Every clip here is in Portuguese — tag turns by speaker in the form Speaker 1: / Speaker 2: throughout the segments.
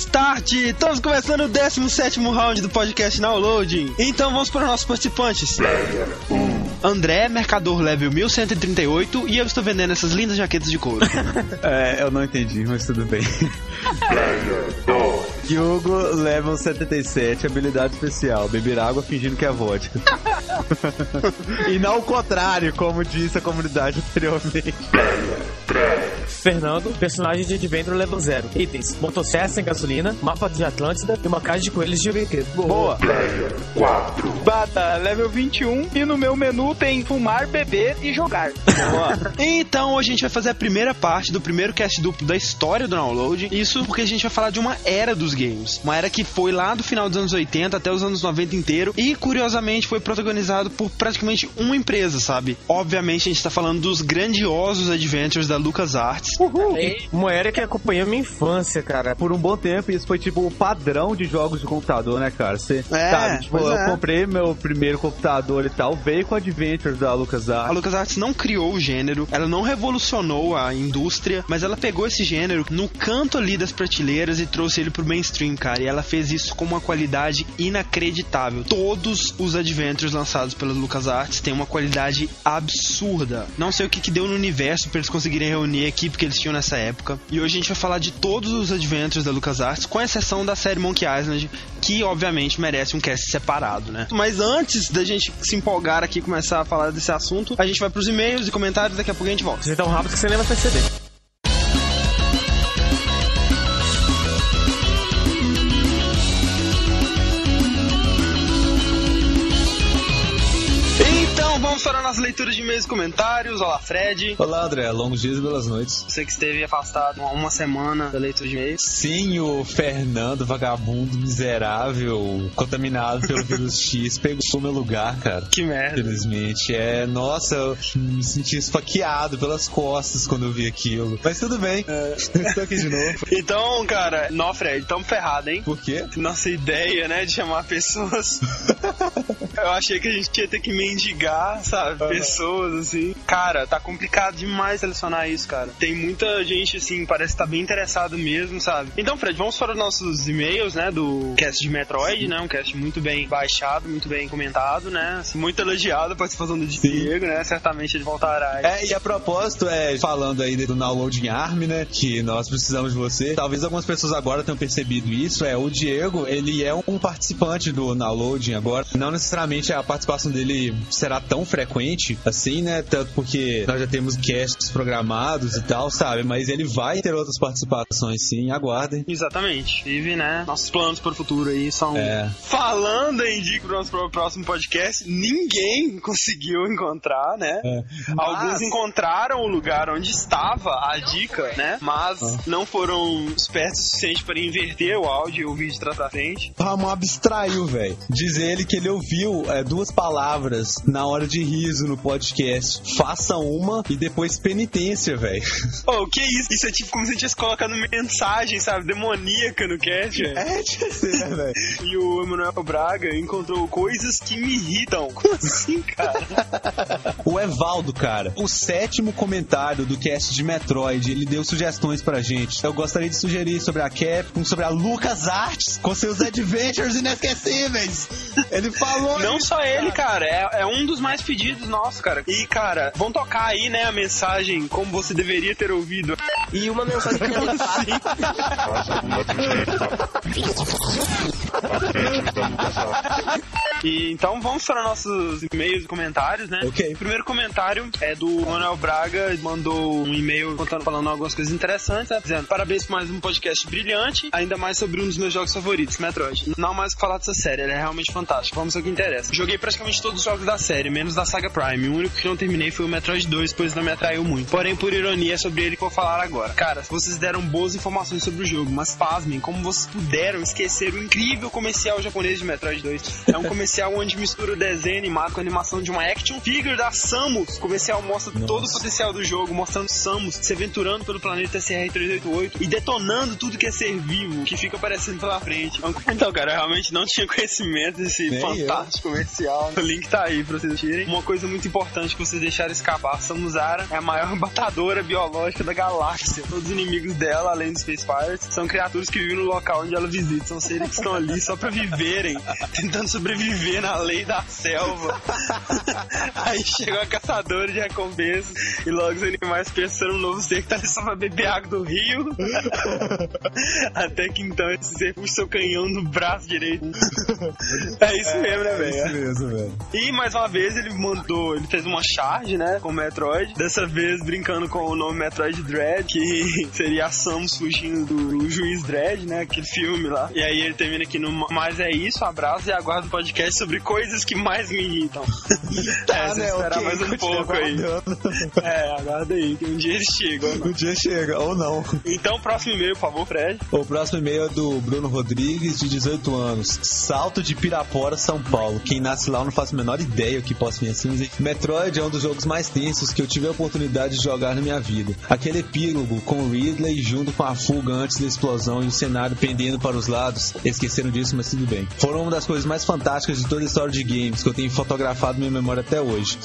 Speaker 1: Start! Estamos começando o 17 round do podcast Downloading. Então vamos para os nossos participantes. André, mercador level 1138 e eu estou vendendo essas lindas jaquetas de couro.
Speaker 2: É, eu não entendi, mas tudo bem. Diogo, level 77, habilidade especial, beber água fingindo que é vodka. e não o contrário, como disse a comunidade anteriormente.
Speaker 3: Fernando, personagem de Adventure level 0. Itens: motosserra sem gasolina, mapa de Atlântida e uma caixa de coelhos de brinquedo.
Speaker 1: Boa!
Speaker 4: Bata, level 21 e no meu menu tem fumar, beber e jogar.
Speaker 1: Boa. Então hoje a gente vai fazer a primeira parte do primeiro cast duplo da história do Download. Isso porque a gente vai falar de uma era dos games. Uma era que foi lá do final dos anos 80 até os anos 90 inteiro e curiosamente foi protagonizado por praticamente uma empresa, sabe? Obviamente a gente tá falando dos grandiosos adventures da LucasArts.
Speaker 3: Uma era que acompanhou minha infância, cara.
Speaker 2: Por um bom tempo, isso foi tipo o padrão de jogos de computador, né, cara? Você,
Speaker 1: É,
Speaker 2: sabe, tipo, eu
Speaker 1: é.
Speaker 2: comprei meu primeiro computador e tal, veio com Adventures da
Speaker 1: A
Speaker 2: LucasArts.
Speaker 1: LucasArts não criou o gênero, ela não revolucionou a indústria, mas ela pegou esse gênero no canto ali das prateleiras e trouxe ele pro mainstream, cara. E ela fez isso com uma qualidade inacreditável. Todos os adventures lançados pela LucasArts têm uma qualidade absurda. Não sei o que, que deu no universo pra eles conseguirem reunir a equipe que eles tinham nessa época. E hoje a gente vai falar de todos os adventures da LucasArts, com exceção da série Monkey Island, que obviamente merece um cast separado, né? Mas antes da gente se empolgar aqui e começar a falar desse assunto, a gente vai pros e-mails e comentários, daqui a pouco a gente volta.
Speaker 3: Você é tão rápido que você lembra perceber.
Speaker 1: Vamos para a nossa leitura de e-mails e comentários. Olá, Fred.
Speaker 2: Olá, André. Longos dias e belas noites.
Speaker 1: Você que esteve afastado há uma semana da leitura de e-mails.
Speaker 2: Sim, o Fernando, vagabundo, miserável, contaminado pelo vírus X, pegou meu lugar, cara.
Speaker 1: Que merda.
Speaker 2: Infelizmente. É, nossa, eu me senti esfaqueado pelas costas quando eu vi aquilo. Mas tudo bem. Estou aqui de novo.
Speaker 1: Então, cara, não, Fred, tamo ferrado, hein?
Speaker 2: Por quê?
Speaker 1: Nossa ideia, né, de chamar pessoas. Eu achei que a gente ia ter que mendigar, sabe? Pessoas, assim. Cara, tá complicado demais selecionar isso, cara. Tem muita gente, assim, parece que tá bem interessado mesmo, sabe? Então, Fred, vamos para os nossos e-mails, né? Do cast de Metroid, né? Um cast muito bem baixado, muito bem comentado, né? Assim, muito elogiado a participação do Diego, né? Certamente ele voltará.
Speaker 2: É, e a propósito, é, falando aí do Downloading Arm, né, que nós precisamos de você, talvez algumas pessoas agora tenham percebido isso, é, o Diego, ele é um participante do Downloading agora, não necessariamente a participação dele será tão frequente assim, né, tanto porque nós já temos casts programados e tal, sabe, mas ele vai ter outras participações sim, aguardem.
Speaker 1: Exatamente. Vive, né? Nossos planos para o futuro aí são.
Speaker 2: É.
Speaker 1: Falando em dica pro nosso pro- próximo podcast, ninguém conseguiu encontrar, né?
Speaker 2: É.
Speaker 1: Alguns
Speaker 2: Mas-
Speaker 1: encontraram o lugar onde estava a dica, né? Mas
Speaker 2: Ah.
Speaker 1: não foram espertos o suficiente para inverter o áudio e o vídeo trás pra frente.
Speaker 2: Ramon abstraiu, velho. Diz ele que ele ouviu é, duas palavras na hora de riso no podcast. Faça uma e depois penitência, velho.
Speaker 1: Ô, que isso? Isso é tipo como se a gente tivesse colocando mensagem, sabe? Demoníaca no cast, velho.
Speaker 2: É, tinha ser, né, velho?
Speaker 1: E o Emanuel Braga encontrou coisas que me irritam. Como assim, cara?
Speaker 2: O Evaldo, cara, o sétimo comentário do cast de Metroid, ele deu sugestões pra gente. Eu gostaria de sugerir sobre a Capcom, sobre a LucasArts, com seus adventures inesquecíveis. Ele falou.
Speaker 1: Não
Speaker 2: isso,
Speaker 1: só ele, cara, é, é um dos mais pedidos nossos, cara. E, cara, vão tocar aí, né, a mensagem como você deveria ter ouvido.
Speaker 3: E uma mensagem que eu
Speaker 5: Da LucasArts.
Speaker 1: E então vamos para nossos e-mails e comentários, né?
Speaker 2: Ok.
Speaker 1: O primeiro comentário é do Manuel Braga, ele mandou um e-mail contando, falando algumas coisas interessantes, né? dizendo parabéns por mais um podcast brilhante, ainda mais sobre um dos meus jogos favoritos, Metroid. Não há mais o que falar dessa série, ela é realmente fantástica. Vamos ao que interessa. Joguei praticamente todos os jogos da série, menos da saga Prime. O único que não terminei foi o Metroid 2, pois não me atraiu muito. Porém, por ironia, é sobre ele que vou falar agora. Cara, vocês deram boas informações sobre o jogo, mas pasmem, como vocês puderam esquecer o incrível comercial japonês de Metroid 2. É um comercial onde mistura o desenho animado com a animação de uma action figure da Samus. O comercial mostra todo o potencial do jogo, mostrando Samus se aventurando pelo planeta SR-388 e detonando tudo que é ser vivo, que fica aparecendo pela frente. Então, cara, eu realmente não tinha conhecimento desse
Speaker 2: Nem
Speaker 1: fantástico comercial. O link tá aí pra vocês assistirem. Uma coisa muito importante que vocês deixaram escapar: Samus Aran é a maior batadora biológica da galáxia. Todos os inimigos dela, além dos Space Pirates, são criaturas que vivem no local onde ela visita. São seres que estão ali só pra viverem, tentando sobreviver na lei da selva. Aí chega a caçadora de recompensas e logo os animais pensam um novo ser que tá ali só pra beber água do rio. Até que então esse ser puxa seu canhão no braço direito. É isso mesmo, né,
Speaker 2: É isso
Speaker 1: velho?
Speaker 2: mesmo, velho.
Speaker 1: E mais uma vez ele mandou, ele fez uma charge, né, com o Metroid. Dessa vez brincando com o nome Metroid Dread, que seria a Samus fugindo do juiz Dread, né, aquele filme lá. E aí ele termina aqui no Mas é isso, abraço e aguardo o podcast sobre coisas que mais me irritam. é, você esperar
Speaker 2: ok,
Speaker 1: mais um pouco aí. É, aguarda aí, que um dia eles chegam.
Speaker 2: O dia chega, ou não.
Speaker 1: Então, próximo e-mail, por favor, Fred.
Speaker 2: O próximo e-mail é do Bruno Rodrigues, de 18 anos. Salto de Pirapora, São Paulo. Quem nasce lá eu não faço a menor ideia o que posso vir assim. Metroid é um dos jogos mais tensos que eu tive a oportunidade de jogar na minha vida. Aquele epílogo com o Ridley junto com a fuga antes da explosão e o cenário pendendo para os lados. Esqueceram disso, mas tudo bem. Foram uma das coisas mais fantásticas de toda a história de games que eu tenho fotografado na minha memória até hoje.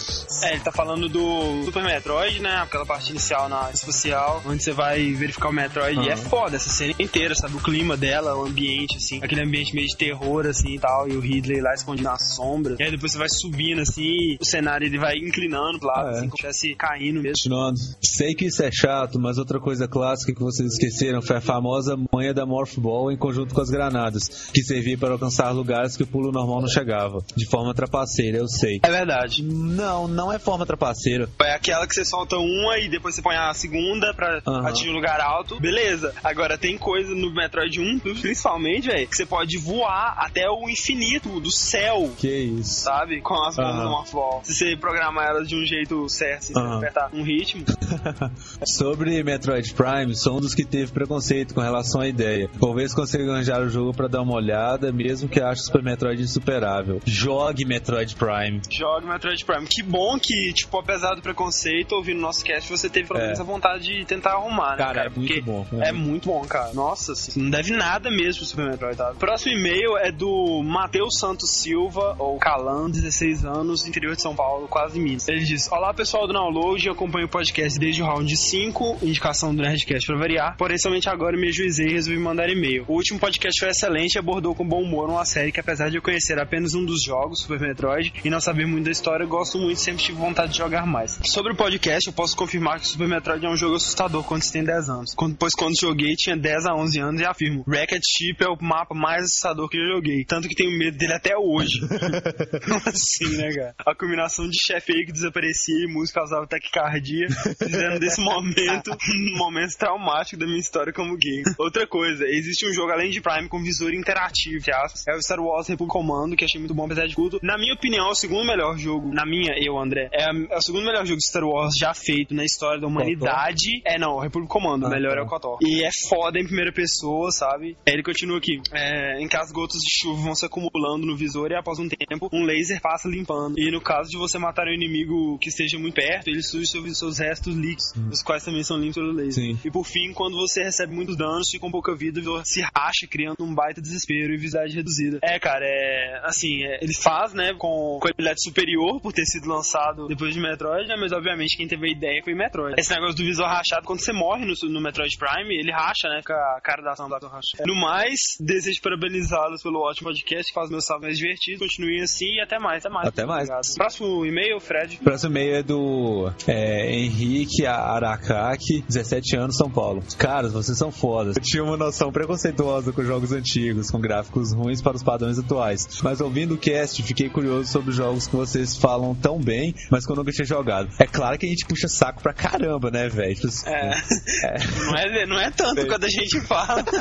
Speaker 1: É, ele tá falando do Super Metroid, né? Aquela parte inicial na espacial, onde você vai verificar o Metroid. E é foda essa cena inteira, sabe? O clima dela, o ambiente, assim. Aquele ambiente meio de terror, assim e tal. E o Ridley lá escondido na sombra. E aí depois você vai subindo, assim. O cenário ele vai inclinando pro lado,
Speaker 2: Ah, é.
Speaker 1: assim, como se estivesse caindo mesmo.
Speaker 2: Continuando. Sei que isso é chato, mas outra coisa clássica que vocês esqueceram foi a famosa manha da Morph Ball em conjunto com as granadas, que servia para alcançar lugares que o pulo normal não chegava. De forma trapaceira, eu sei.
Speaker 1: É verdade.
Speaker 2: Não, não é forma trapaceira.
Speaker 1: É aquela que você solta uma e depois você põe a segunda pra
Speaker 2: Aham.
Speaker 1: atingir um lugar alto. Beleza. Agora tem coisa no Metroid 1, principalmente, velho, que você pode voar até o infinito do céu.
Speaker 2: Que isso.
Speaker 1: sabe? Com as bombas
Speaker 2: Aham.
Speaker 1: do Morphball. Se você programar elas de um jeito certo, se você apertar um ritmo.
Speaker 2: Sobre Metroid Prime, sou um dos que teve preconceito com relação à ideia. Vou ver se consigo arranjar o jogo pra dar uma olhada, mesmo que ache o Super Metroid insuperável. Jogue Metroid Prime.
Speaker 1: Joga Metroid Prime. Que bom que, tipo, apesar do preconceito, ouvindo nosso cast, você teve pelo
Speaker 2: É.
Speaker 1: menos a vontade de tentar arrumar, né,
Speaker 2: Cara,
Speaker 1: cara?
Speaker 2: é muito
Speaker 1: Porque
Speaker 2: bom.
Speaker 1: É muito bom, cara. Nossa, assim, não deve nada mesmo pro Super Metroid, tá? Próximo e-mail é do Matheus Santos Silva, ou Calan, 16 anos, interior de São Paulo, quase Minas. Ele diz: Olá pessoal do Download, eu acompanho o podcast desde o round 5, indicação do Nerdcast pra variar, porém somente agora me ajuizei e resolvi mandar e-mail. O último podcast foi excelente e abordou com bom humor uma série que, apesar de eu conhecer apenas um dos jogos, Super Metroid, e não saber muito da história, eu gosto muito e sempre tive vontade de jogar mais. Sobre o podcast, eu posso confirmar que Super Metroid é um jogo assustador quando você tem 10 anos. Pois quando joguei, tinha 10 a 11 anos e afirmo: Racket Chip é o mapa mais assustador que eu joguei. Tanto que tenho medo dele até hoje. Como assim, né, cara? A combinação de chefe aí que desaparecia e música causava taquicardia, fizeram desse momento um momento traumático da minha história como game. Outra coisa, existe um jogo além de Prime com visor interativo, que é o Star Wars Republic Commando, que achei muito bom, apesar de tudo. Na minha opinião, é o segundo melhor jogo, na minha, eu, André, é, é o segundo melhor jogo de Star Wars já feito na história da humanidade. É, não, Republic Commando, o
Speaker 2: Ah,
Speaker 1: melhor
Speaker 2: tá.
Speaker 1: é o KOTOR. E é foda em primeira pessoa, sabe? Ele continua aqui. É, em as gotas de chuva vão se acumulando no visor e após um tempo, um laser passa limpando. E no caso de você matar um inimigo que esteja muito perto, ele surge sobre os seus restos líquidos, os quais também são limpos pelo laser.
Speaker 2: Sim.
Speaker 1: E por fim, quando você recebe muitos danos, fica com pouca vida, o visor se racha, criando um baita desespero e visibilidade reduzida. É, cara, é. Assim, é, ele faz, né, com qualidade superior por ter sido lançado depois de Metroid, né, mas obviamente quem teve a ideia foi Metroid. Esse negócio do visor rachado, quando você morre no, no Metroid Prime, ele racha, né, fica a cara da ação do ator racha. No mais, desejo parabenizá-los pelo ótimo podcast, que faz meu salve mais divertido. Continuem assim e até mais, até mais.
Speaker 2: Até mais.
Speaker 1: Obrigado. Próximo e-mail, Fred.
Speaker 2: Próximo e-mail é do é, Henrique Aracaki, 17 anos, São Paulo. Caras, vocês são fodas. Eu tinha uma noção preconceituosa com jogos antigos, com gráficos ruins para os padrões atuais. Mas ouvindo o cast, fiquei curioso sobre os jogos que vocês falam tão bem, mas que eu nunca tinha jogado. É claro que a gente puxa saco pra caramba, né, velho? Tipo,
Speaker 1: É. Não é, não é tanto quando a gente fala.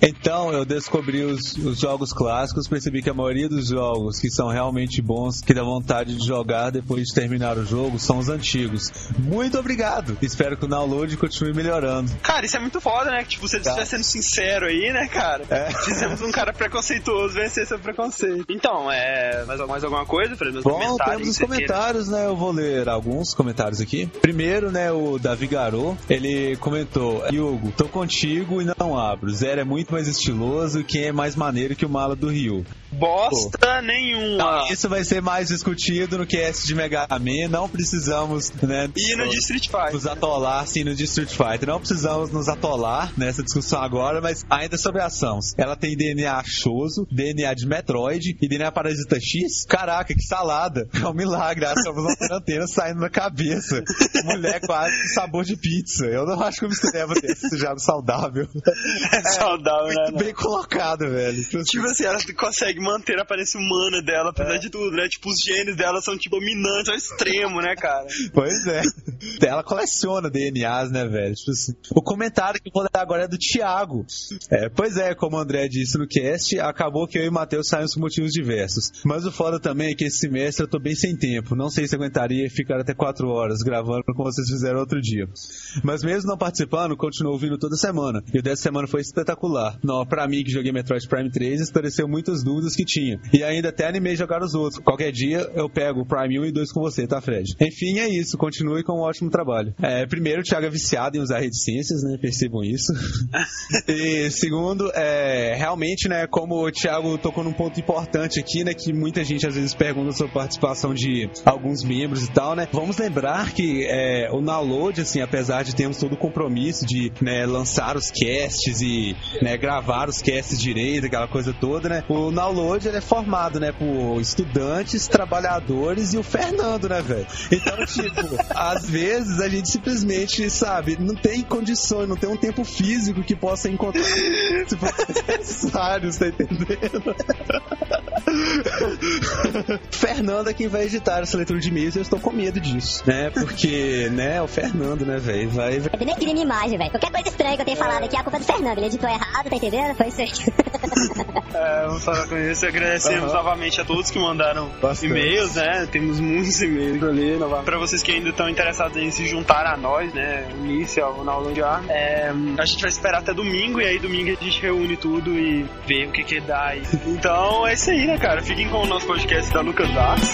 Speaker 2: Então eu descobri os, os jogos clássicos, percebi que a maioria dos jogos que são realmente bons, que dá vontade de jogar depois de terminar o jogo, são os antigos. Muito obrigado! Espero que o download continue melhorando.
Speaker 1: Cara, isso é muito foda, né? Que tipo, você
Speaker 2: Tá.
Speaker 1: estiver sendo sincero aí, né, cara?
Speaker 2: É.
Speaker 1: Fizemos um cara preconceituoso vencer seu preconceito. Então, é. Mais, mais alguma coisa, Fred? Meus
Speaker 2: Bom,
Speaker 1: comentários,
Speaker 2: temos os
Speaker 1: você queira?
Speaker 2: comentários, né? Eu vou ler alguns comentários aqui. Primeiro, né, o Davi Garou, ele comentou: Hugo, tô contigo e não abro. Zero é muito mais estiloso e quem é mais maneiro que o mala do Rio.
Speaker 1: Bosta nenhuma.
Speaker 2: Então, isso vai ser mais discutido no cast de Mega Man. Não precisamos, né?
Speaker 1: E no de Street Fighter.
Speaker 2: nos atolar, sim, no de Street Fighter. Não precisamos nos atolar nessa discussão agora, mas ainda sobre a Samus. Ela tem DNA choso, DNA de Metroid e DNA Parasita X. Caraca, que salada. É um milagre. A Samus não tem antena saindo na cabeça. Mulher quase com sabor de pizza. Eu não acho que eu misturei ter esse jogo saudável.
Speaker 1: É saudável, né?
Speaker 2: Muito bem colocado, velho. Tipo assim,
Speaker 1: ela consegue manter a aparência humana dela, apesar de tudo, né? Tipo, os genes dela são, tipo, dominantes ao extremo, né, cara?
Speaker 2: Pois é. Ela coleciona DNAs, né, velho? Tipo assim. O comentário que eu vou dar agora é do Thiago. É, pois é, como o André disse no cast, acabou que eu e o Matheus saímos por motivos diversos. Mas o foda também é que esse semestre eu tô bem sem tempo. Não sei se aguentaria ficar até 4 horas gravando como vocês fizeram outro dia. Mas mesmo não participando, continuo ouvindo toda semana. E o dessa semana foi espetacular. Não, pra mim que joguei Metroid Prime 3, esclareceu muitas dúvidas que tinha. E ainda até animei jogar os outros. Qualquer dia eu pego o Prime 1 e 2 com você, tá, Fred? Enfim, é isso. Continue com um ótimo trabalho. É, primeiro, o Thiago é viciado em usar reticências, né? Percebam isso. e segundo, é, realmente, né, como o Thiago tocou num ponto importante aqui, né, que muita gente às vezes pergunta sobre a participação de alguns membros e tal, né? Vamos lembrar que é, o download, assim, apesar de termos todo o compromisso de né, lançar os casts e né, gravar os casts direito, aquela coisa toda, né? O download ele é formado, né, por estudantes, trabalhadores e o Fernando, né, velho? Então, tipo, às vezes a gente simplesmente, sabe, não tem condições, não tem um tempo físico que possa encontrar se for necessário, você tá entendendo? Fernando é quem vai editar essa leitura de e-mails e eu estou com medo disso, né? Porque, né, o Fernando, né, velho, vai, vai
Speaker 6: É denegrir minha imagem, velho. Qualquer coisa estranha que eu tenha falado aqui, a culpa é do Fernando. Ele editou errado, tá entendendo? Foi isso aí.
Speaker 1: É, vamos falar com isso. Agradecemos
Speaker 2: Aham.
Speaker 1: novamente a todos que mandaram e-mails, né? Temos muitos e-mails ali. novamente. Pra vocês que ainda estão interessados em se juntar a nós, né? Unir-se ao Download Arm. É, a gente vai esperar até domingo e aí domingo a gente reúne tudo e vê o que que dá aí. Então é isso aí, né, cara? Fiquem com o nosso podcast da Lucas Arts.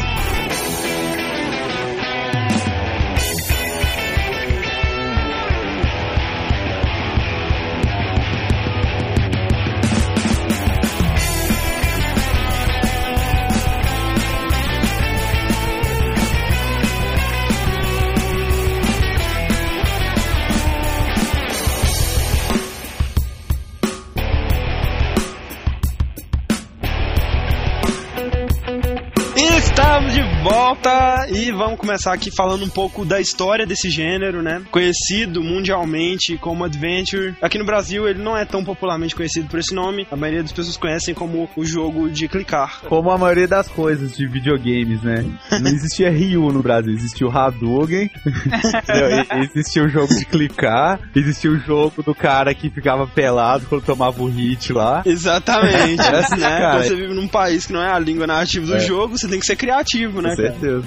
Speaker 1: E vamos começar aqui falando um pouco da história desse gênero, né? Conhecido mundialmente como Adventure. Aqui no Brasil ele não é tão popularmente conhecido por esse nome. A maioria das pessoas conhecem como o jogo de clicar.
Speaker 7: Como a maioria das coisas de videogames, né? Não existia Ryu no Brasil, existia o Hadouken, existia o jogo de clicar, existia o jogo do cara que ficava pelado quando tomava o hit lá.
Speaker 1: Exatamente,
Speaker 7: É assim,
Speaker 1: né?
Speaker 7: cara.
Speaker 1: Quando você vive num país que não é a língua nativa do
Speaker 7: É.
Speaker 1: jogo, você tem que ser criativo, né,
Speaker 7: Com
Speaker 1: cara?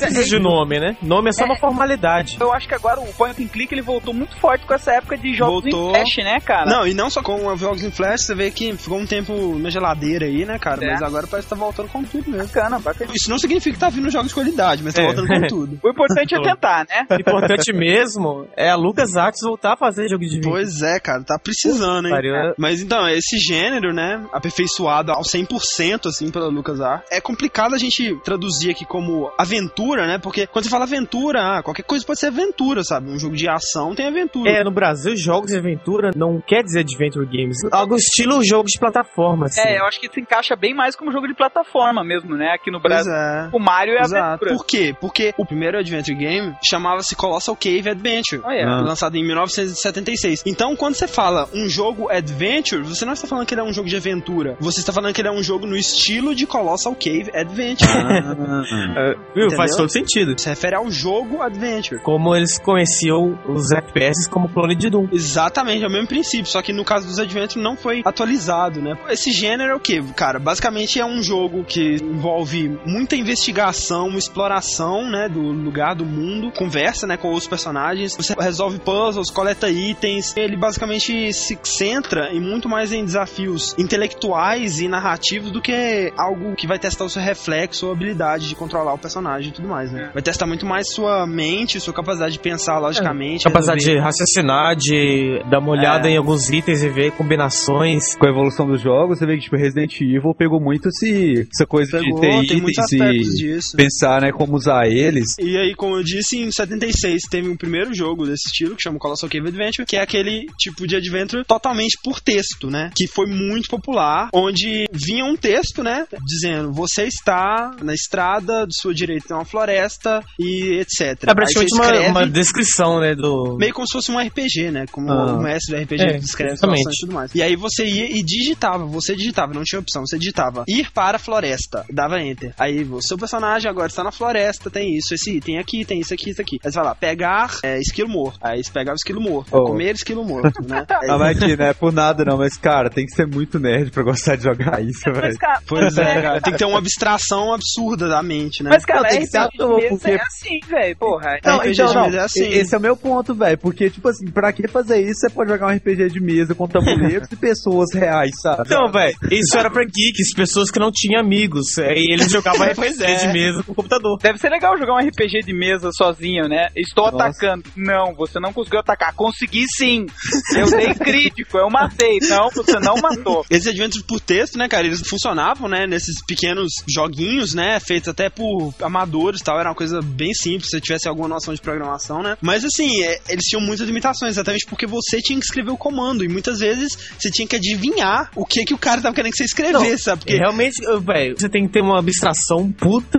Speaker 3: Não precisa de nome, né? Nome é só uma formalidade.
Speaker 4: Eu acho que agora o point and click ele voltou muito forte com essa época de jogos
Speaker 1: Voltou.
Speaker 4: em flash, né, cara?
Speaker 1: Não, e não só com jogos em flash, você vê que ficou um tempo na geladeira aí, né, cara?
Speaker 4: É.
Speaker 1: Mas agora parece que tá voltando com tudo mesmo.
Speaker 4: Bacana, bacana.
Speaker 1: Isso não significa que tá vindo jogos de qualidade, mas tá
Speaker 3: É.
Speaker 1: voltando com tudo.
Speaker 4: O importante é tentar, né?
Speaker 3: O importante mesmo é a Lucas Arts voltar a fazer jogo de vídeo.
Speaker 1: Pois é, cara, tá precisando, hein?
Speaker 3: Pariu, é-
Speaker 1: Mas então, esse gênero, né, aperfeiçoado ao 100%, assim, pela LucasArts, é complicado a gente traduzir aqui como aventura, né? Porque quando você fala aventura, ah, qualquer coisa pode ser aventura, sabe? Um jogo de ação tem aventura.
Speaker 3: É, no Brasil, jogos de aventura não quer dizer adventure games. Algo estilo jogo de plataforma, assim.
Speaker 4: É, eu acho que se encaixa bem mais como jogo de plataforma mesmo, né? Aqui no Brasil.
Speaker 1: é.
Speaker 4: O Mario é
Speaker 1: Exato.
Speaker 4: aventura.
Speaker 1: Por quê? Porque o primeiro Adventure Game chamava-se Colossal Cave Adventure.
Speaker 4: Oh, é.
Speaker 2: Ah.
Speaker 1: Lançado em 1976. Então, quando você fala um jogo Adventure, você não está falando que ele é um jogo de aventura. Você está falando que ele é um jogo no estilo de Colossal Cave Adventure.
Speaker 3: É, viu? Faz
Speaker 1: Entendeu?
Speaker 3: todo sentido.
Speaker 1: Se refere ao jogo Adventure.
Speaker 3: Como eles conheciam os FPS como clone de Doom.
Speaker 1: Exatamente, é o mesmo princípio, só que no caso dos Adventure não foi atualizado, né? Esse gênero é o que, cara? Basicamente é um jogo que envolve muita investigação, exploração, né, do lugar do mundo, conversa, né, com os personagens, você resolve puzzles, coleta itens. Ele basicamente se centra em muito mais em desafios intelectuais e narrativos do que algo que vai testar o seu reflexo, sua habilidade de controlar o personagem tudo mais, né? Vai testar muito mais sua mente, sua capacidade de pensar logicamente,
Speaker 3: Capacidade
Speaker 1: resolver-
Speaker 3: de raciocinar, de dar uma olhada
Speaker 1: É.
Speaker 3: em alguns itens e ver combinações.
Speaker 2: Com a evolução dos jogos, você vê que tipo, Resident Evil pegou muito esse, essa coisa
Speaker 1: Pegou,
Speaker 2: de ter itens e
Speaker 1: disso.
Speaker 2: pensar né, como usar eles.
Speaker 1: E aí, como eu disse, em 76 teve um primeiro jogo desse estilo, que chama Colossal Cave Adventure, que é aquele tipo de adventure totalmente por texto, né? Que foi muito popular, onde vinha um texto, né? Dizendo, você está na estrada, de sua direita tem uma floresta e etc.
Speaker 3: É praticamente uma, uma descrição, né, do...
Speaker 1: Meio como se fosse um RPG, né? Como
Speaker 2: Ah.
Speaker 1: o mestre do RPG
Speaker 3: É,
Speaker 1: que descreve
Speaker 3: exatamente.
Speaker 1: e tudo mais. E aí você ia e digitava, você digitava, não tinha opção, você digitava ir para a floresta, dava enter. Aí o seu personagem agora está na floresta, tem isso, esse item aqui, tem isso aqui, isso aqui. Aí você vai lá, pegar é, esquilo morto. Aí você pegava o esquilo morto,
Speaker 2: Oh.
Speaker 1: comer esquilo morto, né? Aí-
Speaker 2: Não, mas aqui, não é por nada não, mas cara, tem que ser muito nerd pra gostar de jogar isso, velho.
Speaker 1: Pois é, cara, tem que ter uma abstração absurda da mente, né?
Speaker 4: mas, cara,
Speaker 2: Não, tem que
Speaker 4: Mesa
Speaker 2: porque-
Speaker 4: é assim, velho. Porra.
Speaker 2: Não,
Speaker 1: RPG
Speaker 2: então,
Speaker 1: de
Speaker 2: não,
Speaker 1: mesa é assim.
Speaker 2: esse é o meu ponto, velho, porque, tipo assim, pra que fazer isso, você pode jogar um RPG de mesa com tabuleiros e pessoas reais, sabe?
Speaker 3: Então, velho, isso era pra geeks, pessoas que não tinham amigos. E eles jogavam RPG
Speaker 1: é.
Speaker 3: de mesa com computador.
Speaker 4: Deve ser legal jogar um RPG de mesa sozinho, né? Estou
Speaker 2: Nossa.
Speaker 4: atacando. Não, você não conseguiu atacar. Consegui sim. Eu dei crítico, eu matei. Não, você não matou.
Speaker 1: Esses adventures por texto, né, cara, eles funcionavam, né, nesses pequenos joguinhos, né, feitos até por amadores e tal, era uma coisa bem simples, se você tivesse alguma noção de programação, né. Mas assim, é, eles tinham muitas limitações, exatamente porque você tinha que escrever o comando, e muitas vezes você tinha que adivinhar o que que o cara tava querendo que você escrevesse, sabe? Porque
Speaker 3: Realmente, velho, você tem que ter uma abstração puta.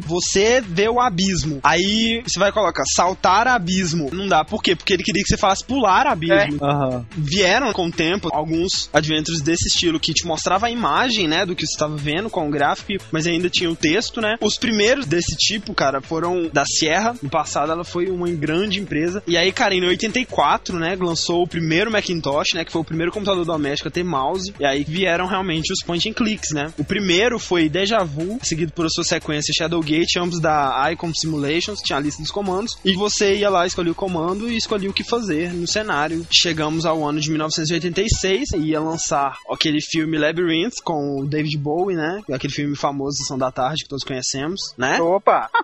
Speaker 1: você vê o abismo, aí você vai colocar saltar abismo, não dá, por quê? Porque ele queria que você falasse pular abismo.
Speaker 2: Aham.
Speaker 1: vieram com o tempo alguns adventures desse estilo que te mostrava a imagem, né, do que você estava vendo com o gráfico, mas ainda tinha o texto, né? Os primeiros desse tipo, cara, foram da Sierra. No passado ela foi uma grande empresa. E aí, cara, em 84, né, lançou o primeiro Macintosh, né, que foi o primeiro computador doméstico a ter mouse. E aí vieram realmente os point and clicks, né? O primeiro foi Deja Vu, seguido por a sua sequência Shadowgate, ambos da Icon Simulations, tinha a lista dos comandos. E você ia lá, escolhia o comando e escolhia o que fazer no cenário. Chegamos ao ano de 1986 e ia lançar aquele filme Labyrinth com o David Bowie, né? Aquele filme famoso Sessão da Tarde que todos conhecemos, né?
Speaker 4: Opa.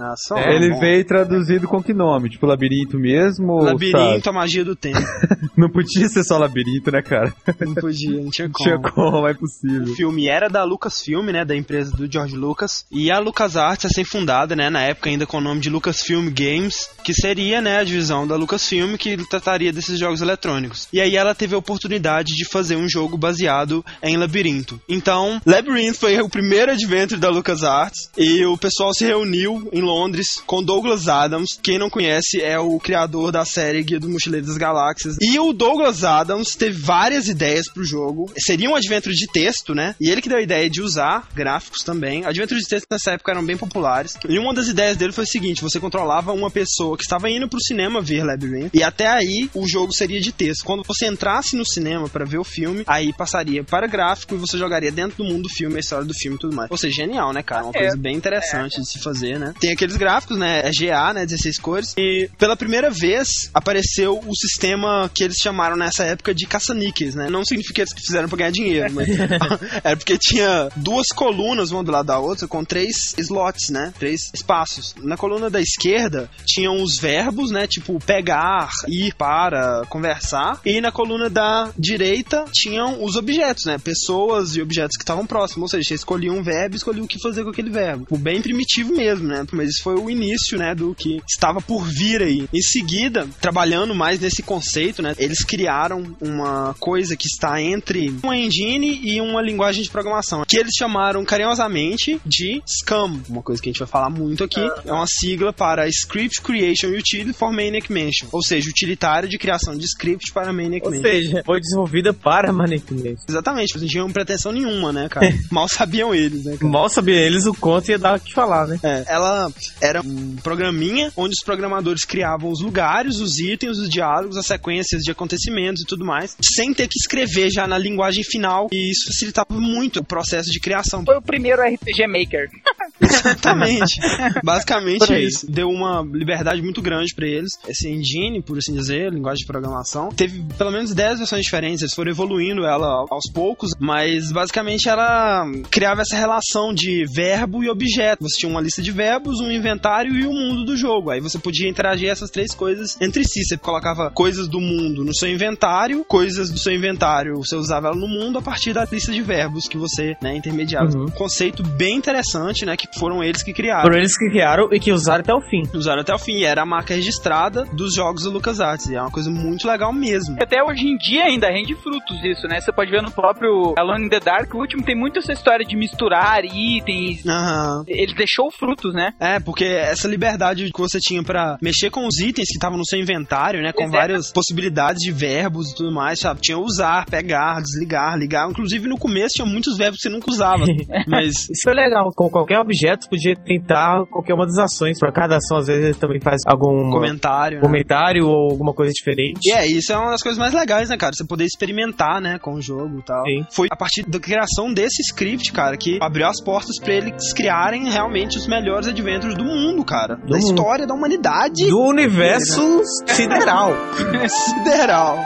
Speaker 1: Ah, só
Speaker 3: É,
Speaker 2: Ele
Speaker 1: bom.
Speaker 2: veio traduzido com que nome? Tipo, labirinto mesmo?
Speaker 1: Labirinto, a magia do tempo.
Speaker 2: Não podia ser só labirinto, né, cara?
Speaker 1: Não podia, não tinha
Speaker 2: Não
Speaker 1: como.
Speaker 2: tinha como, é
Speaker 1: O
Speaker 2: impossível.
Speaker 1: filme era da Lucasfilm, né, da empresa do George Lucas, e a LucasArts é fundada, né, na época ainda com o nome de Lucasfilm Games, que seria, né, a divisão da Lucasfilm que trataria desses jogos eletrônicos. E aí ela teve a oportunidade de fazer um jogo baseado em Labirinto. Então, Labyrinth foi o primeiro adventure da LucasArts, e o pessoal se reuniu em Londres com Douglas Adams, quem não conhece é o criador da série Guia do Mochileiro das Galáxias. E o Douglas Adams teve várias ideias pro jogo. Seria um adventure de texto, né? E ele que deu a ideia de usar gráficos também. Adventures de texto nessa época eram bem populares. E uma das ideias dele foi o seguinte: você controlava uma pessoa que estava indo pro cinema ver Labyrinth, e até aí o jogo seria de texto. Quando você entrasse no cinema para ver o filme, aí passaria para gráfico e você jogaria dentro do mundo do filme, a história do filme e tudo mais. Ou seja, genial, né, cara? Uma
Speaker 4: É.
Speaker 1: coisa bem interessante de se fazer, né? Tem aqueles gráficos, né? É GA, né? 16 cores. E pela primeira vez apareceu o sistema que eles chamaram nessa época de caça-níqueis, né? Não significa que eles fizeram pra ganhar dinheiro, mas era porque tinha duas colunas, uma do lado da outra, com três slots, né? Três espaços. Na coluna da esquerda tinham os verbos, né? Tipo pegar, ir para, conversar. E na coluna da direita tinham os objetos, né? Pessoas e objetos que estavam próximos. Ou seja, você escolhia um verbo e escolhia o que fazer com aquele verbo. O bem primitivo mesmo, né? Mas isso foi o início, né, do que estava por vir aí. Em seguida, trabalhando mais nesse conceito, né, eles criaram uma coisa que está entre uma engine e uma linguagem de programação, que eles chamaram carinhosamente de SCAM, uma coisa que a gente vai falar muito aqui. É uma sigla para Script Creation Utility for Maniac Mansion, ou seja, utilitário de criação de script para Maniac
Speaker 3: Ou
Speaker 1: Mansion.
Speaker 3: seja, foi desenvolvida para Manipulation.
Speaker 1: Exatamente, eles não tinham pretensão nenhuma, né, cara? Mal sabiam eles, né, cara?
Speaker 3: Mal sabia eles, o conto ia dar o que falar, né?
Speaker 1: É, ela era um programinha onde os programadores criavam os lugares, os itens, os diálogos, as sequências de acontecimentos e tudo mais, sem ter que escrever já na linguagem final, e isso facilitava muito o processo de criação.
Speaker 4: Foi o primeiro RPG Maker.
Speaker 1: Exatamente. Basicamente isso. Deu uma liberdade muito grande pra eles. Esse engine, por assim dizer, linguagem de programação, teve pelo menos 10 versões diferentes. Eles foram evoluindo ela aos poucos, mas basicamente ela criava essa relação de verbo e objeto. Você tinha uma lista de verbos, um inventário e o mundo do jogo. Aí você podia interagir essas três coisas entre si. Você colocava coisas do mundo no seu inventário, coisas do seu inventário você usava ela no mundo a partir da lista de verbos que você né, intermediava.
Speaker 3: Uhum.
Speaker 1: Um conceito bem interessante, né? Que foram eles que criaram.
Speaker 3: Foram eles que criaram e que usaram até o fim.
Speaker 1: Usaram até o fim. E era a marca registrada dos jogos da LucasArts. E é uma coisa muito legal mesmo.
Speaker 4: Até hoje em dia ainda rende frutos isso, né? Você pode ver no próprio Alone in the Dark, o último tem muito essa história de misturar itens.
Speaker 1: Aham.
Speaker 4: Ele deixou frutos, né?
Speaker 1: É, porque essa liberdade que você tinha pra mexer com os itens que estavam no seu inventário, né? Com
Speaker 4: Exato.
Speaker 1: várias possibilidades de verbos e tudo mais, sabe? Tinha usar, pegar, desligar, ligar. Inclusive no começo tinha muitos verbos que você nunca usava. Mas
Speaker 3: Isso foi legal. Com qualquer objeto, podia tentar qualquer uma das ações. Pra cada ação, às vezes, ele também faz algum
Speaker 1: comentário. né?
Speaker 3: comentário ou alguma coisa diferente.
Speaker 1: E é, isso é uma das coisas mais legais, né, cara? Você poder experimentar, né, com o jogo e tal.
Speaker 3: Sim.
Speaker 1: Foi a partir da criação desse script, cara, que abriu as portas pra eles criarem realmente os melhores adventures do mundo, cara. da
Speaker 3: mundo.
Speaker 1: história da humanidade
Speaker 3: Do universo sideral.
Speaker 1: sideral.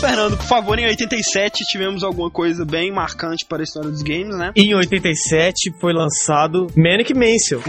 Speaker 1: Fernando, por favor, em 87 tivemos alguma coisa bem marcante para a história dos games, né?
Speaker 3: Em 87 foi lançado Manic Mansion.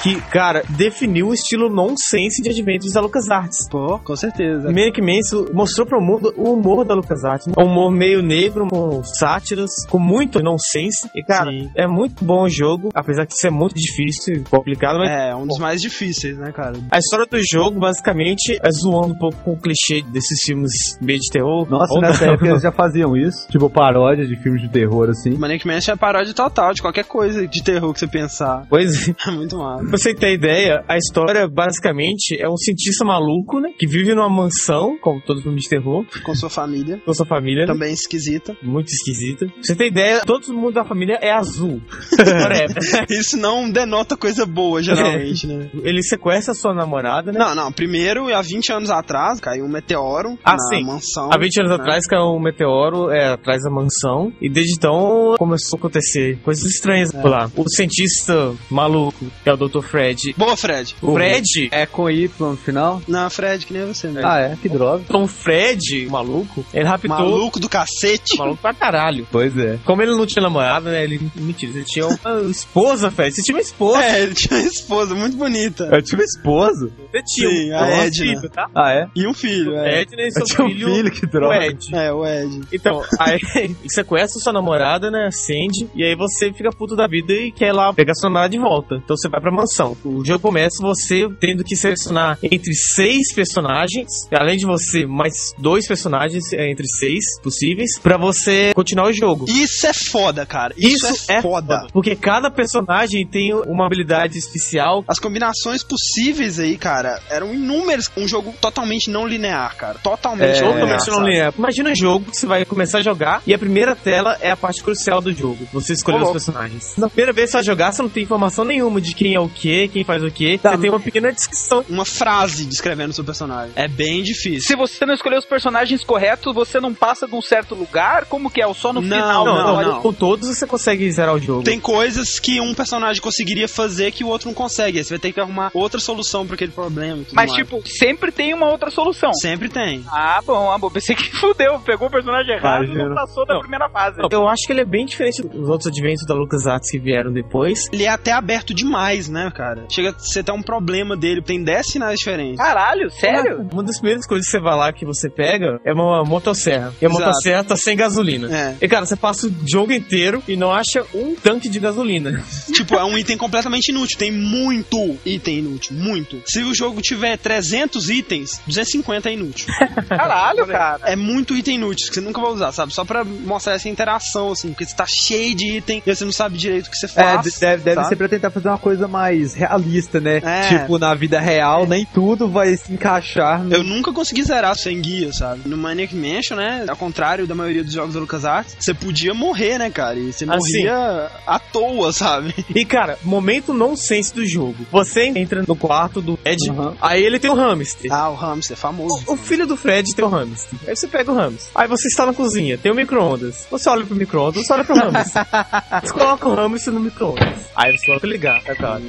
Speaker 3: Que, cara, definiu o estilo nonsense de Adventures da LucasArts.
Speaker 1: Pô, com certeza.
Speaker 3: Manic Mansion mostrou pro mundo o humor da LucasArts. Um humor meio negro, com sátiras, com muito nonsense. E, cara,
Speaker 1: Sim.
Speaker 3: é muito bom o jogo, apesar de ser muito difícil e complicado, mas
Speaker 1: É, um dos mais difíceis, né, cara?
Speaker 3: a história do jogo, basicamente, é zoando um pouco com o clichê desses filmes meio de terror.
Speaker 2: Nossa,
Speaker 3: Ou
Speaker 2: nessa
Speaker 3: não.
Speaker 2: época eles já faziam isso. Tipo, paródia de filmes de terror, assim.
Speaker 1: Manic Mansion é paródia total de qualquer coisa de terror que você pensar.
Speaker 3: Pois é.
Speaker 1: É muito massa.
Speaker 3: Pra você ter ideia, a história basicamente é um cientista maluco, né? Que vive numa mansão, como todo filme de terror,
Speaker 1: Com sua família.
Speaker 3: com sua família, né?
Speaker 1: Também esquisita.
Speaker 3: Muito esquisita. Pra você ter ideia, todo mundo da família é azul. Whatever.
Speaker 1: Isso não denota coisa boa, geralmente, né?
Speaker 3: Ele sequestra sua namorada, né?
Speaker 1: Não, não. Primeiro, há 20 anos atrás, caiu um meteoro
Speaker 3: Ah,
Speaker 1: na
Speaker 3: sim.
Speaker 1: Mansão.
Speaker 3: Há 20 anos
Speaker 1: né?
Speaker 3: atrás caiu um meteoro é, atrás da mansão e desde então começou a acontecer coisas estranhas por lá. O cientista maluco, que é o Dr. Fred.
Speaker 1: Boa, Fred.
Speaker 3: O Fred
Speaker 2: É com Y no final?
Speaker 1: Não, Fred, que nem você, né?
Speaker 2: Ah, é? Que droga.
Speaker 3: Então, o Fred, o maluco, ele raptou.
Speaker 1: Maluco do cacete.
Speaker 3: Maluco pra caralho.
Speaker 2: Pois é.
Speaker 3: Como ele não tinha namorada, né? Ele. Mentira, ele tinha uma esposa, Fred. Você tinha uma esposa.
Speaker 1: É, ele tinha uma esposa muito bonita.
Speaker 2: Eu tive esposa.
Speaker 3: Você tinha
Speaker 1: Sim,
Speaker 3: um
Speaker 1: a
Speaker 3: um
Speaker 1: Edna.
Speaker 3: filho, tá?
Speaker 2: Ah, é?
Speaker 1: E um filho, é.
Speaker 3: Edna e
Speaker 2: Eu
Speaker 3: seu
Speaker 2: tinha
Speaker 3: filho,
Speaker 2: filho, que
Speaker 3: o
Speaker 2: droga.
Speaker 3: Ed.
Speaker 1: É, o Ed.
Speaker 3: Então, aí ele sequestra sua namorada, né? Acende, e aí você fica puto da vida e quer lá pegar sua namorada de volta. Então você vai pra mansão. O jogo começa você tendo que selecionar entre seis personagens, além de você, mais dois personagens é, entre seis possíveis, pra você continuar o jogo.
Speaker 1: Isso é foda, cara. Isso, é, foda.
Speaker 3: Porque cada personagem tem uma habilidade especial.
Speaker 1: As combinações possíveis aí, cara, eram inúmeras. Um jogo totalmente não linear, cara. Totalmente
Speaker 2: É,
Speaker 3: Totalmente
Speaker 1: linear.
Speaker 3: não linear. Imagina um jogo que você vai começar a jogar e a primeira tela é a parte crucial do jogo. Você escolher os
Speaker 1: louco.
Speaker 3: personagens. Na primeira vez que você vai jogar, você não tem informação nenhuma de quem é o que, quem faz o que.
Speaker 2: Tá,
Speaker 3: Você tem uma pequena descrição.
Speaker 1: Uma frase descrevendo o seu personagem. É bem difícil.
Speaker 4: Se você não escolher os personagens corretos, você não passa de um certo lugar? Como que é? O só no
Speaker 1: Não,
Speaker 4: final?
Speaker 3: Não, não,
Speaker 4: história?
Speaker 3: com todos você consegue zerar o jogo.
Speaker 1: Tem coisas que um personagem conseguiria fazer que o outro não consegue. Aí você vai ter que arrumar outra solução pra aquele problema.
Speaker 4: Mas,
Speaker 1: mais.
Speaker 4: tipo, sempre tem uma outra solução.
Speaker 1: Sempre tem.
Speaker 4: Ah, bom. Rumble. Pensei que fudeu, pegou o personagem errado e
Speaker 2: Imagina.
Speaker 4: não passou da
Speaker 3: Não.
Speaker 4: primeira fase.
Speaker 3: Eu acho que ele é bem diferente dos outros adventos da LucasArts que vieram depois.
Speaker 1: Ele é até aberto demais, né, cara? Chega a ser até um problema dele. Tem 10 finais diferentes.
Speaker 4: Caralho, sério?
Speaker 3: Uma das primeiras coisas que você vai lá que você pega é uma motosserra. E a
Speaker 1: Exato.
Speaker 3: motosserra tá sem gasolina.
Speaker 1: É.
Speaker 3: E cara, você passa o jogo inteiro e não acha um tanque de gasolina.
Speaker 1: tipo, é um item completamente inútil. Tem muito item inútil. Muito. Se o jogo tiver 300 itens, 250 é inútil.
Speaker 4: Caralho, cara.
Speaker 1: É muito item inútil que você nunca vai usar, sabe? Só pra mostrar essa interação, assim. Porque você tá cheio de item e você não sabe direito o que você
Speaker 2: É,
Speaker 1: faz.
Speaker 2: de- deve, deve ser pra tentar fazer uma coisa mais realista, né?
Speaker 1: É.
Speaker 2: Tipo, na vida real, nem tudo vai se encaixar no...
Speaker 1: Eu nunca consegui zerar sem guia, sabe? No Maniac Mansion, né? Ao contrário da maioria dos jogos da LucasArts, você podia morrer, né, cara? E você
Speaker 3: Ah,
Speaker 1: morria à toa, sabe?
Speaker 3: E cara, momento nonsense do jogo. Você entra no quarto do Ed,
Speaker 2: Uhum.
Speaker 3: aí ele tem um hamster.
Speaker 1: Ah, o hamster, famoso.
Speaker 3: O filho do Fred tem um hamster. Aí você pega o hamster. Aí você está na cozinha, tem o micro-ondas. Você olha pro micro-ondas, você olha pro hamster. você coloca o hamster no micro-ondas. Aí você coloca ligar. Tá,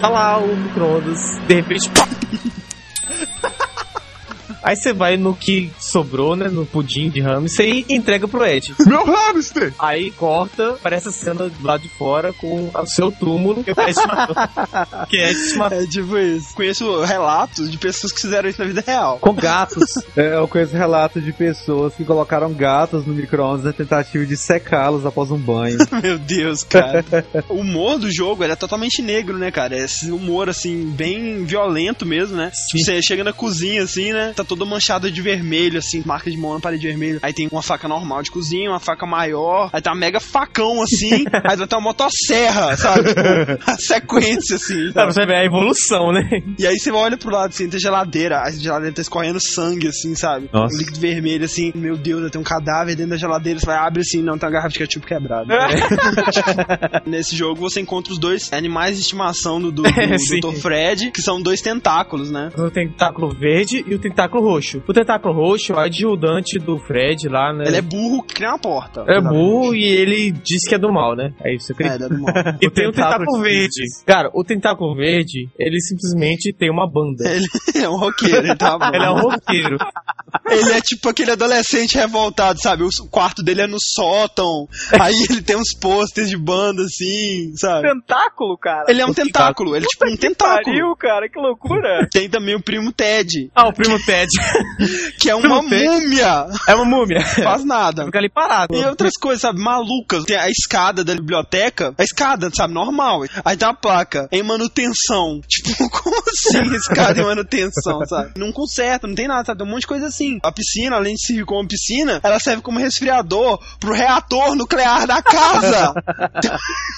Speaker 3: tá lá o micro-ondas, de repente. Aí você vai no que sobrou, né? No pudim de hamster e entrega pro Ed.
Speaker 5: Meu hamster!
Speaker 3: Aí corta, parece a cena do lado de fora com o seu túmulo que o Ed matou. que Ed te matou.
Speaker 1: É tipo isso. Conheço relatos de pessoas que fizeram isso na vida real.
Speaker 2: Com gatos. É, eu conheço relatos de pessoas que colocaram gatos no micro-ondas na tentativa de secá-los após um banho.
Speaker 1: Meu Deus, cara. o humor do jogo ele é totalmente negro, né, cara? É Esse humor, assim, bem violento mesmo, né? Você chega na cozinha, assim, né? Tá toda manchada de vermelho, assim, marca de mão na parede vermelha. Aí tem uma faca normal de cozinha, uma faca maior. Aí tá um mega facão, assim. aí vai ter uma motosserra, sabe? Tipo, a sequência, assim. Sabe?
Speaker 3: você vê a evolução, né?
Speaker 1: E aí você olha pro lado, assim, tem geladeira. A geladeira tá escorrendo sangue, assim, sabe?
Speaker 2: Nossa.
Speaker 1: Um líquido vermelho, assim. Meu Deus, tem um cadáver dentro da geladeira. Você vai, abre assim, não, tem uma garrafa de ketchup quebrada. Nesse jogo você encontra os dois animais de estimação do, do, do
Speaker 3: sim.
Speaker 1: Dr. Fred, que são dois tentáculos, né?
Speaker 3: O tentáculo verde e o tentáculo roxo. O tentáculo roxo é o adjudante do Fred lá, né?
Speaker 1: Ele é burro que cria uma porta.
Speaker 3: É burro e ele diz que é do mal, né? Aí você
Speaker 1: É,
Speaker 3: acredita.
Speaker 1: ele é do mal.
Speaker 3: E tem o
Speaker 2: tentáculo
Speaker 3: verde. Cara, o tentáculo verde, ele simplesmente tem uma banda.
Speaker 1: Ele é um roqueiro, ele tá bom.
Speaker 3: Ele é um roqueiro.
Speaker 1: Ele é tipo aquele adolescente revoltado, sabe? O quarto dele é no sótão. Aí ele tem uns posters de banda, assim, sabe?
Speaker 4: Tentáculo, cara.
Speaker 1: Ele é um tentáculo, ele é tipo um tentáculo.
Speaker 4: Pariu, cara, que loucura.
Speaker 1: Tem também o primo Ted,
Speaker 3: Ah, o primo Ted.
Speaker 1: que é uma múmia.
Speaker 3: É uma múmia.
Speaker 1: Faz nada.
Speaker 3: Fica ali parado.
Speaker 1: E outras coisas, sabe, malucas. Tem a escada da biblioteca, a escada, sabe, normal. Aí tem a placa, em manutenção. Tipo, como assim escada em manutenção, sabe? Não conserta, não tem nada, sabe? Tem um monte de coisa assim. A piscina, além de servir como piscina, ela serve como resfriador pro reator nuclear da casa.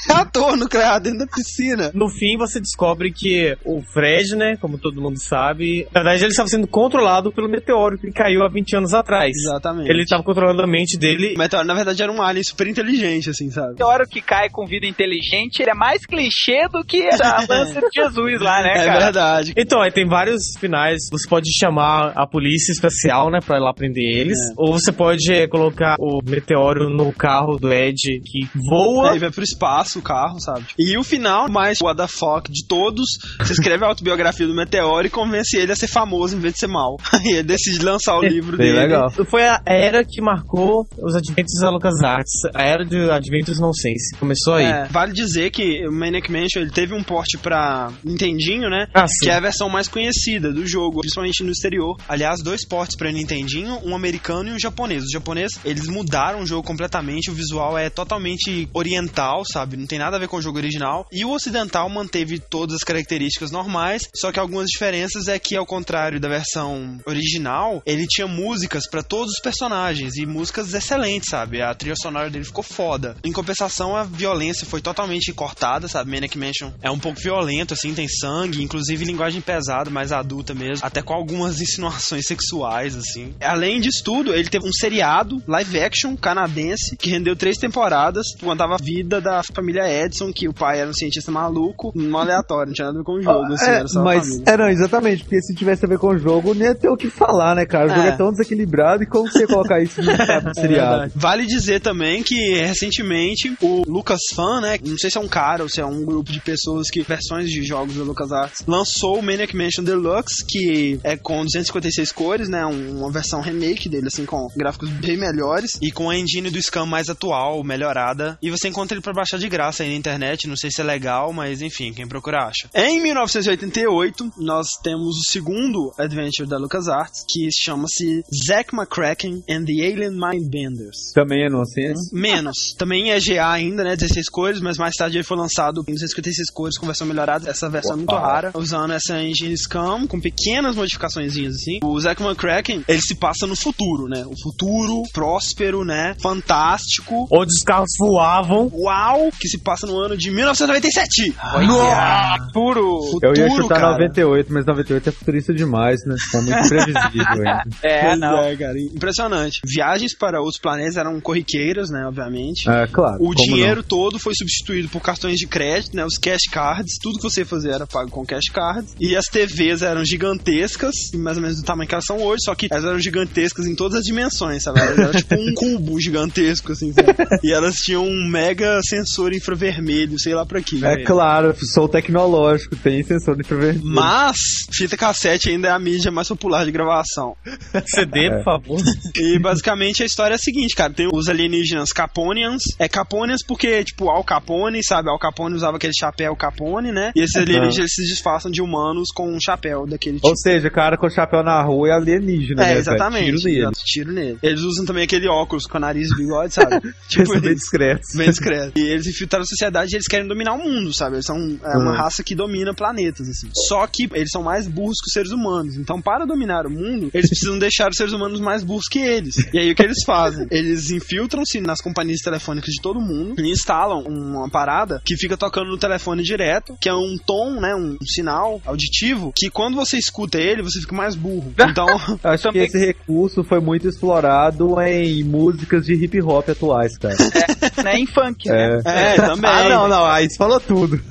Speaker 1: Reator nuclear dentro da piscina.
Speaker 3: No fim, você descobre que o Fred, né, como todo mundo sabe, na verdade ele estava sendo controlado pelo meteoro que caiu há 20 anos atrás.
Speaker 1: Exatamente.
Speaker 3: Ele estava controlando a mente dele.
Speaker 1: O meteoro, na verdade, era um alien super inteligente, assim, sabe?
Speaker 4: A hora que cai com vida inteligente, ele é mais clichê do que a lança de Jesus lá, né,
Speaker 1: É
Speaker 4: cara?
Speaker 1: verdade.
Speaker 3: Então, aí tem vários finais. Você pode chamar a polícia especial, né, pra ir lá prender eles.
Speaker 1: É.
Speaker 3: Ou você pode eh, colocar o meteoro no carro do Ed que voa.
Speaker 1: Aí vai pro espaço o carro, sabe? E o final, mais what the fuck de todos, você escreve a autobiografia do Meteoro e convence ele a ser famoso em vez de ser mal. Aí ele decide lançar o livro
Speaker 2: Bem
Speaker 1: dele.
Speaker 2: legal.
Speaker 3: Foi a era que marcou os Adventures da LucasArts. A era de Adventures Nonsense. Começou aí.
Speaker 1: É, vale dizer que o Maniac Mansion ele teve um porte pra Nintendinho, né?
Speaker 3: Ah, sim.
Speaker 1: Que é a versão mais conhecida do jogo, principalmente no exterior. Aliás, dois portes pra Nintendinho, um americano e um japonês. O japonês, eles mudaram o jogo completamente, o visual é totalmente oriental, sabe? Não tem nada a ver com o jogo original. E o ocidental manteve todas as características normais, só que algumas diferenças é que, ao contrário da versão original, ele tinha músicas pra todos os personagens e músicas excelentes, sabe? A trilha sonora dele ficou foda. Em compensação, a violência foi totalmente cortada, sabe? Maniac Mansion é um pouco violento, assim, tem sangue, inclusive linguagem pesada, mais adulta mesmo, até com algumas insinuações sexuais, assim. Além disso tudo, ele teve um seriado, live action, canadense, que rendeu três temporadas, contava a vida da família Edson, que o pai era um cientista maluco, um aleatório, não tinha nada a ver com o jogo, assim,
Speaker 2: É,
Speaker 1: era só
Speaker 2: mas, é, não, exatamente, porque se tivesse a ver com o jogo, não ia tem o que falar, né, cara? O jogo
Speaker 1: É.
Speaker 2: é tão desequilibrado e como você colocar isso no no seriado?
Speaker 1: Vale dizer também que recentemente o Lucasfan, né, não sei se é um cara ou se é um grupo de pessoas que versões de jogos da LucasArts, lançou o Maniac Mansion Deluxe, que é com 256 cores, né, um- uma versão remake dele assim com gráficos bem melhores e com a engine do Scam mais atual, melhorada. E você encontra ele pra baixar de graça aí na internet, não sei se é legal, mas enfim, quem procura acha. Em 1988, nós temos o segundo adventure da LucasArts, que chama-se Zack McCracken and the Alien Mindbenders.
Speaker 2: Também é nonsense.
Speaker 1: Menos. Também é GA ainda, né? 16 cores, mas mais tarde ele foi lançado em 256 cores com versão melhorada. Essa versão é muito
Speaker 2: Opa.
Speaker 1: rara, usando essa engine Scam, com pequenas modificações assim. O Zack McCracken, ele se passa no futuro, né? O futuro próspero, né? Fantástico.
Speaker 3: Onde os carros voavam.
Speaker 1: Uau! Que se passa no ano de 1997.
Speaker 4: Puro.
Speaker 2: Eu ia
Speaker 1: Futuro,
Speaker 2: chutar
Speaker 1: cara.
Speaker 2: 98, mas 98 é futurista demais, né? Tá muito previsível ainda.
Speaker 4: É, não.
Speaker 1: é, cara. Impressionante. Viagens para outros planetas eram corriqueiras, né? Obviamente.
Speaker 2: É, claro.
Speaker 1: O dinheiro todo foi substituído por cartões de crédito, né? Os cash cards, tudo que você ia fazer era pago com cash cards. E as TVs eram gigantescas, mais ou menos do tamanho que elas são hoje, só que elas eram gigantescas em todas as dimensões, sabe? Elas eram tipo um cubo gigantesco, assim, sabe? E elas tinham um mega sensor infravermelho, sei lá pra quê.
Speaker 2: não. É claro, sou tecnológico, tem sensor de infravermelho.
Speaker 1: Mas, fita cassete ainda é a mídia mais popular de gravação.
Speaker 3: CD, por favor.
Speaker 1: E basicamente a história é a seguinte, cara: tem os alienígenas Caponians. É Caponians porque, tipo, Al Capone, sabe? Al Capone usava aquele chapéu Capone, né? E esses alienígenas eles se disfarçam de humanos com um chapéu daquele tipo.
Speaker 2: Ou seja, o cara com o chapéu na rua é alienígena, né?
Speaker 1: É,
Speaker 2: velho?
Speaker 1: exatamente.
Speaker 2: Tiro nele.
Speaker 1: exato, tiro nele. Eles usam também aquele óculos com nariz e bigode, sabe? tipo,
Speaker 2: São bem
Speaker 1: eles,
Speaker 2: discretos.
Speaker 1: bem discreto. E eles infiltraram a sociedade e eles querem dominar o mundo, sabe? Eles são é uma
Speaker 2: Uhum.
Speaker 1: raça que domina planetas, assim. Só que eles são mais burros que os seres humanos. Então, para dominar o mundo, eles precisam deixar os seres humanos mais burros que eles. E aí, o que eles fazem? Eles infiltram-se nas companhias telefônicas de todo mundo e instalam uma parada que fica tocando no telefone direto, que é um tom, né? Um, sinal auditivo, que quando você escuta ele, você fica mais burro. Então,
Speaker 2: Acho que esse recurso foi muito explorado em músicas de hip hop atuais, cara.
Speaker 4: né? Em funk, né?
Speaker 1: é, também.
Speaker 2: Ah, não, não, aí você falou tudo.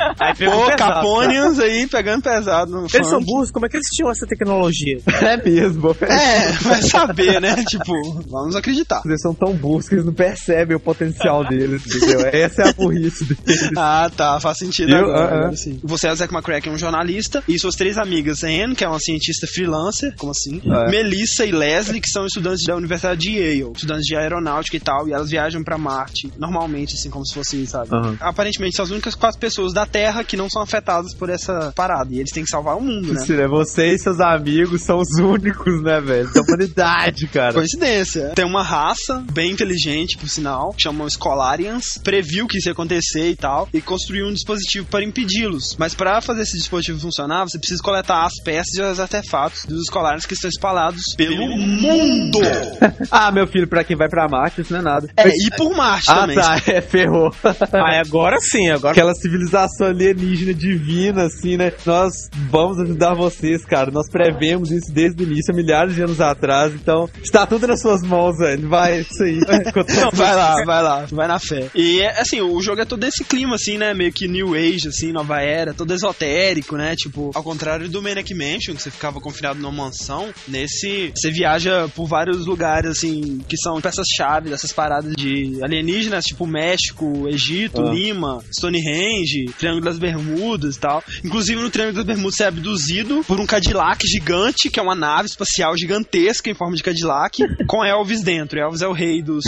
Speaker 3: Aí pegou
Speaker 1: Pô,
Speaker 3: pesado.
Speaker 1: Caponians aí pegando pesado no
Speaker 3: Eles são
Speaker 1: funk.
Speaker 3: burros, como é que eles tinham essa tecnologia?
Speaker 2: É mesmo.
Speaker 1: É, vai saber, né? Tipo, vamos acreditar.
Speaker 2: Eles são tão burros que eles não percebem o potencial deles, entendeu? Essa é a burrice deles.
Speaker 1: Ah, tá, faz sentido
Speaker 2: Viu?
Speaker 1: agora,
Speaker 2: Ah, ah.
Speaker 1: agora sim. Você é o Zack McCracken, um jornalista, e suas três amigas, Anne, que é uma cientista freelancer, como assim?
Speaker 2: É.
Speaker 1: Melissa e Leslie, que são estudantes da Universidade de Yale, estudantes de aeronáutica e tal, e elas viajam pra Marte, normalmente, assim, como se fosse, sabe?
Speaker 2: Aham.
Speaker 1: Aparentemente são as únicas quatro pessoas da Terra que não são afetadas por essa parada, e eles têm que salvar o mundo, né?
Speaker 2: Né, Você e seus amigos são os únicos, né, velho? Da humanidade, cara.
Speaker 1: Coincidência. Tem uma raça bem inteligente, por sinal, que chamam Scholarians, previu que isso ia acontecer e tal, e construiu um dispositivo para impedi-los. Mas para fazer esse dispositivo funcionar, você precisa coletar as peças e os artefatos dos Scholarians que estão espalhados pelo mundo.
Speaker 2: Ah, meu filho, pra quem vai pra Marte, isso não é nada.
Speaker 1: É, e por Marte
Speaker 2: Ah,
Speaker 1: também.
Speaker 2: tá, é, ferrou.
Speaker 3: Ah, agora sim, agora.
Speaker 2: Aquela civilização alienígena divina, assim, né? Nós vamos ajudar vocês, cara. Nós prevemos isso desde o início, milhares de anos atrás. Então, está tudo nas suas mãos, velho. Vai, isso aí.
Speaker 1: Não, vai lá, vai lá, vai na fé. E é, assim, o jogo é todo esse clima, assim, né? Meio que New Age, assim, nova era, todo esotérico, né? Tipo, ao contrário do Maniac Mansion, que você ficava confinado numa mansão, nesse você viaja por vários lugares, assim, que são peças-chave dessas paradas de alienígenas, tipo México, Egito,
Speaker 2: Ah.
Speaker 1: Lima, Stonehenge, Triângulo das Bermudas e tal. Inclusive, no Triângulo das Bermudas você é abduzido por um Cadillac gigante, que é uma nave espacial gigantesca em forma de Cadillac, com Elvis dentro. Elvis é o rei dos,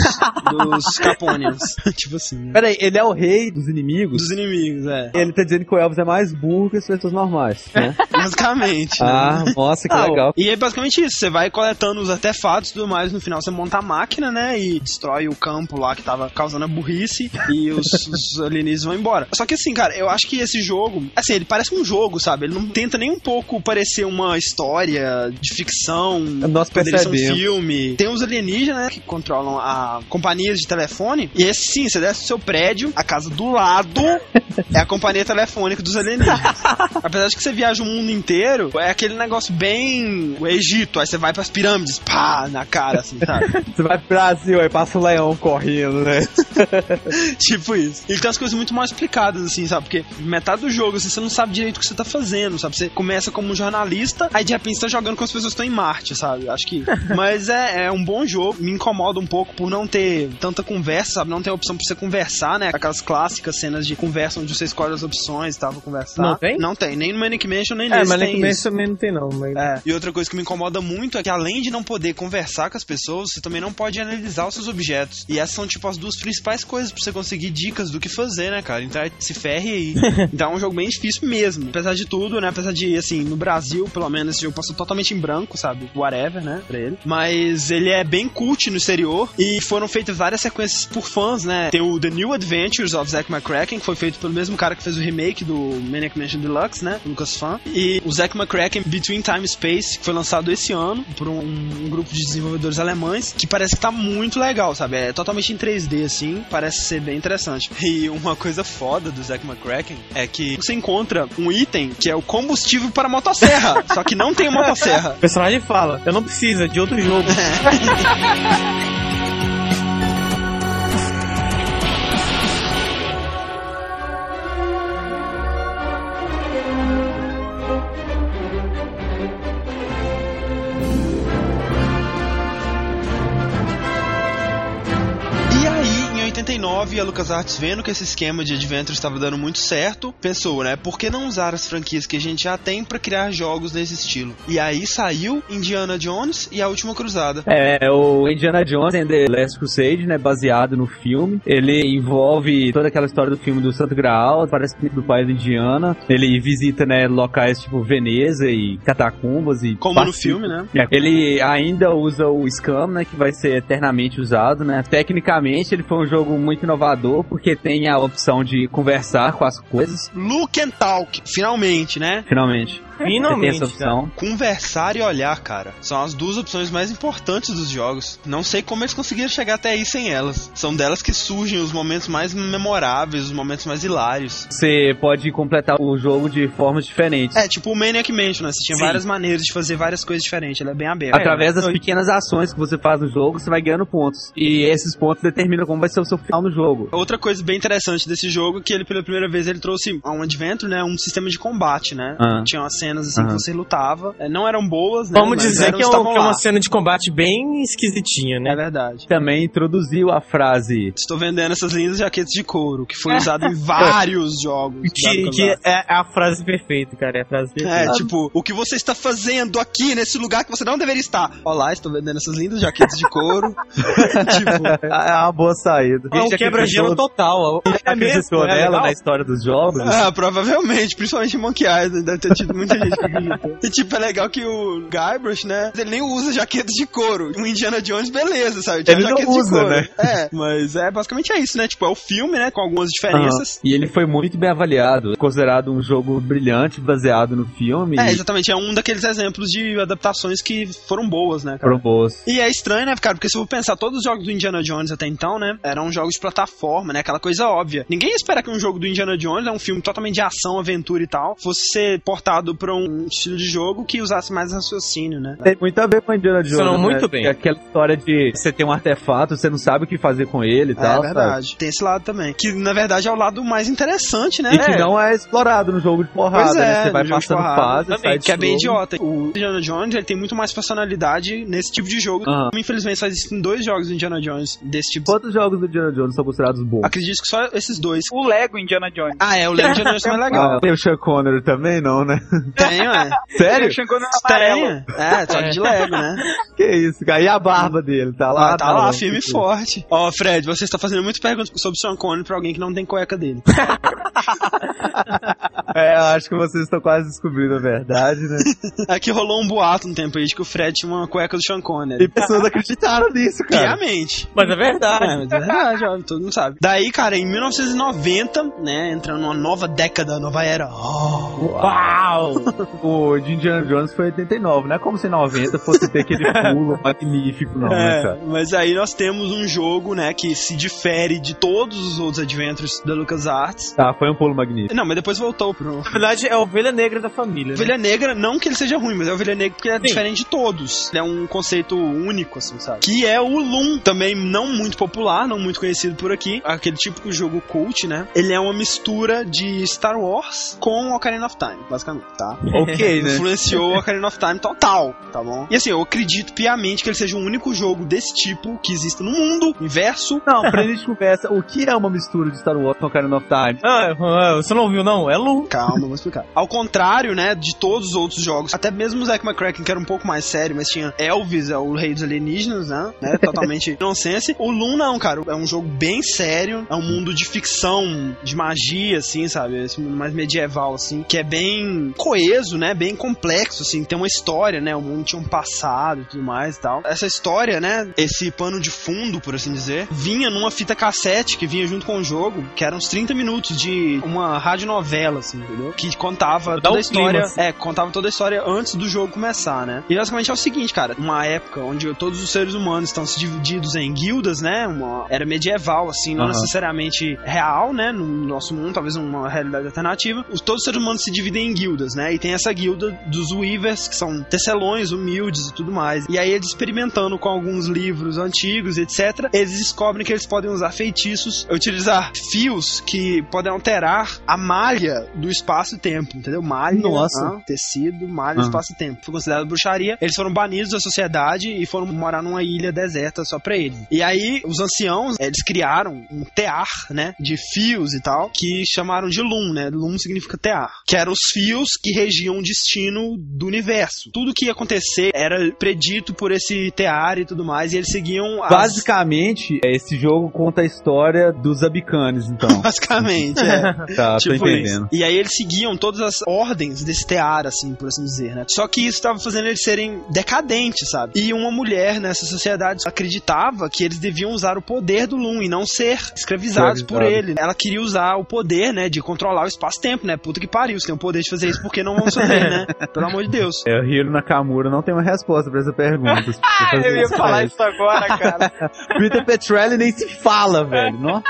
Speaker 1: dos Caponians. tipo assim, né?
Speaker 2: Peraí, ele é o rei dos inimigos?
Speaker 1: Dos inimigos, é.
Speaker 2: Ele tá dizendo que o Elvis é mais burro que as pessoas normais, né?
Speaker 1: Basicamente. né?
Speaker 2: ah, nossa, que
Speaker 1: Ah,
Speaker 2: legal.
Speaker 1: E é basicamente isso, você vai coletando os artefatos e tudo mais, no final você monta a máquina, né, e destrói o campo lá que tava causando a burrice e os, os alienígenas vão embora. Só que assim, cara, eu acho que esse jogo, assim, ele parece um jogo, sabe? Ele não tenta nem um pouco parecer uma história de ficção,
Speaker 2: Nós
Speaker 1: ser um
Speaker 2: percebemos.
Speaker 1: filme. Tem os alienígenas, né, que controlam a companhias de telefone, e esse sim, você desce do seu prédio, a casa do lado é a companhia telefônica dos alienígenas. Apesar de que você viaja o mundo inteiro, é aquele negócio bem o Egito, aí você vai pras pirâmides, pá, na cara, assim, sabe?
Speaker 2: Você vai pro Brasil, aí passa o leão correndo, né?
Speaker 1: tipo isso. Ele tem as coisas muito mal explicadas, assim, sabe? Porque porque metade do jogo assim, você não sabe direito o que você tá fazendo, sabe? Você começa como um jornalista, aí de repente você tá jogando com as pessoas que estão em Marte, sabe? Acho que. Mas é, é um bom jogo. Me incomoda um pouco por não ter tanta conversa, sabe? Não tem opção pra você conversar, né? Aquelas clássicas cenas de conversa onde você escolhe as opções e tal pra conversar.
Speaker 3: Não tem?
Speaker 1: Não tem. Nem no Manic Mansion, nem
Speaker 3: É,
Speaker 1: nesse tem
Speaker 3: nem
Speaker 1: isso.
Speaker 3: também não tem não. Mas...
Speaker 1: É. E outra coisa que me incomoda muito é que além de não poder conversar com as pessoas, você também não pode analisar os seus objetos. E essas são tipo as duas principais coisas pra você conseguir dicas do que fazer, né, cara? Então é- se ferre aí. então é um jogo bem difícil mesmo. Apesar de tudo, né? Apesar de, assim, no Brasil, pelo menos, esse jogo passou totalmente em branco, sabe? Whatever, né? Pra ele. Mas ele é bem cult no exterior e foram feitas várias sequências por fãs, né? Tem o The New Adventures of Zack McCracken, que foi feito pelo mesmo cara que fez o remake do Maniac Mansion Deluxe, né? Lucas Fan. E o Zack McCracken Between Time Space, que foi lançado esse ano por um, um grupo de desenvolvedores alemães, que parece que tá muito legal, sabe? É totalmente em 3D, assim, parece ser bem interessante. E uma coisa foda do Zack McCracken é que você encontra um item que é o combustível para a motosserra, só que não tem motosserra.
Speaker 3: O personagem fala, eu não preciso, é de outro jogo.
Speaker 1: a LucasArts vendo que esse esquema de Adventure estava dando muito certo, pensou, né, por que não usar as franquias que a gente já tem pra criar jogos desse estilo? E aí saiu Indiana Jones e a Última Cruzada.
Speaker 2: É, o Indiana Jones and the Last Crusade, né, baseado no filme. Ele envolve toda aquela história do filme do Santo Graal, parece que do país Indiana. Ele visita, né, locais tipo Veneza e catacumbas e
Speaker 1: Como no filme, né?
Speaker 2: É, Ele ainda usa o Scam, né, que vai ser eternamente usado, né. Tecnicamente, ele foi um jogo muito inovador, porque tem a opção de conversar com as coisas,
Speaker 1: Look and Talk, finalmente, né?
Speaker 2: finalmente. Tem
Speaker 3: Finalmente,
Speaker 2: essa opção.
Speaker 1: Conversar e olhar, cara, são as duas opções mais importantes dos jogos. Não sei como eles conseguiram chegar até aí sem elas. São delas que surgem os momentos mais memoráveis, os momentos mais hilários.
Speaker 2: Você pode completar o jogo de formas diferentes.
Speaker 1: É, tipo o Maniac Mansion, né? Você tinha
Speaker 3: Sim.
Speaker 1: várias maneiras de fazer várias coisas diferentes. Ele é bem aberto.
Speaker 2: Através das pequenas ações que você faz no jogo, você vai ganhando pontos. E esses pontos determinam como vai ser o seu final no jogo.
Speaker 1: Outra coisa bem interessante desse jogo é que ele, pela primeira vez, ele trouxe a um Adventure, né? Um sistema de combate, né?
Speaker 2: Ah.
Speaker 1: Tinha umas cenas assim
Speaker 2: Aham.
Speaker 1: que você lutava. É, não eram boas, né?
Speaker 3: Vamos dizer
Speaker 1: eram,
Speaker 3: que é, um- que é uma cena de combate bem esquisitinha,
Speaker 1: É
Speaker 3: né?
Speaker 1: verdade.
Speaker 2: Também introduziu a frase
Speaker 1: Estou vendendo essas lindas jaquetas de couro, que foi usado em vários jogos.
Speaker 3: Que, que é a frase perfeita, cara. É a frase
Speaker 1: É,
Speaker 3: perfeita.
Speaker 1: tipo, o que você está fazendo aqui nesse lugar que você não deveria estar? Olá, estou vendendo essas lindas jaquetas de couro. tipo,
Speaker 2: é uma boa saída.
Speaker 3: É um quebra-gelo total.
Speaker 2: Ele acreditou
Speaker 3: é
Speaker 2: nela
Speaker 3: legal.
Speaker 2: na história dos jogos.
Speaker 1: ah, provavelmente, principalmente em Monkey Island, deve ter tido muita gente que. E tipo, é legal que o Guybrush, né, ele nem usa jaquetas de couro. O Indiana Jones, beleza, sabe? Tinha
Speaker 2: Ele não
Speaker 1: jaqueta de
Speaker 2: usa,
Speaker 1: couro.
Speaker 2: né?
Speaker 1: É, mas é basicamente é isso, né? Tipo, é o filme, né, com algumas diferenças.
Speaker 2: E ele foi muito bem avaliado, considerado um jogo brilhante, baseado no filme.
Speaker 1: É, exatamente, é um daqueles exemplos de adaptações que foram boas, né, cara?
Speaker 2: foram boas.
Speaker 1: E é estranho, né, cara? Porque se eu pensar, todos os jogos do Indiana Jones até então, né, eram jogos de plataforma, né? Aquela coisa óbvia. Ninguém ia esperar que um jogo do Indiana Jones, é um filme totalmente de ação, aventura e tal, fosse ser portado pra um estilo de jogo que usasse mais raciocínio, né?
Speaker 2: Tem muito a ver com a Indiana Jones.
Speaker 3: Funcionou
Speaker 2: né?
Speaker 3: muito bem.
Speaker 2: É Aquela história de você ter um artefato, você não sabe o que fazer com ele e
Speaker 1: É
Speaker 2: tal. sabe?
Speaker 1: verdade. Tem esse lado também. Que na verdade é o lado mais interessante, né?
Speaker 2: E que não é explorado no jogo de porrada,
Speaker 1: Pois é,
Speaker 2: né? Você vai passando
Speaker 1: porrada
Speaker 2: fase,
Speaker 1: também,
Speaker 2: sai
Speaker 1: que é bem
Speaker 2: jogo.
Speaker 1: idiota. O Indiana Jones ele tem muito mais personalidade nesse tipo de jogo.
Speaker 2: Aham.
Speaker 1: Infelizmente só existem dois jogos do Indiana Jones desse tipo.
Speaker 2: Quantos jogos do Indiana Jones são considerados bons?
Speaker 1: Acredito que só esses dois.
Speaker 4: O Lego Indiana Jones.
Speaker 1: Ah, é, o Lego Indiana Jones é mais legal.
Speaker 2: Ah, tem o Sean Connery também, não, né?
Speaker 1: Tem, ué.
Speaker 2: Sério?
Speaker 4: Ele chegou no
Speaker 1: Tem,
Speaker 4: amarelo.
Speaker 1: é, só que de Lego, né?
Speaker 2: Que isso, cara. E a barba dele? Tá lá?
Speaker 1: Ah, tá lá,
Speaker 2: não,
Speaker 1: firme e
Speaker 2: tipo,
Speaker 1: forte. Ó, Fred, você está fazendo muita pergunta sobre o Sean Connery pra alguém que não tem cueca dele.
Speaker 2: É, eu acho que vocês estão quase descobrindo a verdade, né?
Speaker 1: Aqui rolou um boato um tempo aí de que o Fred tinha uma cueca do Sean
Speaker 2: E
Speaker 1: Connery.
Speaker 2: pessoas acreditaram nisso, cara.
Speaker 1: Piamente.
Speaker 3: Mas é verdade.
Speaker 1: É, mas é verdade, ó, todo mundo sabe. Daí, cara, em 1990, né, entrando numa nova década, nova era. Oh,
Speaker 3: Uau!
Speaker 2: O de Indiana Jones foi 89, não é como se em 90 fosse ter aquele pulo magnífico, não, né,
Speaker 1: É,
Speaker 2: cara?
Speaker 1: mas aí nós temos um jogo, né, que se difere de todos os outros adventures da LucasArts.
Speaker 2: Tá, foi um pulo magnífico.
Speaker 1: Não, mas depois voltou pro.
Speaker 3: Na verdade, é a ovelha negra da família. né?
Speaker 1: Ovelha Negra, não que ele seja ruim, mas é Ovelha Negra porque ele é
Speaker 3: Sim.
Speaker 1: diferente de todos. Ele é um conceito único, assim, sabe? Que é o Loom, também não muito popular, não muito conhecido por aqui. Aquele típico jogo cult, né? Ele é uma mistura de Star Wars com Ocarina of Time, basicamente, tá?
Speaker 2: Ok, né?
Speaker 1: Influenciou Ocarina of Time total, tá bom? E assim, eu acredito piamente que ele seja o único jogo desse tipo que existe no mundo, inverso.
Speaker 2: Não, pra gente conversa, o que é uma mistura de Star Wars com Ocarina of Time?
Speaker 3: Ah, ah, você não ouviu, não? É Lu.
Speaker 1: Calma, vou explicar. Ao contrário, né, de todos os outros jogos, até mesmo o Zack McCracken, que era um pouco mais sério, mas tinha Elvis, é o rei dos alienígenas, né, né totalmente nonsense. O Loom não, cara, é um jogo bem sério, é um mundo de ficção, de magia, assim, sabe, esse mundo mais medieval, assim, que é bem coeso, né, bem complexo, assim, tem uma história, né, o mundo tinha um passado e tudo mais e tal. Essa história, né, esse pano de fundo, por assim dizer, vinha numa fita cassete que vinha junto com o jogo, que eram uns 30 minutos de uma radionovela, assim, entendeu? Que contava toda a história.
Speaker 3: clima, assim.
Speaker 1: É, contava toda a história antes do jogo começar, né? E basicamente é o seguinte, cara, uma época onde todos os seres humanos estão se divididos em guildas, né? Uma era medieval, assim, não
Speaker 2: Aham.
Speaker 1: necessariamente real, né? No nosso mundo, talvez uma realidade alternativa. Os, todos os seres humanos se dividem em guildas, né? E tem essa guilda dos Weavers, que são tecelões, humildes e tudo mais. E aí eles experimentando com alguns livros antigos, etc., eles descobrem que eles podem usar feitiços, utilizar fios que podem alterar a malha do espaço-tempo, entendeu? Malha, ah, tecido, malha,
Speaker 2: Ah.
Speaker 1: espaço-tempo. Foi considerado bruxaria. Eles foram banidos da sociedade e foram morar numa ilha deserta só pra eles. E aí, os anciãos, eles criaram um tear, né, de fios e tal, que chamaram de Lum, né? Lum significa tear. Que eram os fios que regiam o destino do universo. Tudo que ia acontecer era predito por esse tear e tudo mais, e eles seguiam as...
Speaker 2: Basicamente, esse jogo conta a história dos Abicanes, então.
Speaker 1: Basicamente, é.
Speaker 2: tá, tô
Speaker 1: Tipo
Speaker 2: entendendo.
Speaker 1: isso. E aí eles seguiam todas as ordens desse tear, assim, por assim dizer, né? Só que isso estava fazendo eles serem decadentes, sabe? E uma mulher nessa sociedade acreditava que eles deviam usar o poder do Loom e não ser escravizados por ele. Ela queria usar o poder, né, de controlar o espaço-tempo, né? Puta que pariu, você tem o poder de fazer isso, por não vamos fazer, né? Pelo amor de Deus.
Speaker 2: É, o Hiro Nakamura não tem uma resposta pra essa pergunta.
Speaker 4: Ah, eu ia falar isso agora, cara.
Speaker 2: Peter Petrelli nem se fala, velho. Nossa.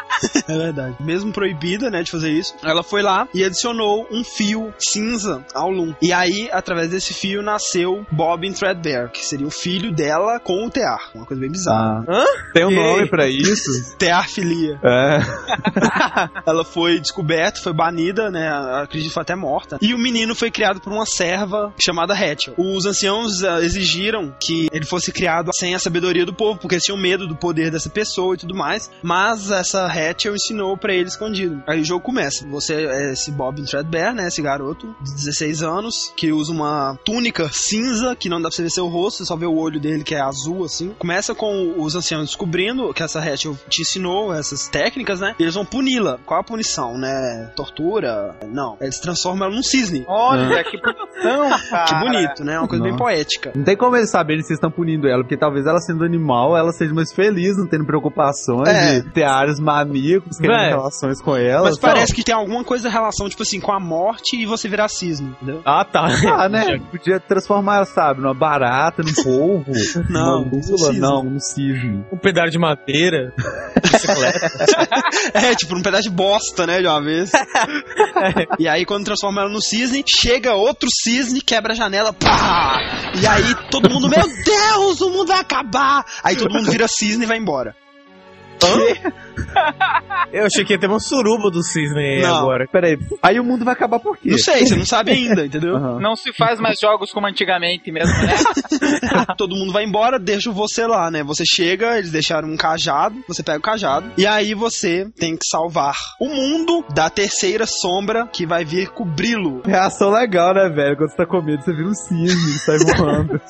Speaker 1: É verdade. Mesmo proibida, né, de fazer isso, ela foi lá e adicionou um fio cinza ao Loom. E aí, através desse fio, nasceu Bobbin Threadbare, que seria o filho dela com o Tear. Uma coisa bem bizarra.
Speaker 2: Ah. Tem um
Speaker 3: Que?
Speaker 2: nome pra isso?
Speaker 1: Tearfilia.
Speaker 2: É.
Speaker 1: Ela foi descoberta, foi banida, né? Acredito que foi até morta. E o menino foi criado por uma serva chamada Rachel. Os anciãos ah, exigiram que ele fosse criado sem a sabedoria do povo, porque eles tinham medo do poder dessa pessoa e tudo mais. Mas essa Rachel ensinou pra ele escondido. Aí o jogo começa. Você é esse Bob Threadbare, né? Esse garoto de 16 anos, que usa uma túnica cinza, que não dá pra você ver seu rosto, você só vê o olho dele que é azul, assim. Começa com os anciãos descobrindo que essa Rachel te ensinou essas técnicas, né? E eles vão puni-la. Qual a punição, né? Tortura? Não. Eles transformam ela num cisne.
Speaker 4: Olha, que produção, cara.
Speaker 1: Que bonito, né? Uma coisa bem
Speaker 2: Nossa.
Speaker 1: poética.
Speaker 2: Não tem como eles saberem se estão punindo ela, porque talvez ela sendo animal, ela seja mais feliz, não tendo preocupações
Speaker 1: É.
Speaker 2: de ter áreas maníacos, querendo
Speaker 3: Véi.
Speaker 2: relações com ela.
Speaker 1: Mas
Speaker 2: Então,
Speaker 1: parece que tem alguma coisa em relação, tipo assim, com a morte e você virar cisne, entendeu?
Speaker 3: Ah, tá.
Speaker 2: Ah, né? Podia transformar ela, sabe, numa barata, num polvo,
Speaker 1: Não,
Speaker 2: numa
Speaker 1: num
Speaker 2: lula, não, num cisne.
Speaker 3: Um pedaço de madeira. bicicleta.
Speaker 1: É, tipo, um pedaço de bosta, né, de uma vez. e aí, quando transforma ela no cisne, chega outro cisne, quebra a janela, pá! E aí, todo mundo, meu Deus, o mundo vai acabar! Aí todo mundo vira cisne e vai embora.
Speaker 3: Eu achei que ia ter uma suruba do cisne
Speaker 1: Não.
Speaker 3: agora.
Speaker 2: Peraí, aí o mundo vai acabar por quê?
Speaker 1: Não sei, você não sabe ainda, entendeu?
Speaker 2: Aham.
Speaker 4: Não se faz mais jogos como antigamente mesmo, né?
Speaker 1: Todo mundo vai embora, deixa você lá, né? Você chega, eles deixaram um cajado, você pega o cajado, e aí você tem que salvar o mundo da terceira sombra que vai vir cobri-lo.
Speaker 2: Reação legal, né, velho? Quando você tá com medo, você vira um cisne, sai voando.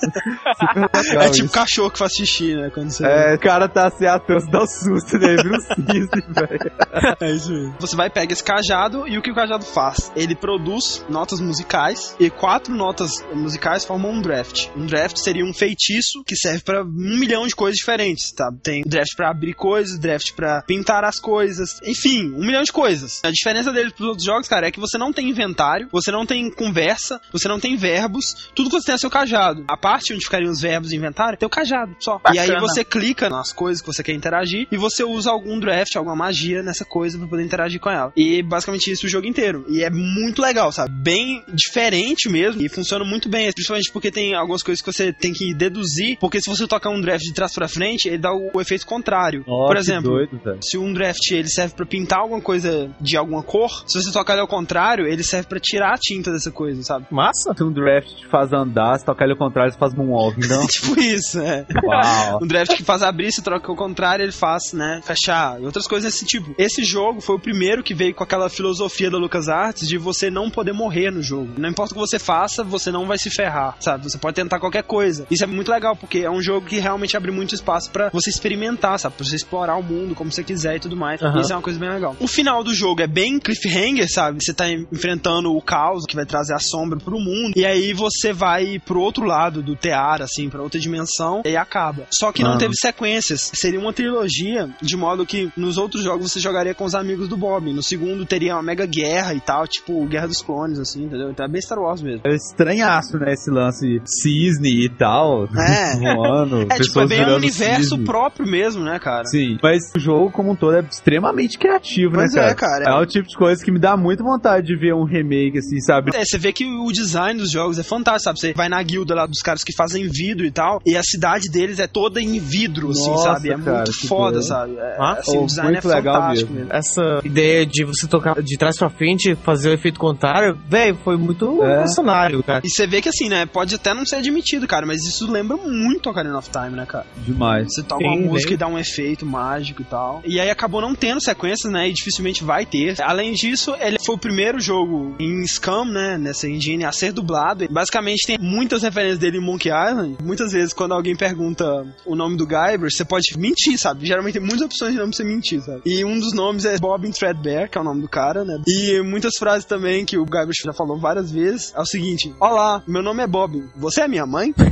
Speaker 1: É tipo
Speaker 2: isso.
Speaker 1: cachorro que faz xixi, né? Quando você.
Speaker 2: É, o cara tá assim, atento, você dá um susto, né? Vira um cisne, velho.
Speaker 1: É isso mesmo. Você vai pegar esse cajado e o que o cajado faz? Ele produz notas musicais e quatro notas musicais formam um draft. Um draft seria um feitiço que serve pra um milhão de coisas diferentes, tá? Tem draft pra abrir coisas, draft pra pintar as coisas, enfim, um milhão de coisas. A diferença dele pros outros jogos, cara, é que você não tem inventário, você não tem conversa, você não tem verbos, tudo que você tem é seu cajado. A parte onde ficariam os verbos e inventário, tem o cajado só. E aí
Speaker 4: Bacana.
Speaker 1: você clica nas coisas que você quer interagir e você usa algum draft, alguma magia nessa coisa pra poder interagir com ela. E basicamente isso o jogo inteiro. E é muito legal, sabe? Bem diferente mesmo. E funciona muito bem. Principalmente porque tem algumas coisas que você tem que deduzir. Porque se você tocar um draft de trás pra frente, ele dá o, o efeito contrário. Por exemplo,
Speaker 2: doido,
Speaker 1: se um draft ele serve pra pintar alguma coisa de alguma cor, se você tocar ele ao contrário, ele serve pra tirar a tinta dessa coisa, sabe?
Speaker 3: Massa?
Speaker 2: Se um draft te faz andar, se tocar ele ao contrário, você faz moonwalk, então...
Speaker 1: tipo isso, é.
Speaker 2: Uau.
Speaker 1: Um draft que faz abrir, se troca ao contrário, ele faz, né, fechar. E outras coisas desse tipo. Esse jogo foi o primeiro que veio com aquela filosofia da LucasArts de você não poder morrer no jogo. Não importa o que você faça, você não vai se ferrar, sabe? Você pode tentar qualquer coisa. Isso é muito legal, porque é um jogo que realmente abre muito espaço pra você experimentar, sabe? Pra você explorar o mundo como você quiser e tudo mais.
Speaker 3: Aham.
Speaker 1: Isso é uma coisa bem legal. O final do jogo é bem cliffhanger, sabe? Você tá enfrentando o caos que vai trazer a sombra pro mundo. E aí você vai pro outro lado do tear, assim, pra outra dimensão. E acaba. Só que não
Speaker 2: Ah.
Speaker 1: teve sequências. Seria uma trilogia, de modo que nos outros jogos você jogaria com os amigos do Bob. No segundo teria uma mega guerra e tal, tipo Guerra dos Clones, assim, entendeu? Então é bem Star Wars mesmo.
Speaker 2: É estranhaço, né, esse lance cisne e tal,
Speaker 1: É.
Speaker 2: voando,
Speaker 1: É, tipo, é bem um universo
Speaker 2: cisne.
Speaker 1: próprio mesmo, né, cara?
Speaker 2: Sim, mas o jogo como um todo é extremamente criativo,
Speaker 1: Pois
Speaker 2: né, cara?
Speaker 1: é, cara.
Speaker 2: É o tipo de coisa que me dá muita vontade de ver um remake, assim, sabe?
Speaker 1: É, você vê que o design dos jogos é fantástico, sabe? Você vai na guilda lá dos caras que fazem vidro e tal, e a cidade deles é toda em vidro, assim,
Speaker 2: Nossa,
Speaker 1: sabe? É
Speaker 2: cara,
Speaker 1: muito
Speaker 2: que
Speaker 1: foda,
Speaker 2: doido.
Speaker 1: Sabe? É,
Speaker 3: Ah,
Speaker 1: assim,
Speaker 2: oh,
Speaker 1: o design é
Speaker 2: muito legal
Speaker 1: fantástico
Speaker 2: mesmo.
Speaker 1: mesmo.
Speaker 3: Essa ideia de você tocar de trás pra frente, fazer o efeito contrário, velho, foi muito
Speaker 2: É.
Speaker 3: revolucionário, cara.
Speaker 1: E você vê que assim, né? Pode até não ser admitido, cara, mas isso lembra muito Ocarina of Time, né, cara?
Speaker 2: Demais.
Speaker 1: Você toca
Speaker 3: Sim,
Speaker 1: uma música
Speaker 3: né?
Speaker 1: e dá um efeito mágico e tal. E aí acabou não tendo sequências, né? E dificilmente vai ter. Além disso, ele foi o primeiro jogo em Scam, né? Nessa engine a ser dublado. Basicamente tem muitas referências dele em Monkey Island. Muitas vezes, quando alguém pergunta o nome do Guybrush, você pode mentir, sabe? Geralmente tem muitas opções de nome pra você mentir, sabe? E um dos nomes é Bob Threadbare, que é o nome do cara, né? E muitas frases também que o Guybrush já falou várias vezes é o seguinte: Olá, meu nome é Bob. Você é minha mãe?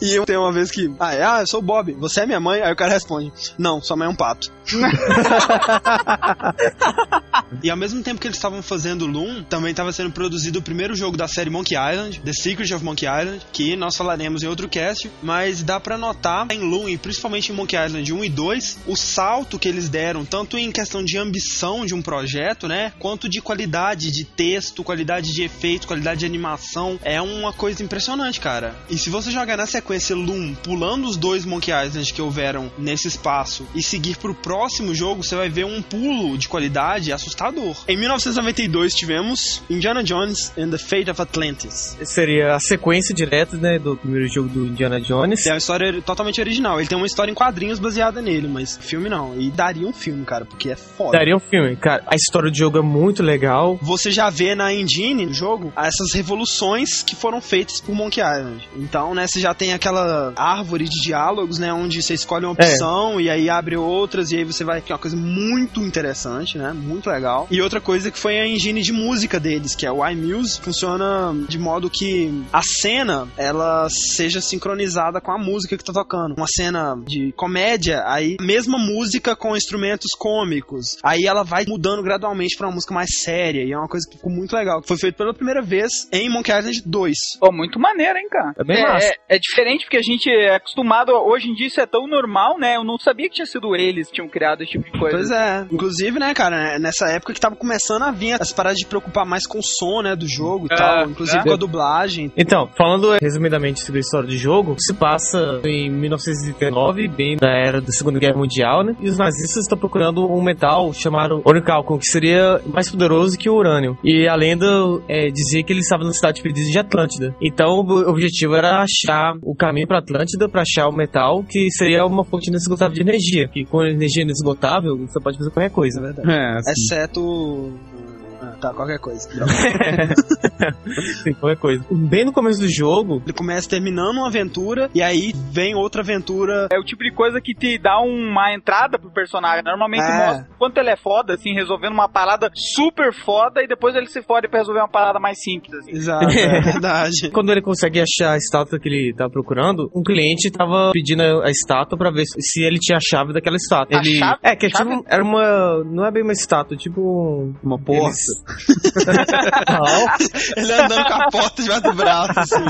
Speaker 1: E eu tenho uma vez que, ah, é, ah, eu sou o Bob, você é minha mãe? Aí o cara responde, não, sua mãe é um pato. e ao mesmo tempo que eles estavam fazendo Loom, também estava sendo produzido o primeiro jogo da série Monkey Island, The Secret of Monkey Island, que nós falaremos em outro cast, mas dá pra notar em Loom e principalmente em Monkey Island 1 e 2, o salto que eles deram, tanto em questão de ambição de um projeto, né, quanto de qualidade de texto, qualidade de efeito, qualidade de animação, é uma coisa impressionante, cara. E se você jogar na sequência Loom, pulando os dois Monkey Island que houveram nesse espaço e seguir pro próximo jogo, você vai ver um pulo de qualidade assustador. Em 1992 tivemos Indiana Jones and the Fate of Atlantis.
Speaker 3: Seria a sequência direta, né, do primeiro jogo do Indiana Jones.
Speaker 1: É uma história totalmente original. Ele tem uma história em quadrinhos baseada nele, mas filme não. E daria um filme, cara, porque é foda.
Speaker 3: Daria um filme. Cara, a história do jogo é muito legal.
Speaker 1: Você já vê na engine do jogo essas revoluções que foram feitas por Monkey Island. Então, né, você já tem aquela árvore de diálogos, né, onde você escolhe uma opção e aí abre outras e aí você vai que é uma coisa muito interessante, né, muito legal. E outra coisa que foi a engine de música deles, que é o iMuse, funciona de modo que a cena ela seja sincronizada com a música que tá tocando. Uma cena de comédia, aí mesma música com instrumentos cômicos. Aí ela vai mudando gradualmente pra uma música mais séria e é uma coisa que ficou muito legal. Foi feito pela primeira vez em Monkey Island 2.
Speaker 4: Pô, muito maneiro, hein, cara?
Speaker 3: É bem massa.
Speaker 4: é, é diferente porque a gente é acostumado, hoje em dia isso é tão normal, né? Eu não sabia que tinha sido eles que tinham criado esse tipo de coisa.
Speaker 1: Pois é. Inclusive, né, cara, nessa época que tava começando a vir as paradas de preocupar mais com o som, né, do jogo e
Speaker 4: É,
Speaker 1: tal. Inclusive
Speaker 4: é.
Speaker 1: com a dublagem.
Speaker 3: Então, falando resumidamente sobre a história do jogo, se passa em 1939, bem da era da Segunda Guerra Mundial, né? E os nazistas estão procurando um metal chamado oricalco, que seria mais poderoso que o urânio. E a lenda é, dizia que ele estava na cidade perdida de Atlântida. Então, o objetivo era achar o caminho para Atlântida, para achar o metal, que seria uma fonte inesgotável de energia. Que com energia inesgotável, você pode fazer qualquer coisa.
Speaker 1: É verdade.
Speaker 2: É, assim.
Speaker 1: Exceto. Tá, qualquer coisa.
Speaker 3: Sim, qualquer coisa. Bem no começo do jogo,
Speaker 1: Ele começa terminando uma aventura e aí vem outra aventura.
Speaker 4: É o tipo de coisa que te dá uma entrada pro personagem. Normalmente
Speaker 1: É.
Speaker 4: mostra o quanto ele é foda, assim, resolvendo uma parada super foda e depois ele se fode pra resolver uma parada mais simples, assim.
Speaker 1: Exato, é verdade.
Speaker 3: Quando ele consegue achar a estátua que ele tava procurando, um cliente tava pedindo a estátua pra ver se ele tinha a chave daquela estátua.
Speaker 4: A
Speaker 3: ele...
Speaker 4: chave?
Speaker 3: É, que é
Speaker 4: Chave?
Speaker 3: tipo, era uma. Não é bem uma estátua, tipo.
Speaker 2: Uma porta.
Speaker 3: eles-
Speaker 1: Ele andando com a porta debaixo do braço, assim.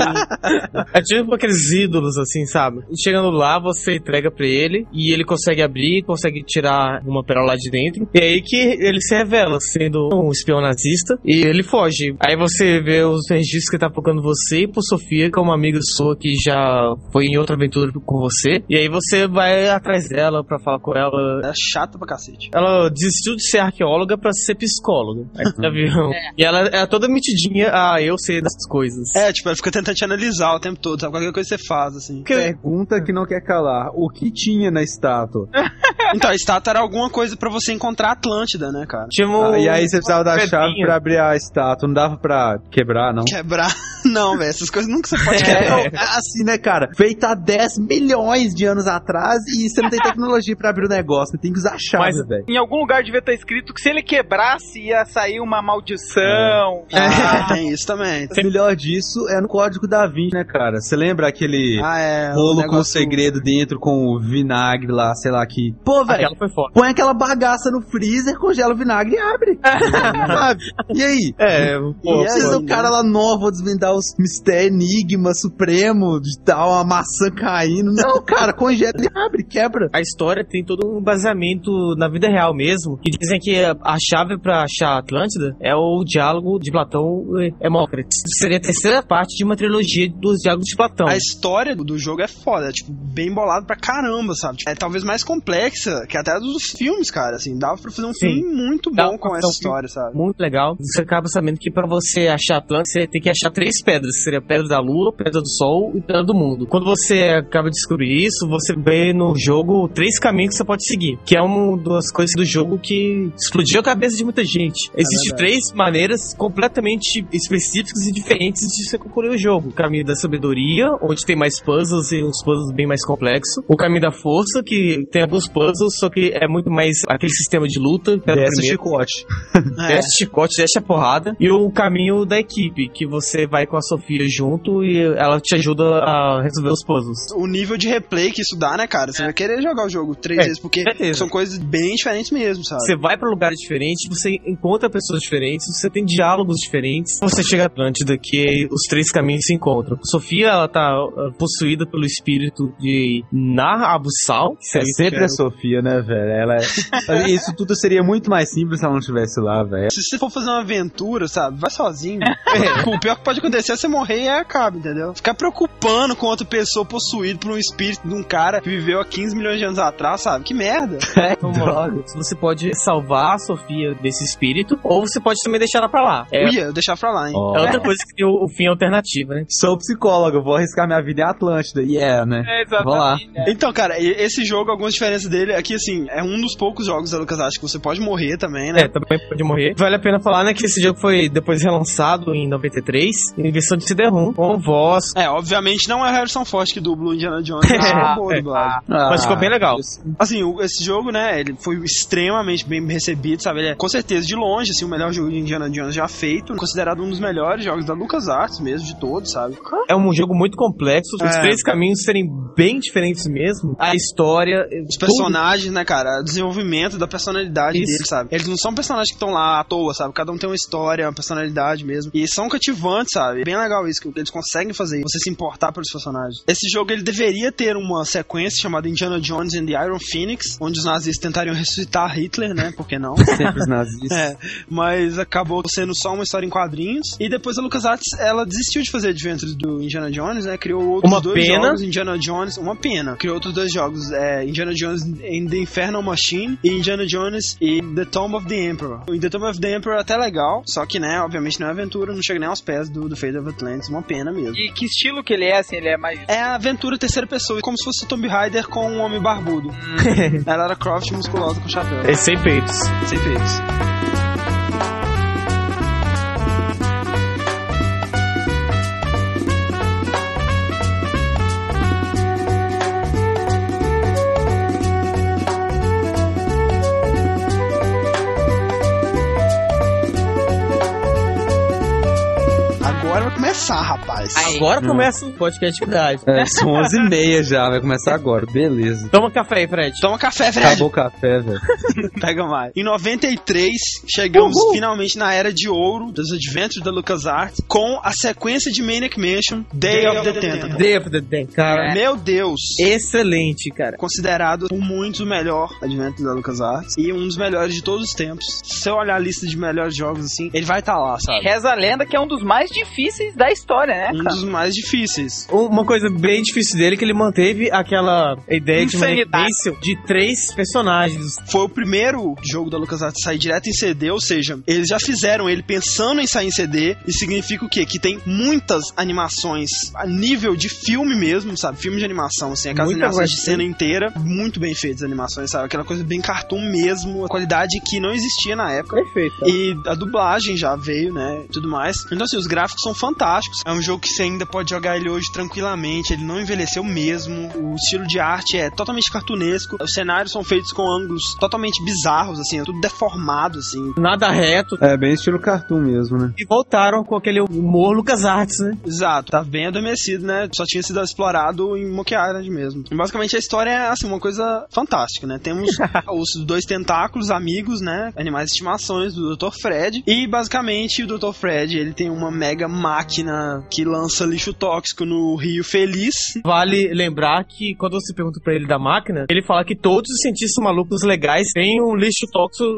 Speaker 3: É tipo aqueles ídolos, assim, sabe? Chegando lá, você entrega pra ele e ele consegue abrir, consegue tirar uma pérola lá de dentro. E aí que ele se revela sendo um espião nazista e ele foge. Aí você vê os registros que tá procurando você e por Sofia, que é uma amiga sua que já foi em outra aventura com você. E aí você vai atrás dela pra falar com ela.
Speaker 1: É chato pra cacete.
Speaker 3: Ela desistiu de ser arqueóloga pra ser psicóloga. Aí você já viu? E ela é toda metidinha, ah, eu sei das coisas.
Speaker 1: É, tipo, ela fica tentando te analisar o tempo todo, sabe? Qualquer coisa que você faz, assim.
Speaker 2: Pergunta que não quer calar. O que tinha na estátua?
Speaker 1: Então, a estátua era alguma coisa pra você encontrar a Atlântida, né, cara?
Speaker 3: Tinha um
Speaker 2: Ah, e aí você precisava da chave pra abrir a estátua. Não dava pra quebrar, não?
Speaker 1: Quebrar. Não, velho, essas coisas nunca você pode
Speaker 2: É,
Speaker 1: quebrar.
Speaker 2: é assim, né, cara? Feita há 10 milhões de anos atrás e você não tem tecnologia pra abrir o negócio. Você tem que usar a chave, velho.
Speaker 4: em algum lugar devia estar escrito que se ele quebrasse ia sair uma maldição.
Speaker 1: Ah, tem isso também.
Speaker 2: O melhor disso é no código da Vinci, né, cara? Você lembra aquele
Speaker 1: Ah, é. o
Speaker 2: bolo com o segredo dentro com o vinagre lá, sei lá que. Pô, velho. Põe aquela bagaça no freezer, congela o vinagre e abre. Sabe? E aí?
Speaker 3: É, pô,
Speaker 1: E aí?
Speaker 2: O cara lá novo, vou desvendar os mistérios, enigma supremo, de tal, uma maçã caindo. Não, cara, congela e abre, quebra.
Speaker 3: A história tem todo um baseamento na vida real mesmo. Que dizem que a chave pra achar a Atlântida é o diálogo de Platão e Hermócrates. Seria a terceira parte de uma trilogia dos diálogos de Platão.
Speaker 1: A história do jogo é foda, é, tipo, bem bolado pra caramba, sabe? Tipo, é talvez mais complexa que até a dos filmes, cara, assim. Dava pra fazer um
Speaker 3: Sim.
Speaker 1: filme muito
Speaker 3: Dá
Speaker 1: bom
Speaker 3: pra
Speaker 1: com essa história, sabe?
Speaker 3: Muito legal. Você acaba sabendo que pra você achar a Atlântida, você tem que achar três pedras. Seria a pedra da Lua, pedra do Sol e pedra do Mundo. Quando você acaba de descobrir isso, você vê no jogo três caminhos que você pode seguir. Que é uma das coisas do jogo que explodiu a cabeça de muita gente. Três maneiras completamente específicas e diferentes de você concluir o jogo. O caminho da sabedoria, onde tem mais puzzles e uns puzzles bem mais complexos. O caminho da força, que tem alguns puzzles, só que é muito mais aquele sistema de luta. O
Speaker 2: Desce o chicote.
Speaker 1: É.
Speaker 3: Desce chicote, desce a porrada. E o caminho da equipe, que você vai com a Sofia junto e ela te ajuda a resolver os puzzles.
Speaker 1: O nível de replay que isso dá, né, cara? Você vai querer jogar o jogo três
Speaker 3: É,
Speaker 1: vezes, porque
Speaker 3: certeza.
Speaker 1: são coisas bem diferentes mesmo, sabe?
Speaker 3: Você vai pra lugares diferentes, você encontra pessoas diferentes, você tem diálogos diferentes. Você chega a Atlântida, que os três caminhos se encontram. Sofia, ela tá uh, possuída pelo espírito de Nar Abusal. que
Speaker 2: É
Speaker 3: seria-
Speaker 2: sempre a Sofia, né, velho? Ela é... Isso tudo seria muito mais simples se ela não estivesse lá, velho.
Speaker 1: Se você for fazer uma aventura, sabe? Vai sozinho. o pior que pode acontecer é você morrer e acaba, entendeu? Ficar preocupando com outra pessoa possuída por um espírito de um cara que viveu há 15 milhões de anos atrás, sabe? Que merda.
Speaker 2: É,
Speaker 3: lá. Você pode salvar a Sofia desse espírito, ou você pode também deixar ela pra lá. É,
Speaker 1: Eu ia deixar pra lá, hein?
Speaker 2: Ó.
Speaker 3: é outra coisa que tem o, o fim alternativo, né?
Speaker 2: Sou psicólogo, vou arriscar minha vida em Atlântida. E é, né?
Speaker 4: É,
Speaker 2: Vou lá.
Speaker 4: exatamente. é.
Speaker 1: Então, cara, esse jogo, algumas diferenças dele é que, assim, é um dos poucos jogos da LucasArts que você pode morrer também, né?
Speaker 3: É, também pode morrer. Vale a pena falar, né, que esse jogo foi depois relançado em 93, em versão de CD-ROM, com voz.
Speaker 1: É, obviamente não é a Harrison Ford que dubla o Indiana Jones, mas é boa
Speaker 3: é.
Speaker 1: dublagem.
Speaker 3: Mas ficou bem legal.
Speaker 1: Assim, o- esse jogo, né, ele foi extremamente bem recebido, sabe? Ele é, com certeza, de longe, assim, o melhor jogo de Indiana Jones já feito, considerado um dos melhores jogos da LucasArts mesmo, de todos, sabe?
Speaker 3: É um jogo muito complexo, os
Speaker 1: É.
Speaker 3: três caminhos serem bem diferentes mesmo. A história.
Speaker 1: Os personagens, né, cara, o desenvolvimento da personalidade
Speaker 3: Isso.
Speaker 1: deles, sabe? Eles não são personagens que estão lá à toa, sabe? Cada um tem uma história, uma personalidade mesmo. E são cativantes, sabe? Bem legal isso, que eles conseguem fazer, você se importar pelos personagens. Esse jogo, ele deveria ter uma sequência chamada Indiana Jones and the Iron Phoenix, onde os nazistas tentariam ressuscitar Hitler, né? Por que não?
Speaker 2: Sempre os nazistas.
Speaker 1: É, mas acabou sendo só uma história em quadrinhos. E depois a LucasArts, ela desistiu de fazer Adventures do Indiana Jones, né? Criou outros
Speaker 3: Uma
Speaker 1: dois
Speaker 3: pena.
Speaker 1: jogos, Indiana Jones, uma pena. Criou outros dois jogos, é, Indiana Jones in the Infernal Machine e Indiana Jones in The Tomb of the Emperor. O In The Tomb of the Emperor é até legal, só que, né, obviamente não é aventura, não chega nem aos pés do, do Fate of Atlantis, uma pena mesmo.
Speaker 4: E que estilo que ele é, assim, ele é mais...
Speaker 1: É a aventura terceira pessoa, como se fosse o Tomb Raider com um homem barbudo. Ela era Croft musculosa com chapéu.
Speaker 3: É sem peitos.
Speaker 1: Sem feitos. Começar rapaz.
Speaker 3: Agora começa o podcast de verdade.
Speaker 2: É, são 11h30 já, vai começar agora. Beleza.
Speaker 3: Toma café aí, Fred.
Speaker 1: Toma café, Fred.
Speaker 2: Acabou o café, velho.
Speaker 1: Pega mais. Em 93, chegamos finalmente na era de ouro dos Adventures da LucasArts com a sequência de Maniac Mansion, Day, of the Tentacle.
Speaker 3: Day of the Dead, cara.
Speaker 1: Meu Deus!
Speaker 3: Excelente, cara.
Speaker 1: Considerado por muitos o melhor Adventure da LucasArts e um dos melhores de todos os tempos. Se eu olhar a lista de melhores jogos assim, ele vai estar lá, sabe?
Speaker 4: Reza a lenda que é um dos mais difíceis da história, né,
Speaker 1: Um
Speaker 4: cara?
Speaker 1: dos mais difíceis.
Speaker 3: Uma coisa bem difícil dele é que ele manteve aquela ideia de
Speaker 4: Insanidade.
Speaker 3: Manifesto de três personagens.
Speaker 1: Foi o primeiro jogo da LucasArts a sair direto em CD, ou seja, eles já fizeram ele pensando em sair em CD, e significa o quê? Que tem muitas animações a nível de filme mesmo, sabe? Filme de animação, assim, aquelas
Speaker 3: Muita
Speaker 1: animações de cena inteira, muito bem feitas as animações, sabe? Aquela coisa bem cartoon mesmo, a qualidade que não existia na época.
Speaker 3: Perfeito.
Speaker 1: E a dublagem já veio, né? Tudo mais. Então, assim, os gráficos são fantásticos. É um jogo que você ainda pode jogar ele hoje tranquilamente. Ele não envelheceu mesmo. O estilo de arte é totalmente cartunesco. Os cenários são feitos com ângulos totalmente bizarros, assim, é tudo deformado, assim.
Speaker 3: Nada reto.
Speaker 2: É bem estilo cartoon mesmo, né?
Speaker 3: E voltaram com aquele humor Lucas Arts, né?
Speaker 1: Exato, tá bem adormecido, né? Só tinha sido explorado em Monkey Island mesmo. E basicamente a história é assim, uma coisa fantástica, né? Temos os dois tentáculos amigos, né? Animais de estimações do Dr. Fred. E basicamente o Dr. Fred, ele tem uma mega máquina que lança lixo tóxico no Rio Feliz.
Speaker 3: Vale lembrar que quando você pergunta pra ele da máquina, ele fala que todos os cientistas malucos legais têm um lixo tóxico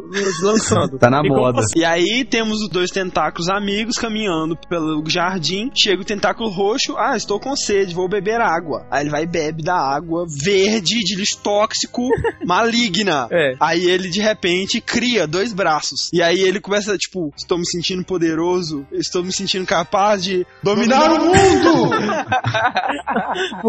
Speaker 3: lançando.
Speaker 2: Tá na
Speaker 3: E
Speaker 2: moda.
Speaker 3: você-
Speaker 1: E aí temos os dois tentáculos amigos caminhando pelo jardim. Chega o tentáculo roxo. Ah, estou com sede, vou beber água. Aí ele vai e bebe da água verde de lixo tóxico maligna.
Speaker 3: É.
Speaker 1: Aí ele de repente cria dois braços. E aí ele começa, tipo, estou me sentindo poderoso, estou me sentindo capaz de dominar o mundo!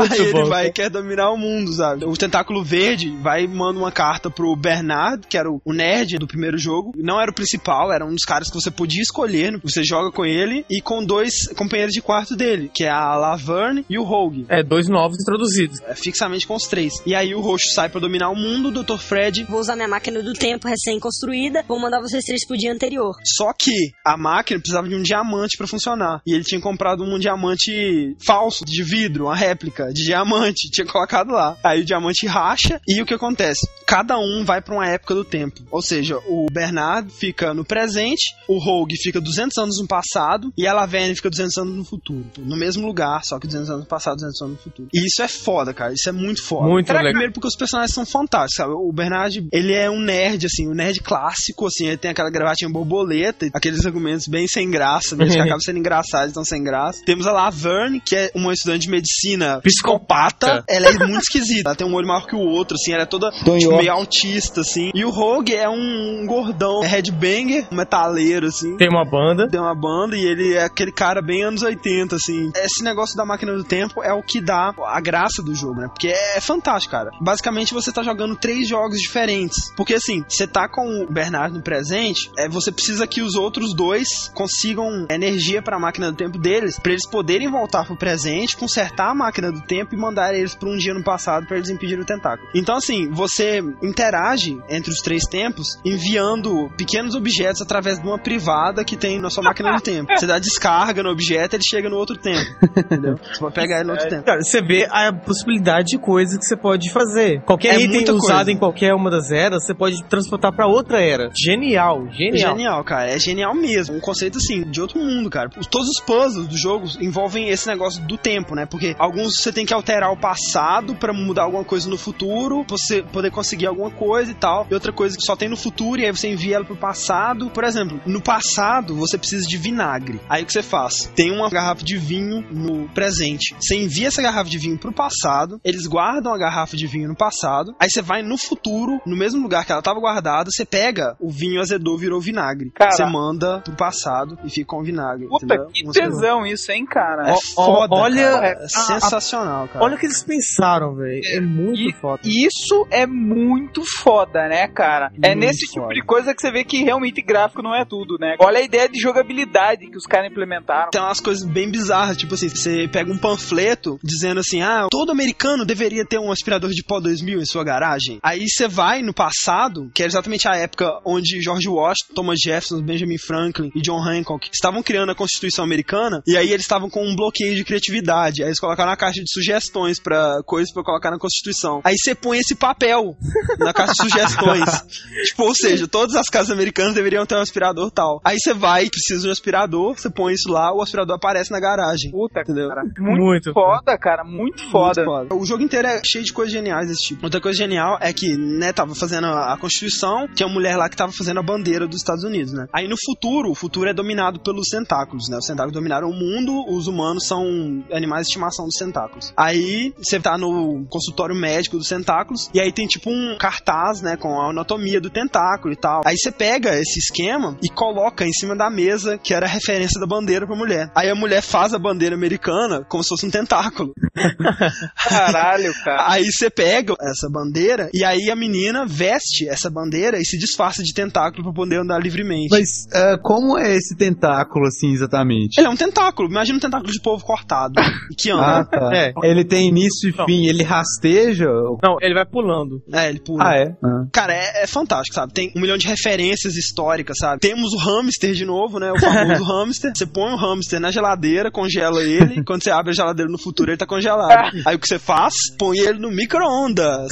Speaker 1: Aí ele
Speaker 3: bom.
Speaker 1: vai e quer dominar o mundo, sabe? O tentáculo verde vai e manda uma carta pro Bernard, que era o nerd do primeiro jogo. Não era o principal, era um dos caras que você podia escolher. né? Você joga com ele e com dois companheiros de quarto dele, que é a Laverne e o Rogue.
Speaker 3: É, dois novos introduzidos.
Speaker 1: É, fixamente com os três. E aí o roxo sai pra dominar o mundo, o Dr. Fred
Speaker 6: Vou usar minha máquina do tempo recém-construída, vou mandar vocês três pro dia anterior.
Speaker 1: Só que a máquina precisava de um diamante pra funcionar. E ele tinha comprado um diamante falso, de vidro, uma réplica de diamante. Tinha colocado lá. Aí o diamante racha e o que acontece? Cada um vai pra uma época do tempo. Ou seja, o Bernard fica no presente, o Rogue fica 200 anos no passado e a Laverne fica 200 anos no futuro. No mesmo lugar, só que 200 anos no passado, 200 anos no futuro. E isso é foda, cara. Isso é muito foda.
Speaker 3: Muito legal.
Speaker 1: Primeiro porque os personagens são fantásticos, sabe? O Bernard, ele é um nerd, assim, um nerd clássico, assim, ele tem aquela gravatinha borboleta, aqueles argumentos bem sem graça, mesmo que acabam sendo engraçados, então sem graça. Temos a Laverne, que é uma estudante de medicina psicopata. Ela é muito esquisita, ela tem um olho maior que o outro, assim, ela é toda tipo, meio autista, assim. E o Rogue é um gordão, é headbanger, um metaleiro, assim
Speaker 3: Tem uma banda.
Speaker 1: tem uma banda e ele é aquele cara bem anos 80, assim. Esse negócio da máquina do tempo é o que dá a graça do jogo, né? Porque é fantástico, cara. Basicamente você tá jogando três jogos diferentes. Porque assim, você tá com o Bernardo no presente, é, você precisa que os outros dois consigam energia pra máquina do tempo deles, pra eles poderem voltar pro presente, consertar a máquina do tempo e mandar eles pra um dia no passado pra eles impedirem o tentáculo. Então assim, você interage entre os três tempos enviando pequenos objetos através de uma privada que tem na sua máquina do tempo. Você dá descarga no objeto, ele chega no outro tempo. Entendeu? Você pode pegar ele no outro tempo.
Speaker 3: Cara, você vê a possibilidade de coisas que você pode fazer. Qualquer
Speaker 1: É
Speaker 3: item usado
Speaker 1: coisa.
Speaker 3: em qualquer uma das eras, você pode transportar pra outra era. Genial, genial.
Speaker 1: Genial, cara. É genial mesmo. Um conceito assim, de outro mundo, cara. Os- Todos os puzzles do jogo envolvem esse negócio do tempo, né? Porque alguns você tem que alterar o passado pra mudar alguma coisa no futuro, pra você poder conseguir alguma coisa e tal. E outra coisa que só tem no futuro, e aí você envia ela pro passado. Por exemplo, no passado você precisa de vinagre. Aí o que você faz? Tem uma garrafa de vinho no presente. Você envia essa garrafa de vinho pro passado, eles guardam a garrafa de vinho no passado, aí você vai no futuro, no mesmo lugar que ela tava guardada, você pega o vinho azedou, virou vinagre.
Speaker 4: Cara.
Speaker 1: Você manda pro passado e fica com vinagre.
Speaker 4: Puta,
Speaker 1: entendeu?
Speaker 4: que Tesão isso, hein, cara?
Speaker 1: É foda,
Speaker 3: olha
Speaker 1: cara. É sensacional, cara.
Speaker 3: Olha o que eles pensaram, velho. É muito
Speaker 4: E
Speaker 3: foda.
Speaker 4: isso é muito foda, né, cara? é
Speaker 1: Muito
Speaker 4: nesse tipo
Speaker 1: foda.
Speaker 4: de coisa que você vê que realmente gráfico não é tudo, né? Olha a ideia de jogabilidade que os caras implementaram.
Speaker 1: Tem umas coisas bem bizarras, tipo assim, você pega um panfleto dizendo assim, ah, todo americano deveria ter um aspirador de pó 2000 em sua garagem. Aí você vai no passado, que é exatamente a época onde George Washington, Thomas Jefferson, Benjamin Franklin e John Hancock estavam criando a Constituição Americana, americana, e aí eles estavam com um bloqueio de criatividade. Aí eles colocaram uma caixa de sugestões pra coisas pra colocar na Constituição. Aí você põe esse papel na caixa de sugestões. tipo, ou seja, todas as casas americanas deveriam ter um aspirador tal. Aí você vai, precisa de um aspirador, você põe isso lá, o aspirador aparece na garagem.
Speaker 4: Puta,
Speaker 1: Entendeu?
Speaker 4: cara. Muito,
Speaker 3: Muito.
Speaker 4: foda, cara. Muito foda.
Speaker 1: Muito foda. O jogo inteiro é cheio de coisas geniais desse tipo. Outra coisa genial é que, né, tava fazendo a a Constituição, tinha uma mulher lá que tava fazendo a bandeira dos Estados Unidos, né? Aí no futuro, o futuro é dominado pelos tentáculos, né? Os tentáculos dominaram o mundo, os humanos são animais de estimação dos tentáculos. Aí você tá no consultório médico dos tentáculos, e aí tem tipo um cartaz, né, com a anatomia do tentáculo e tal. Aí você pega esse esquema e coloca em cima da mesa, que era a referência da bandeira pra mulher. Aí a mulher faz a bandeira americana como se fosse um tentáculo.
Speaker 4: Caralho, cara.
Speaker 1: Aí você pega essa bandeira e aí a menina veste essa bandeira e se disfarça de tentáculo pra poder andar livremente.
Speaker 2: Mas é, como é esse tentáculo, assim, exatamente?
Speaker 1: Ele é um tentáculo, imagina um tentáculo de povo cortado e que anda.
Speaker 2: Ah, tá.
Speaker 3: É.
Speaker 2: Ele tem início e
Speaker 3: Não.
Speaker 2: fim, ele rasteja?
Speaker 3: Não, ele vai pulando.
Speaker 1: É, ele pula.
Speaker 2: Ah, é? Ah.
Speaker 1: Cara, é, é fantástico, sabe? Tem um milhão de referências históricas, sabe? Temos o hamster de novo, né? O famoso hamster. Você põe o hamster na geladeira, congela ele. Quando você abre a geladeira no futuro, ele tá congelado. Aí o que você faz? Põe ele no micro-ondas.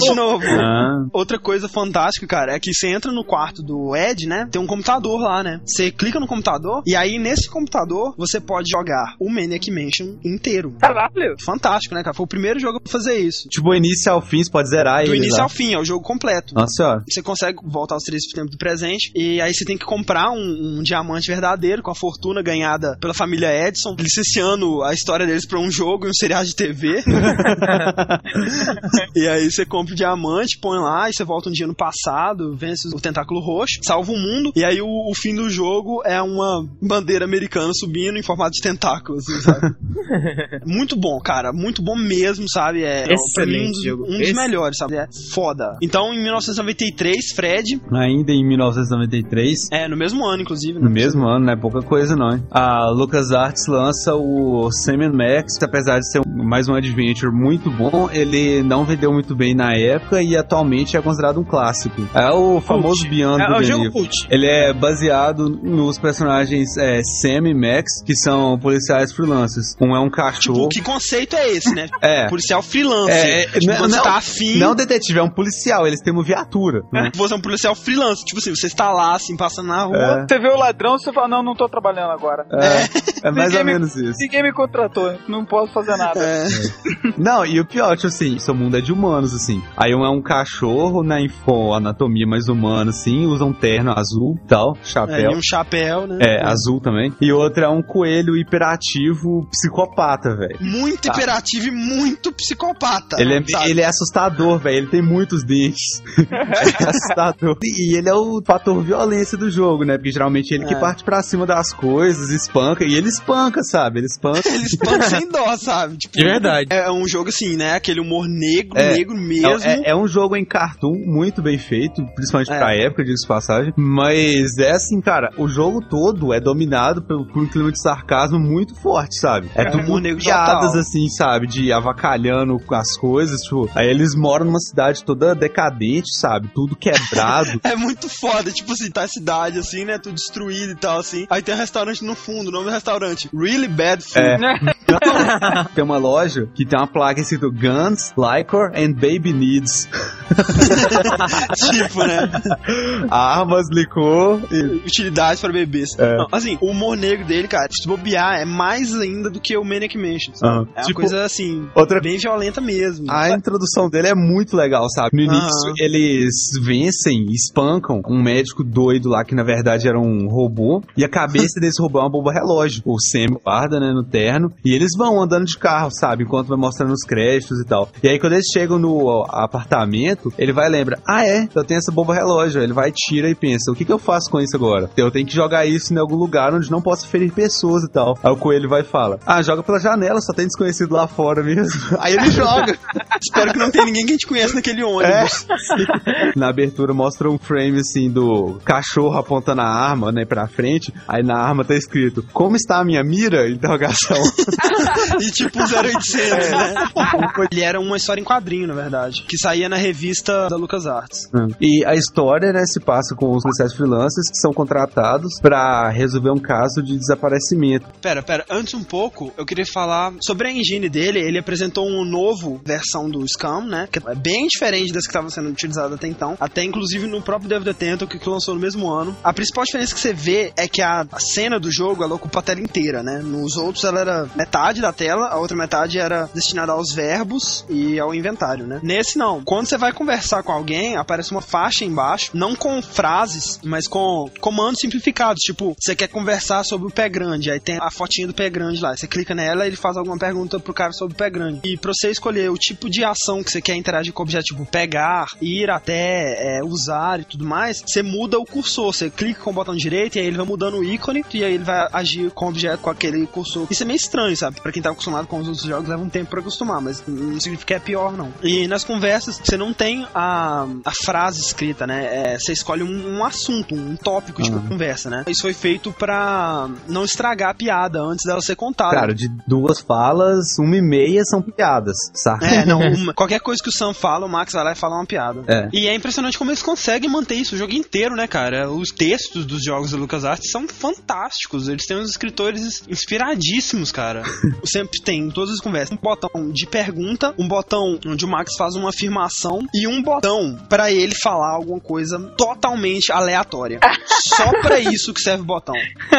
Speaker 1: De novo.
Speaker 2: Ah.
Speaker 1: Outra coisa fantástica, cara, é que você entra no quarto do Ed, né? Tem um computador lá, né? Você clica no computador e aí nesse computador você pode jogar o Maniac Mansion inteiro.
Speaker 4: Caralho.
Speaker 1: Fantástico, né, cara? Foi o primeiro jogo a fazer isso.
Speaker 2: Tipo, início ao fim, você pode zerar
Speaker 1: Do início
Speaker 2: lá.
Speaker 1: ao fim, é o jogo completo.
Speaker 2: Nossa senhora.
Speaker 1: Você consegue voltar aos três tempos do presente e aí você tem que comprar um, um diamante verdadeiro com a fortuna ganhada pela família Edison, licenciando a história deles pra um jogo e um seriado de TV. e aí você compra o diamante, põe lá e você volta um dia no passado, vence o tentáculo roxo, salva o mundo e aí o, o fim do jogo é uma bandeira americana subindo em formato de tentáculo, assim, sabe? muito bom, cara, muito bom mesmo, sabe? É pra mim, um dos,
Speaker 3: Excelente jogo.
Speaker 1: um dos
Speaker 3: Esse-
Speaker 1: melhores, sabe? É foda. Então, em 1993, Fred,
Speaker 2: Ainda em 1993.
Speaker 1: é, no mesmo ano, inclusive, né?
Speaker 2: No mesmo ano, não é pouca coisa não, hein? A LucasArts lança o Sam Max, que apesar de ser mais um adventure muito bom, ele não vendeu muito bem na época e atualmente é considerado um clássico. É o famoso Beyond
Speaker 3: É, é o jogo.
Speaker 2: Ele é baseado nos personagens é, Sam e Max, que são policiais freelancers. Um é um
Speaker 1: Tipo,
Speaker 2: cachorro.
Speaker 1: que conceito é esse, né?
Speaker 2: É.
Speaker 1: Policial freelancer.
Speaker 2: É, é,
Speaker 1: tipo,
Speaker 2: não-
Speaker 1: tá afim.
Speaker 2: Não detetive, é um policial, eles têm uma viatura. Né?
Speaker 1: Você é um policial freelancer. Tipo assim, você está lá, assim, passando na rua.
Speaker 4: Você vê o ladrão, você fala, não, não tô trabalhando agora.
Speaker 2: É, é mais ou
Speaker 4: Ninguém me-
Speaker 2: menos isso.
Speaker 4: Ninguém me contratou, não posso fazer nada.
Speaker 1: É.
Speaker 2: Não, e o pior, tipo assim, seu mundo é de humanos, assim. Aí um é um cachorro, né, info, anatomia mais humana, assim, usa um terno azul tal,
Speaker 1: É,
Speaker 2: chapéu.
Speaker 1: e um chapéu, né?
Speaker 2: É, azul também. E outro é um coelho hiperativo psicopata, velho.
Speaker 1: Muito
Speaker 2: Tá.
Speaker 1: hiperativo e muito psicopata.
Speaker 2: Ele é,
Speaker 1: sabe?
Speaker 2: ele é assustador, velho. Ele tem muitos dentes. é assustador. E ele é o fator violência do jogo, né? Porque geralmente ele que
Speaker 1: É.
Speaker 2: parte pra cima das coisas, espanca. E ele espanca, sabe? Ele espanca.
Speaker 1: Ele espanta sem dó, sabe? Tipo,
Speaker 3: De verdade.
Speaker 1: É um jogo assim, né? Aquele humor negro,
Speaker 2: É.
Speaker 1: negro mesmo.
Speaker 2: É, é um jogo em cartoon muito bem feito, principalmente
Speaker 1: É.
Speaker 2: pra época, de passagem. Mas é assim, cara, o jogo todo é dominado por, por clima de sarcasmo muito forte, sabe? É,
Speaker 1: É,
Speaker 2: tudo
Speaker 1: negro
Speaker 2: piadas assim, sabe? De avacalhando as coisas, tipo. Aí eles moram numa cidade toda decadente, sabe? Tudo quebrado.
Speaker 1: É muito foda, tipo assim, tá a cidade assim, né? Tudo destruído e tal, assim. Aí tem um restaurante no fundo, o nome do restaurante. Really Bad Food.
Speaker 2: É. tem uma loja que tem uma placa escrito Guns, Lycor and Baby Needs.
Speaker 1: tipo, né?
Speaker 2: Armas, licor e.
Speaker 1: Utilidades para bebês.
Speaker 2: É.
Speaker 1: Não, assim, o humor negro dele, cara, se bobear, é mais ainda do que o Maniac Mansion. sabe?
Speaker 2: Aham.
Speaker 1: É uma
Speaker 2: Tipo,
Speaker 1: coisa assim,
Speaker 2: outra-
Speaker 1: bem violenta mesmo.
Speaker 2: A introdução dele é muito legal, sabe? No início,
Speaker 1: Aham.
Speaker 2: eles vencem, espancam um médico doido lá que na verdade era um robô. E a cabeça desse robô é uma bomba relógio. O Sam guarda, né, no terno. E eles vão andando de carro, sabe? Enquanto vai mostrando os créditos e tal. E aí quando eles chegam no apartamento, ele vai e lembra: Ah, é, eu tenho essa bomba relógio. Ele vai, tira e pensa: O que, que eu faço com isso agora? Eu tenho que jogar isso em algum lugar onde não possa ferir pessoas e tal. Aí o coelho vai e fala: Ah, joga pela janela, só tem desconhecido lá fora mesmo. Aí ele joga.
Speaker 1: Espero que não tenha ninguém que a gente conhece naquele ônibus.
Speaker 2: Na abertura mostra um frame assim do cachorro apontando a arma, né, pra frente. Aí na arma tá escrito: Como está a minha mira? Interrogação.
Speaker 1: e tipo 0800, né? Ele era uma história em quadrinho, na verdade, que saía na revista da LucasArts.
Speaker 2: E a história, né, se passa com os policiais freelancers que são contratados pra resolver um caso de desaparecimento.
Speaker 1: Pera, pera, antes um pouco, eu queria falar sobre a engine dele. Ele apresentou uma novo versão do Scam, né? Que é bem diferente das que estavam sendo utilizadas até então. Até inclusive no próprio Devil the Tentacle, que lançou no mesmo ano. A principal diferença que você vê é que a, a cena do jogo ela ocupa a tela inteira, né? Nos outros ela era metade da tela, a outra metade era destinada aos verbos e ao inventário, né? Nesse não. Quando você vai conversar com alguém, aparece uma faixa embaixo, não com frases, mas com comandos simplificados. Tipo, você quer conversar sobre o pé grande, aí tem a fotinha do pé grande lá. Você clica nela e ele faz alguma pergunta pro cara sobre o pé grande. E pra você escolher o tipo de ação que você quer interagir com o objeto, tipo pegar, ir até, é, usar e tudo mais, você muda o cursor. Você clica com o botão direito e aí ele vai mudando o ícone e aí ele vai agir com o objeto com aquele cursor. Isso é meio estranho, sabe? Pra quem tá acostumado com os outros jogos, leva um tempo pra acostumar, mas não significa que é pior, não. E nas conversas, você não tem a, a frase escrita, né? É, você escolhe um, um assunto, um tópico de conversa, né? Isso foi feito pra não estragar a piada antes dela ser contada.
Speaker 2: Claro, de duas falas, uma e meia são piadas, saca?
Speaker 1: É, não, uma- qualquer coisa que o Sam fala, o Max vai lá e fala uma piada.
Speaker 2: É.
Speaker 1: E é impressionante como eles conseguem manter isso o jogo inteiro, né, cara? Os textos dos jogos da LucasArts são fantásticos. Eles têm uns escritores inspiradíssimos, cara. Sempre tem, em todas as conversas, um botão de pergunta, um botão onde o Max faz uma afirmação e um botão pra ele falar alguma coisa totalmente aleatória. Só pra isso que serve o botão.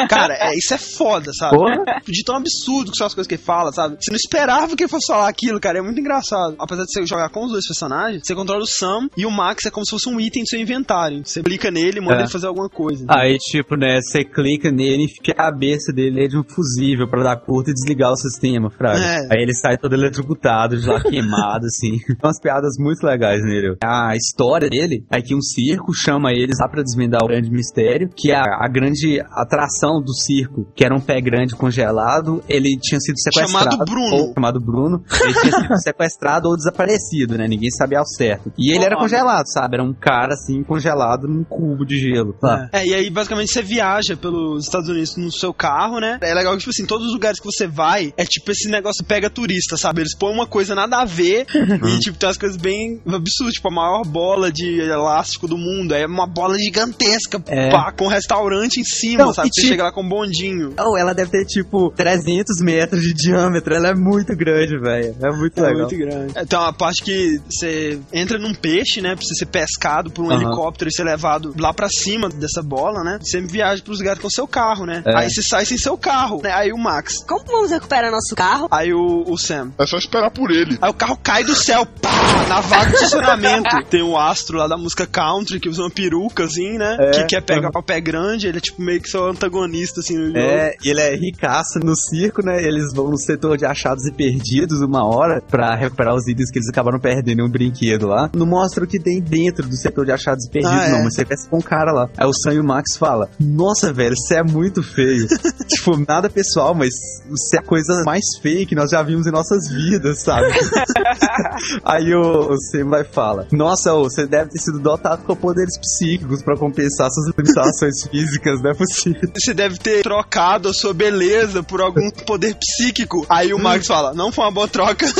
Speaker 1: Cara, é, isso é foda, sabe?
Speaker 2: Porra.
Speaker 1: De tão absurdo que são as coisas que ele fala, sabe? Você não esperava que ele fosse falar aquilo, cara. É muito engraçado. Apesar de você jogar com os dois personagens, você controla o Sam e o Max é como se fosse um item do seu inventário. Você clica nele e manda
Speaker 2: É.
Speaker 1: ele fazer alguma coisa. entendeu?
Speaker 2: Aí, tipo, né, você clica nele e fica a cabeça dele é de um fusível pra dar curta e desligar o sistema, fraga.
Speaker 1: É.
Speaker 2: Aí ele sai todo eletrocutado, lá queimado, assim. Tem umas piadas muito legais nele. A história dele é que um circo chama eles lá pra desvendar o grande mistério, que é a, a grande atração do circo, que era um pé grande congelado, ele tinha sido sequestrado.
Speaker 1: Chamado Bruno.
Speaker 2: Ou, chamado Bruno. Ele tinha sido sequestrado ou desaparecido, né? Ninguém sabia ao certo. E ele era
Speaker 4: Nossa.
Speaker 2: congelado, sabe? Era um cara, assim, congelado num cubo de gelo. sabe?
Speaker 1: É, e aí basicamente você viaja pelos Estados Unidos no seu carro, né? É legal que, tipo assim, todos os lugares que você vai, é tipo esse negócio pega turista, sabe? Eles põem uma coisa nada a ver e, tipo, tem umas coisas bem absurdas, tipo, a maior bola de elástico do mundo. É uma bola gigantesca,
Speaker 2: É.
Speaker 1: pá, com um restaurante em cima,
Speaker 2: Não,
Speaker 1: sabe? Você
Speaker 2: tipo-
Speaker 1: chega lá com um bondinho.
Speaker 2: Oh, ela deve ter tipo 300 metros de diâmetro. Ela é muito grande, velho. É muito
Speaker 1: É
Speaker 2: legal.
Speaker 1: muito grande. É, Tem uma parte que você entra num peixe, né? Pra você ser pescado por um
Speaker 2: Aham.
Speaker 1: helicóptero e ser levado lá pra cima dessa bola, né? Você viaja pros lugares com seu carro, né?
Speaker 2: É.
Speaker 1: Aí você sai sem seu carro, né? Aí o Max.
Speaker 6: Como vamos recuperar nosso carro?
Speaker 1: Aí o, o Sam.
Speaker 5: É só esperar por ele.
Speaker 1: Aí o carro cai do céu, pá, na vaga de estacionamento. Tem o astro lá da música country, que usa uma peruca, assim, né?
Speaker 2: É.
Speaker 1: Que quer pegar o pé grande, ele é tipo meio que seu antagonista, assim, no
Speaker 2: É, e ele é ricaço no circo, né? Eles vão no setor de achados e perdidos uma hora pra recuperar os itens que eles acabaram perdendo em um brinquedo lá. Não mostra o que tem dentro do setor de achados e perdidos,
Speaker 1: Ah, é.
Speaker 2: não. Mas você pensa com um cara lá. Aí o Sam e o Max fala: Nossa, velho, você é muito feio. tipo, nada pessoal, mas você é a coisa mais feia que nós já vimos em nossas vidas, sabe? Aí o, o Sam vai fala: Nossa, ô, você deve ter sido dotado com poderes psíquicos pra compensar suas limitações físicas, não é possível.
Speaker 1: Você deve ter trocado a sua beleza por algum poder psíquico. Aí o Max fala, não foi uma boa troca.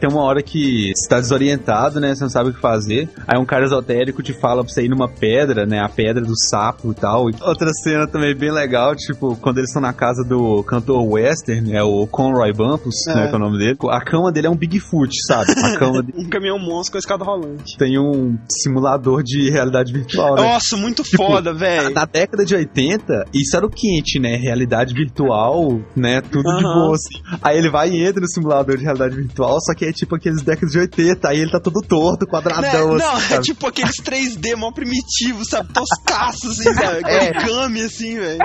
Speaker 2: Tem uma hora que você tá desorientado, né? Você não sabe o que fazer. Aí um cara esotérico te fala pra você ir numa pedra, né? A pedra do sapo e tal. Outra cena também bem legal, tipo, quando eles estão na casa do cantor western, é o Conroy Bumpus,
Speaker 1: É.
Speaker 2: né? Que é o nome dele. A cama dele é um Bigfoot, sabe? A cama dele
Speaker 1: um caminhão monstro com a escada rolante.
Speaker 2: tem um simulador de realidade virtual, né?
Speaker 1: Nossa, muito foda, velho.
Speaker 2: Na década de 80, isso era o quente, né? Realidade virtual, né? Tudo de
Speaker 1: Aham.
Speaker 2: boa, assim. Aí ele vai e entra no simulador de realidade virtual, só que é tipo aqueles décadas de 80, aí ele tá todo torto,
Speaker 1: Né?
Speaker 2: quadradão,
Speaker 1: Não,
Speaker 2: assim,
Speaker 1: é
Speaker 2: sabe?
Speaker 1: tipo aqueles 3D mó primitivos, sabe? Toscaço, assim, sabe?
Speaker 2: É.
Speaker 1: Origami, assim, velho.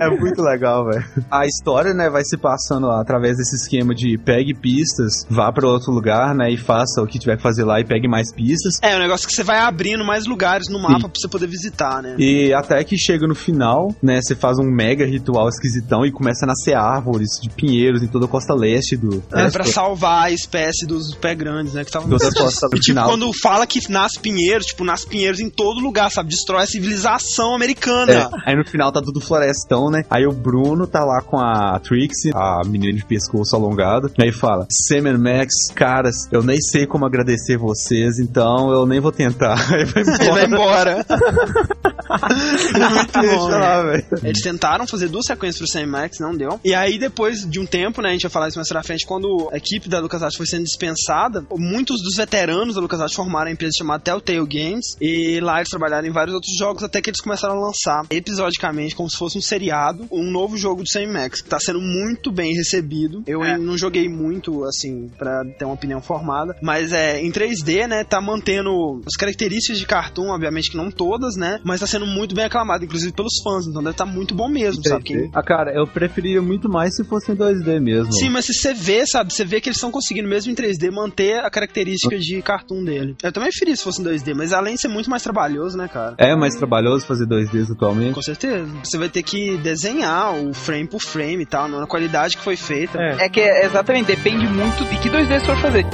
Speaker 2: É muito legal, velho. A história, né, vai se passando através desse esquema de pegue pistas, vá pra outro lugar, né, e faça o que tiver que fazer lá e pegue mais pistas.
Speaker 1: É, um negócio que você vai abrindo mais lugares no mapa
Speaker 2: Sim.
Speaker 1: pra você poder visitar, né?
Speaker 2: E até que chega no final, né, você faz um mega ritual esquisitão e começa a nascer árvores de pinheiros em toda a costa leste do...
Speaker 1: É,
Speaker 2: né,
Speaker 1: pra salvar a espécie dos pé grandes, né? Que tava
Speaker 2: toda costa
Speaker 1: E, tipo, quando fala que nasce pinheiros, tipo, nasce pinheiros em todo lugar, sabe? Destrói a civilização americana.
Speaker 2: É, aí no final tá tudo florestão, né? Aí o Bruno tá lá com a Trixie, a menina de pescoço alongado, e aí fala: Sam and Max, caras, eu nem sei como agradecer vocês, então eu nem vou tentar. Aí vai
Speaker 1: Ele vai
Speaker 2: embora.
Speaker 1: Muito bom,
Speaker 2: Deixa
Speaker 1: né?
Speaker 2: lá.
Speaker 1: Eles tentaram fazer duas sequências pro Sam Max, não deu. E aí, depois de um tempo, né, a gente vai falar isso mais pra frente, quando a equipe da LucasArts foi sendo dispensada, muitos dos veteranos da LucasArts formaram a empresa chamada Telltale Games, e lá eles trabalharam em vários outros jogos, até que eles começaram a lançar, episodicamente, como se fosse um seriado, um novo jogo do Sam Max, que tá sendo muito bem recebido. Eu
Speaker 4: É.
Speaker 1: não joguei muito, assim, pra ter uma opinião formada, mas é em 3D, né, tá mantendo as características de cartoon, obviamente que não todas, né, mas tá sendo muito bem aclamado, inclusive pelos fãs, então deve estar muito bom mesmo, sabe? Quem-
Speaker 2: Ah, cara, eu preferiria muito mais se fosse em 2D mesmo.
Speaker 1: Sim, mas se você vê, sabe, você vê que eles estão conseguindo, mesmo em 3D, manter a característica de cartoon dele. Eu também preferia se fosse em 2D, mas além de ser muito mais trabalhoso, né, cara?
Speaker 2: É mais trabalhoso fazer 2Ds atualmente?
Speaker 1: Com certeza. Você vai ter que desenhar o frame por frame e tal, na qualidade que foi feita.
Speaker 3: É.
Speaker 4: É que é, exatamente, depende muito de que 2D você for fazer.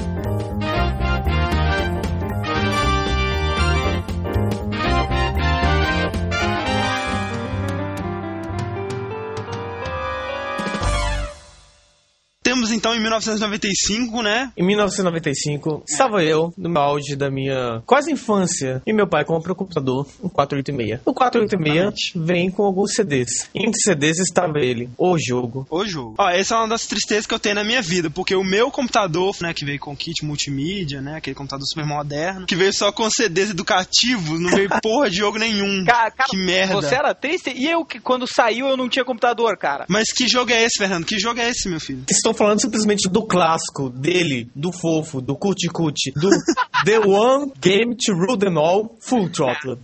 Speaker 1: Então em 1995, né?
Speaker 3: Em 1995, estava eu no meu auge da minha quase infância e meu pai compra um computador, um 486. O 486 vem com alguns CDs. Entre CDs estava ele, o jogo.
Speaker 1: O jogo. Ó, essa é uma das tristezas que eu tenho na minha vida, porque o meu computador, né, que veio com kit multimídia, né, aquele computador super moderno, que veio só com CDs educativos, não veio porra de jogo nenhum.
Speaker 4: Cara, cara,
Speaker 1: que merda.
Speaker 4: você era triste e eu que quando saiu eu não tinha computador, cara.
Speaker 1: Mas que jogo é esse, Fernando? Que jogo é esse, meu filho?
Speaker 3: Estou falando simplesmente do clássico, dele, do fofo, do cuti-cuti, do The One Game to Rule Them All, Full Throttle.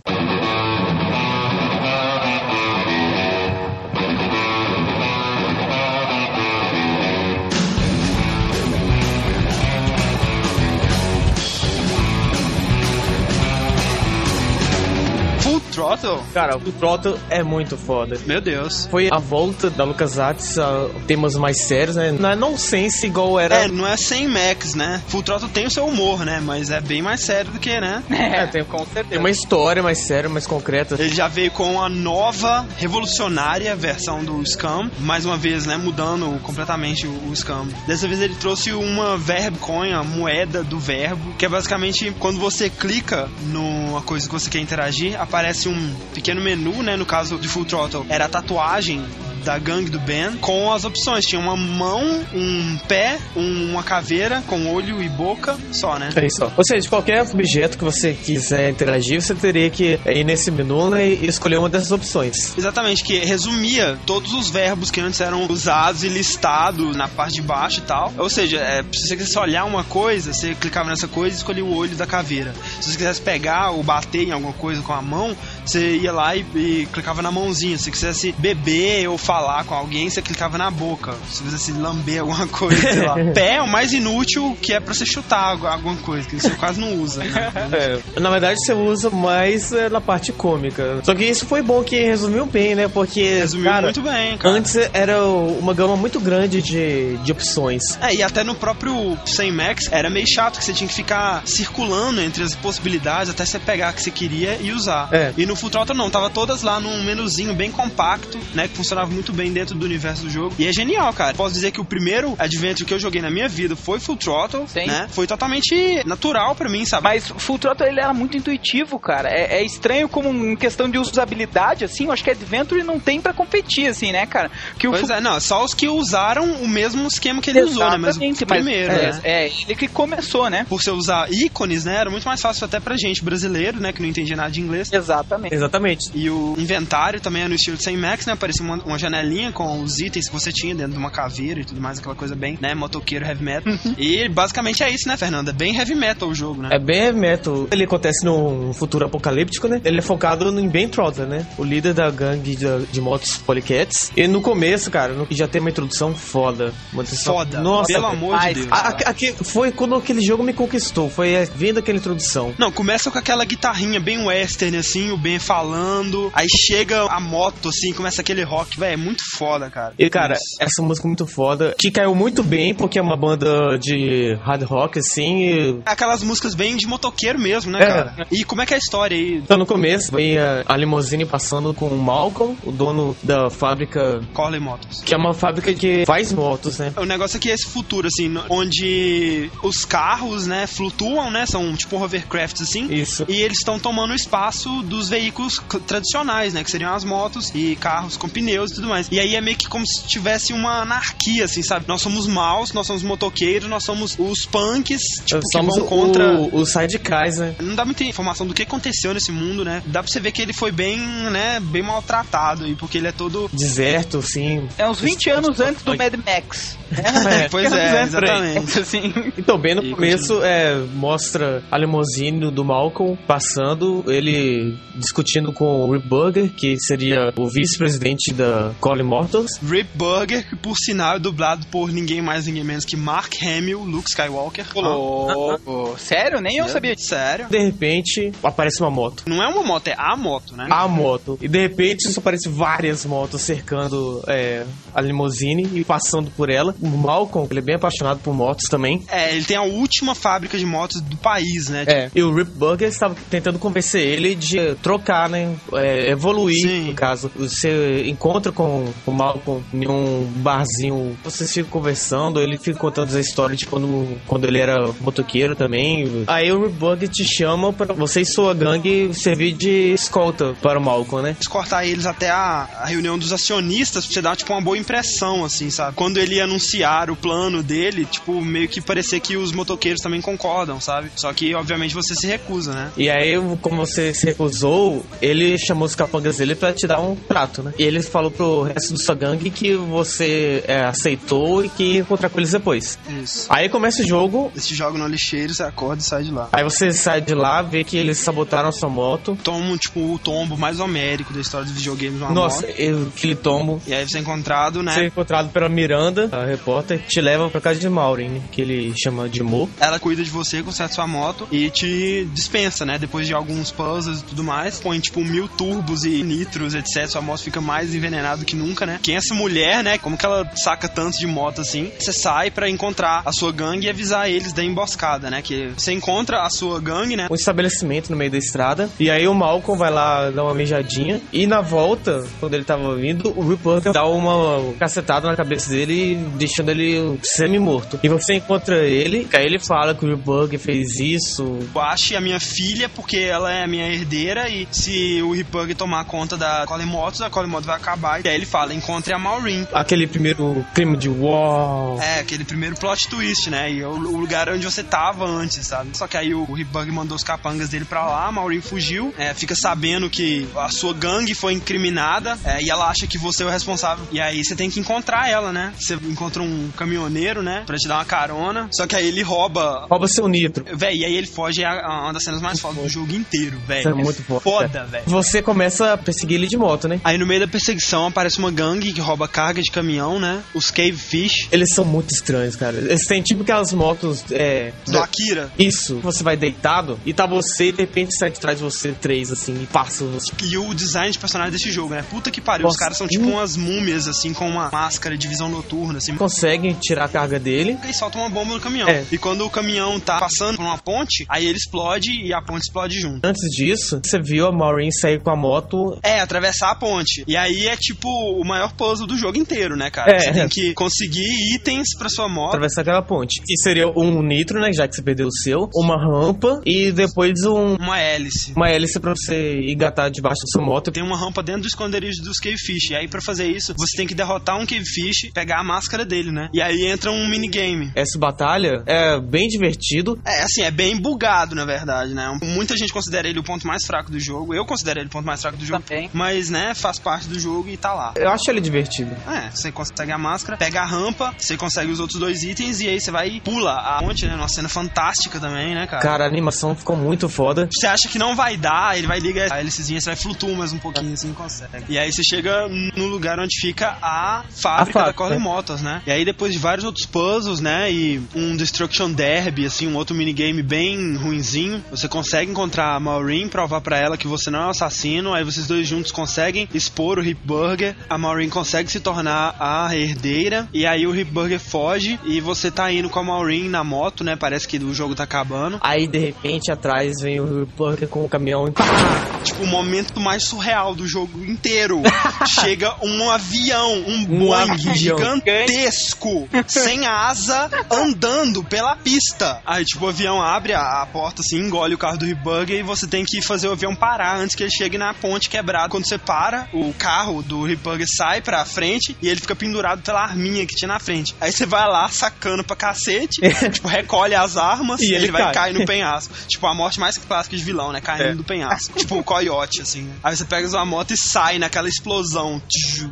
Speaker 1: Throttle?
Speaker 3: Cara, o Throttle é muito foda.
Speaker 1: Meu Deus.
Speaker 3: Foi a volta da LucasArts a temas mais sérios, né? Não é nonsense igual era...
Speaker 1: É, não é sem Max, né? Full Throttle tem o seu humor, né? Mas é bem mais sério do que, né?
Speaker 3: É, tem,
Speaker 4: com certeza.
Speaker 3: tem uma história mais séria, mais concreta.
Speaker 1: Ele já veio com a nova, revolucionária versão do Scam. Mais uma vez, né? Mudando completamente o, o Scam. Dessa vez ele trouxe uma verb coin, a moeda do verbo, que é basicamente quando você clica numa coisa que você quer interagir, aparece um pequeno menu, né? No caso de Full Throttle, era a tatuagem da gangue do Ben com as opções. Tinha uma mão, um pé, um- uma caveira com olho e boca só, né?
Speaker 3: É isso. Ou seja, qualquer objeto que você quiser interagir, você teria que ir nesse menu né, e escolher uma dessas opções.
Speaker 1: Exatamente, que resumia todos os verbos que antes eram usados e listados na parte de baixo e tal. Ou seja, é, se você quisesse olhar uma coisa, você clicava nessa coisa e escolhia o olho da caveira. Se você quisesse pegar ou bater em alguma coisa com a mão, você ia lá e, e clicava na mãozinha. Se quisesse beber ou falar com alguém, você clicava na boca. Se quisesse lamber alguma coisa, sei lá. Pé é o mais inútil que é pra você chutar algu- alguma coisa, que você quase não usa, né?
Speaker 3: É, na verdade, você usa mais é, na parte cômica. Só que isso foi bom que resumiu bem, né? Porque,
Speaker 1: Resumiu
Speaker 3: cara,
Speaker 1: muito bem, cara.
Speaker 3: antes era uma gama muito grande de, de opções.
Speaker 1: É, e até no próprio 100 Max era meio chato que você tinha que ficar circulando entre as possibilidades até você pegar a que você queria e usar.
Speaker 3: É.
Speaker 1: E no Full Throttle não, tava todas lá num menuzinho bem compacto, né, que funcionava muito bem dentro do universo do jogo. E é genial, cara. Posso dizer que o primeiro adventure que eu joguei na minha vida foi Full Throttle,
Speaker 4: Sim.
Speaker 1: né? Foi totalmente natural pra mim, sabe?
Speaker 4: Mas Full Throttle ele era muito intuitivo, cara. É, é estranho como em questão de usabilidade, assim, eu acho que Adventure não tem pra competir, assim, né, cara? Que o
Speaker 1: Pois
Speaker 4: Full-
Speaker 1: é, não, só os que usaram o mesmo esquema que ele usou, né? Mas o
Speaker 4: Exatamente, mas
Speaker 1: primeiro,
Speaker 4: é,
Speaker 1: né?
Speaker 4: é ele que começou, né?
Speaker 1: Por você usar ícones, né? Era muito mais fácil até pra gente brasileiro, né? Que não entendia nada de inglês.
Speaker 4: Exatamente.
Speaker 3: Exatamente.
Speaker 1: E o inventário também é no estilo de 100 Max, né? Aparecia uma, uma janelinha com os itens que você tinha dentro de uma caveira e tudo mais, aquela coisa bem, né? Motoqueiro heavy metal. e basicamente é isso, né, Fernanda? É bem heavy metal o jogo, né?
Speaker 3: É bem metal. Ele acontece num futuro apocalíptico, né? Ele é focado em Ben Trotter, né? O líder da gangue de, de motos Polycats. E no começo, cara, no- já tem uma introdução foda. Uma introdução...
Speaker 1: Foda.
Speaker 3: Nossa,
Speaker 1: Pelo
Speaker 3: cara.
Speaker 1: amor de Deus.
Speaker 3: A- aqui- foi quando aquele jogo me conquistou. Foi vendo aquela introdução.
Speaker 1: Não, começa com aquela guitarrinha bem western, assim, o Ben falando. Aí chega a moto, assim, começa aquele rock, velho, é muito foda, cara.
Speaker 3: E, cara,
Speaker 1: Isso.
Speaker 3: essa música é muito foda, que caiu muito bem, porque é uma banda de hard rock, assim, e...
Speaker 1: Aquelas músicas bem de motoqueiro mesmo, né,
Speaker 3: É.
Speaker 1: cara? E como é que é a história aí?
Speaker 3: Então, no começo, vem a, a limusine passando com o Malcolm, o dono da fábrica,
Speaker 1: Corley Motors.
Speaker 3: que é uma fábrica que faz motos, né?
Speaker 1: O negócio aqui é esse futuro, assim, onde os carros, né, flutuam, né? São tipo hovercrafts, assim.
Speaker 3: Isso.
Speaker 1: E eles estão tomando o espaço dos veículos c- tradicionais, né? Que seriam as motos e carros com pneus e tudo mais. E aí é meio que como se tivesse uma anarquia, assim, sabe? Nós somos maus, nós somos motoqueiros, nós somos os punks, tipo, que
Speaker 3: Somos
Speaker 1: vão contra...
Speaker 3: o, o sidecars, né?
Speaker 1: Não dá muita informação do que aconteceu nesse mundo, né? Dá pra você ver que ele foi bem, né, bem maltratado aí, porque ele é todo...
Speaker 3: Deserto, assim.
Speaker 4: É uns 20 anos antes do Mad Max.
Speaker 3: É,
Speaker 1: Pois é,
Speaker 4: por aí.
Speaker 1: exatamente.
Speaker 4: Assim.
Speaker 3: Então, bem no
Speaker 1: E
Speaker 3: começo, é, mostra a limusine do Malcolm passando, ele discutindo com o Rip Burger, que seria o vice-presidente da Colin Motors.
Speaker 1: Rip Burger, que por sinal é dublado por ninguém mais, ninguém menos que Mark Hamill, Luke Skywalker.
Speaker 4: Louco. Sério? Nem eu sabia disso.
Speaker 1: Sério?
Speaker 3: De repente, aparece uma moto.
Speaker 1: Não é uma moto, é a moto, né?
Speaker 3: A moto. E de repente, só aparece várias motos cercando é, a limusine e passando por ela. O Malcolm, ele é bem apaixonado por motos também.
Speaker 1: É, ele tem a última fábrica de motos do país, né?
Speaker 3: É. E o Rip Burger estava tentando convencer ele de trocar, né? É, evoluir,
Speaker 1: Sim.
Speaker 3: no caso. Você encontra com o Malcolm em um barzinho, vocês ficam conversando, ele fica contando a história de quando, quando ele era motoqueiro também. Aí o Burger te chama para você e sua gangue servir de escolta para o Malcolm, né?
Speaker 1: Escortar eles até a, a reunião dos acionistas pra você dar, tipo, uma boa impressão, assim, sabe? Quando ele ia anunciar o plano dele, tipo, meio que parecia que os motoqueiros também concordam, sabe? Só que, obviamente, você se recusa, né?
Speaker 3: E aí, como você se recusou, ele chamou os capangas dele pra te dar um prato, né? E ele falou pro resto do sua gangue que você é, aceitou e que ia encontrar com eles depois.
Speaker 1: Isso.
Speaker 3: Aí começa o jogo,
Speaker 1: Eles joga no lixeiro, você acorda e sai de lá.
Speaker 3: aí você sai de lá, vê que eles sabotaram a sua moto.
Speaker 1: Toma, tipo, o tombo mais homérico da história dos videogames uma
Speaker 3: Nossa,
Speaker 1: moto.
Speaker 3: eu, aquele tombo.
Speaker 1: E aí você é encontrado, né?
Speaker 3: Você é encontrado pela Miranda, a repórter, te leva pra casa de Maureen, que ele chama de Mo.
Speaker 1: Ela cuida de você, conserta sua moto e te dispensa, né? Depois de alguns puzzles e tudo mais. Põe, tipo, mil turbos e nitros, etc. Sua moto fica mais envenenada que nunca, né? Quem é essa mulher, né? Como que ela saca tanto de moto assim? Você sai pra encontrar a sua gangue e avisar eles da emboscada, né? Que você encontra a sua gangue, né?
Speaker 3: um estabelecimento no meio da estrada. E aí o Malcolm vai lá dar uma mijadinha. E na volta, quando ele tava vindo, o Rip Burger dá uma cacetada na cabeça dele, deixando ele semi-morto. E você encontra ele, aí ele fala que o Rip fez isso.
Speaker 1: Eu acho a minha filha porque ela é a minha herdeira e se o Ripug tomar conta da Colin Motors, a Colin Motors vai acabar. E aí ele fala, encontre a Maureen.
Speaker 3: Aquele primeiro clima de uau.
Speaker 1: É, aquele primeiro plot twist, né? E é o, o lugar onde você tava antes, sabe? Só que aí o, o Ripbug mandou os capangas dele pra lá, a Maureen fugiu, é, fica sabendo que a sua gangue foi incriminada é, e ela acha que você é o responsável. E aí você tem que encontrar ela, né? Você encontra um caminhoneiro, né? Pra te dar uma carona. Só que aí ele rouba.
Speaker 3: Rouba seu nitro.
Speaker 1: Véi, e aí ele foge é uma das cenas mais fodas do jogo inteiro, velho.
Speaker 3: é muito foda.
Speaker 1: Foda, velho.
Speaker 3: Você começa a perseguir ele de moto, né?
Speaker 1: Aí no meio da perseguição aparece uma gangue que rouba carga de caminhão, né? Os Cave Fish.
Speaker 3: Eles são muito estranhos, cara. Eles têm tipo aquelas motos. É,
Speaker 1: Do Akira.
Speaker 3: Isso, você vai deitado e tá você e de repente sai de trás de você três, assim, e passa você.
Speaker 1: E o design de personagem desse jogo, né? Puta que pariu. Os
Speaker 3: Nossa,
Speaker 1: caras são tipo umas múmias, assim, com uma máscara de visão noturna, assim.
Speaker 3: Conseguem tirar a carga dele.
Speaker 1: E soltam uma bomba no caminhão.
Speaker 3: É.
Speaker 1: E quando o caminhão tá passando por uma ponte, aí ele explode e a ponte explode junto.
Speaker 3: Antes disso, você viu a Maureen sair com a moto.
Speaker 1: É, atravessar a ponte. E aí é tipo o maior puzzle do jogo inteiro, né, cara?
Speaker 3: É.
Speaker 1: Você tem que conseguir itens pra sua moto.
Speaker 3: Atravessar aquela ponte. Que seria um nitro, né? Já que você perdeu o seu. Uma rampa. E depois um,
Speaker 1: Uma hélice.
Speaker 3: uma hélice pra você engatar debaixo da sua moto.
Speaker 1: Tem uma rampa dentro do esconderijo dos Cavefish. E aí, pra fazer isso, você tem que derrotar um Cavefish, pegar a máscara dele, né? E aí entra um minigame.
Speaker 3: Essa batalha é bem divertido.
Speaker 1: É, assim, é bem bugado, na verdade, né? Muita gente considera ele o ponto mais fraco do jogo. Eu considero ele o ponto mais fraco do jogo.
Speaker 4: Também.
Speaker 1: Mas, né, faz parte do jogo e tá lá.
Speaker 3: Eu acho ele divertido.
Speaker 1: É, você consegue a máscara, pega a rampa, você consegue os outros dois itens e aí você vai e pula a ponte, né? Uma cena fantástica também, né, cara?
Speaker 3: Cara, a animação ficou muito foda.
Speaker 1: Você acha que não vai dar, ele vai ligar a hélicezinha, você vai flutuar mais um pouquinho, assim, consegue. E aí você chega no lugar onde fica a fábrica
Speaker 3: A
Speaker 1: da
Speaker 3: fábrica.
Speaker 1: Corley Motors, né? E aí depois de vários outros puzzles, né, e um Destruction Derby, assim, um outro minigame bem ruinzinho, você consegue encontrar a Maureen, provar pra ela que você não é o assassino, aí vocês dois juntos conseguem expor o Hip Burger Burger, a Maureen consegue se tornar a herdeira, e aí o Rip Burger foge, e você tá indo com a Maureen na moto, né? Parece que o jogo tá acabando.
Speaker 3: Aí de repente atrás vem o Burger com o caminhão e pá!
Speaker 1: Tipo, o momento mais surreal do jogo inteiro. Chega um avião, um,
Speaker 3: Um
Speaker 1: Boeing
Speaker 3: avião.
Speaker 1: gigantesco, sem asa, andando pela pista. Aí, tipo, o avião abre a, a porta assim, engole o carro do Ripburger e você tem que fazer o avião parar antes que ele chegue na ponte quebrada. Quando você para, o carro do Ripburger sai pra frente e ele fica pendurado pela arminha que tinha na frente. Aí você vai lá sacando pra cacete, tipo, recolhe as armas
Speaker 3: E
Speaker 1: e
Speaker 3: ele
Speaker 1: ele vai
Speaker 3: cai.
Speaker 1: cair no penhasco. Tipo, a morte mais clássica de vilão, né? Caindo
Speaker 3: É.
Speaker 1: do penhasco. tipo, o coiote, assim. né? Aí você pega sua moto e sai naquela explosão.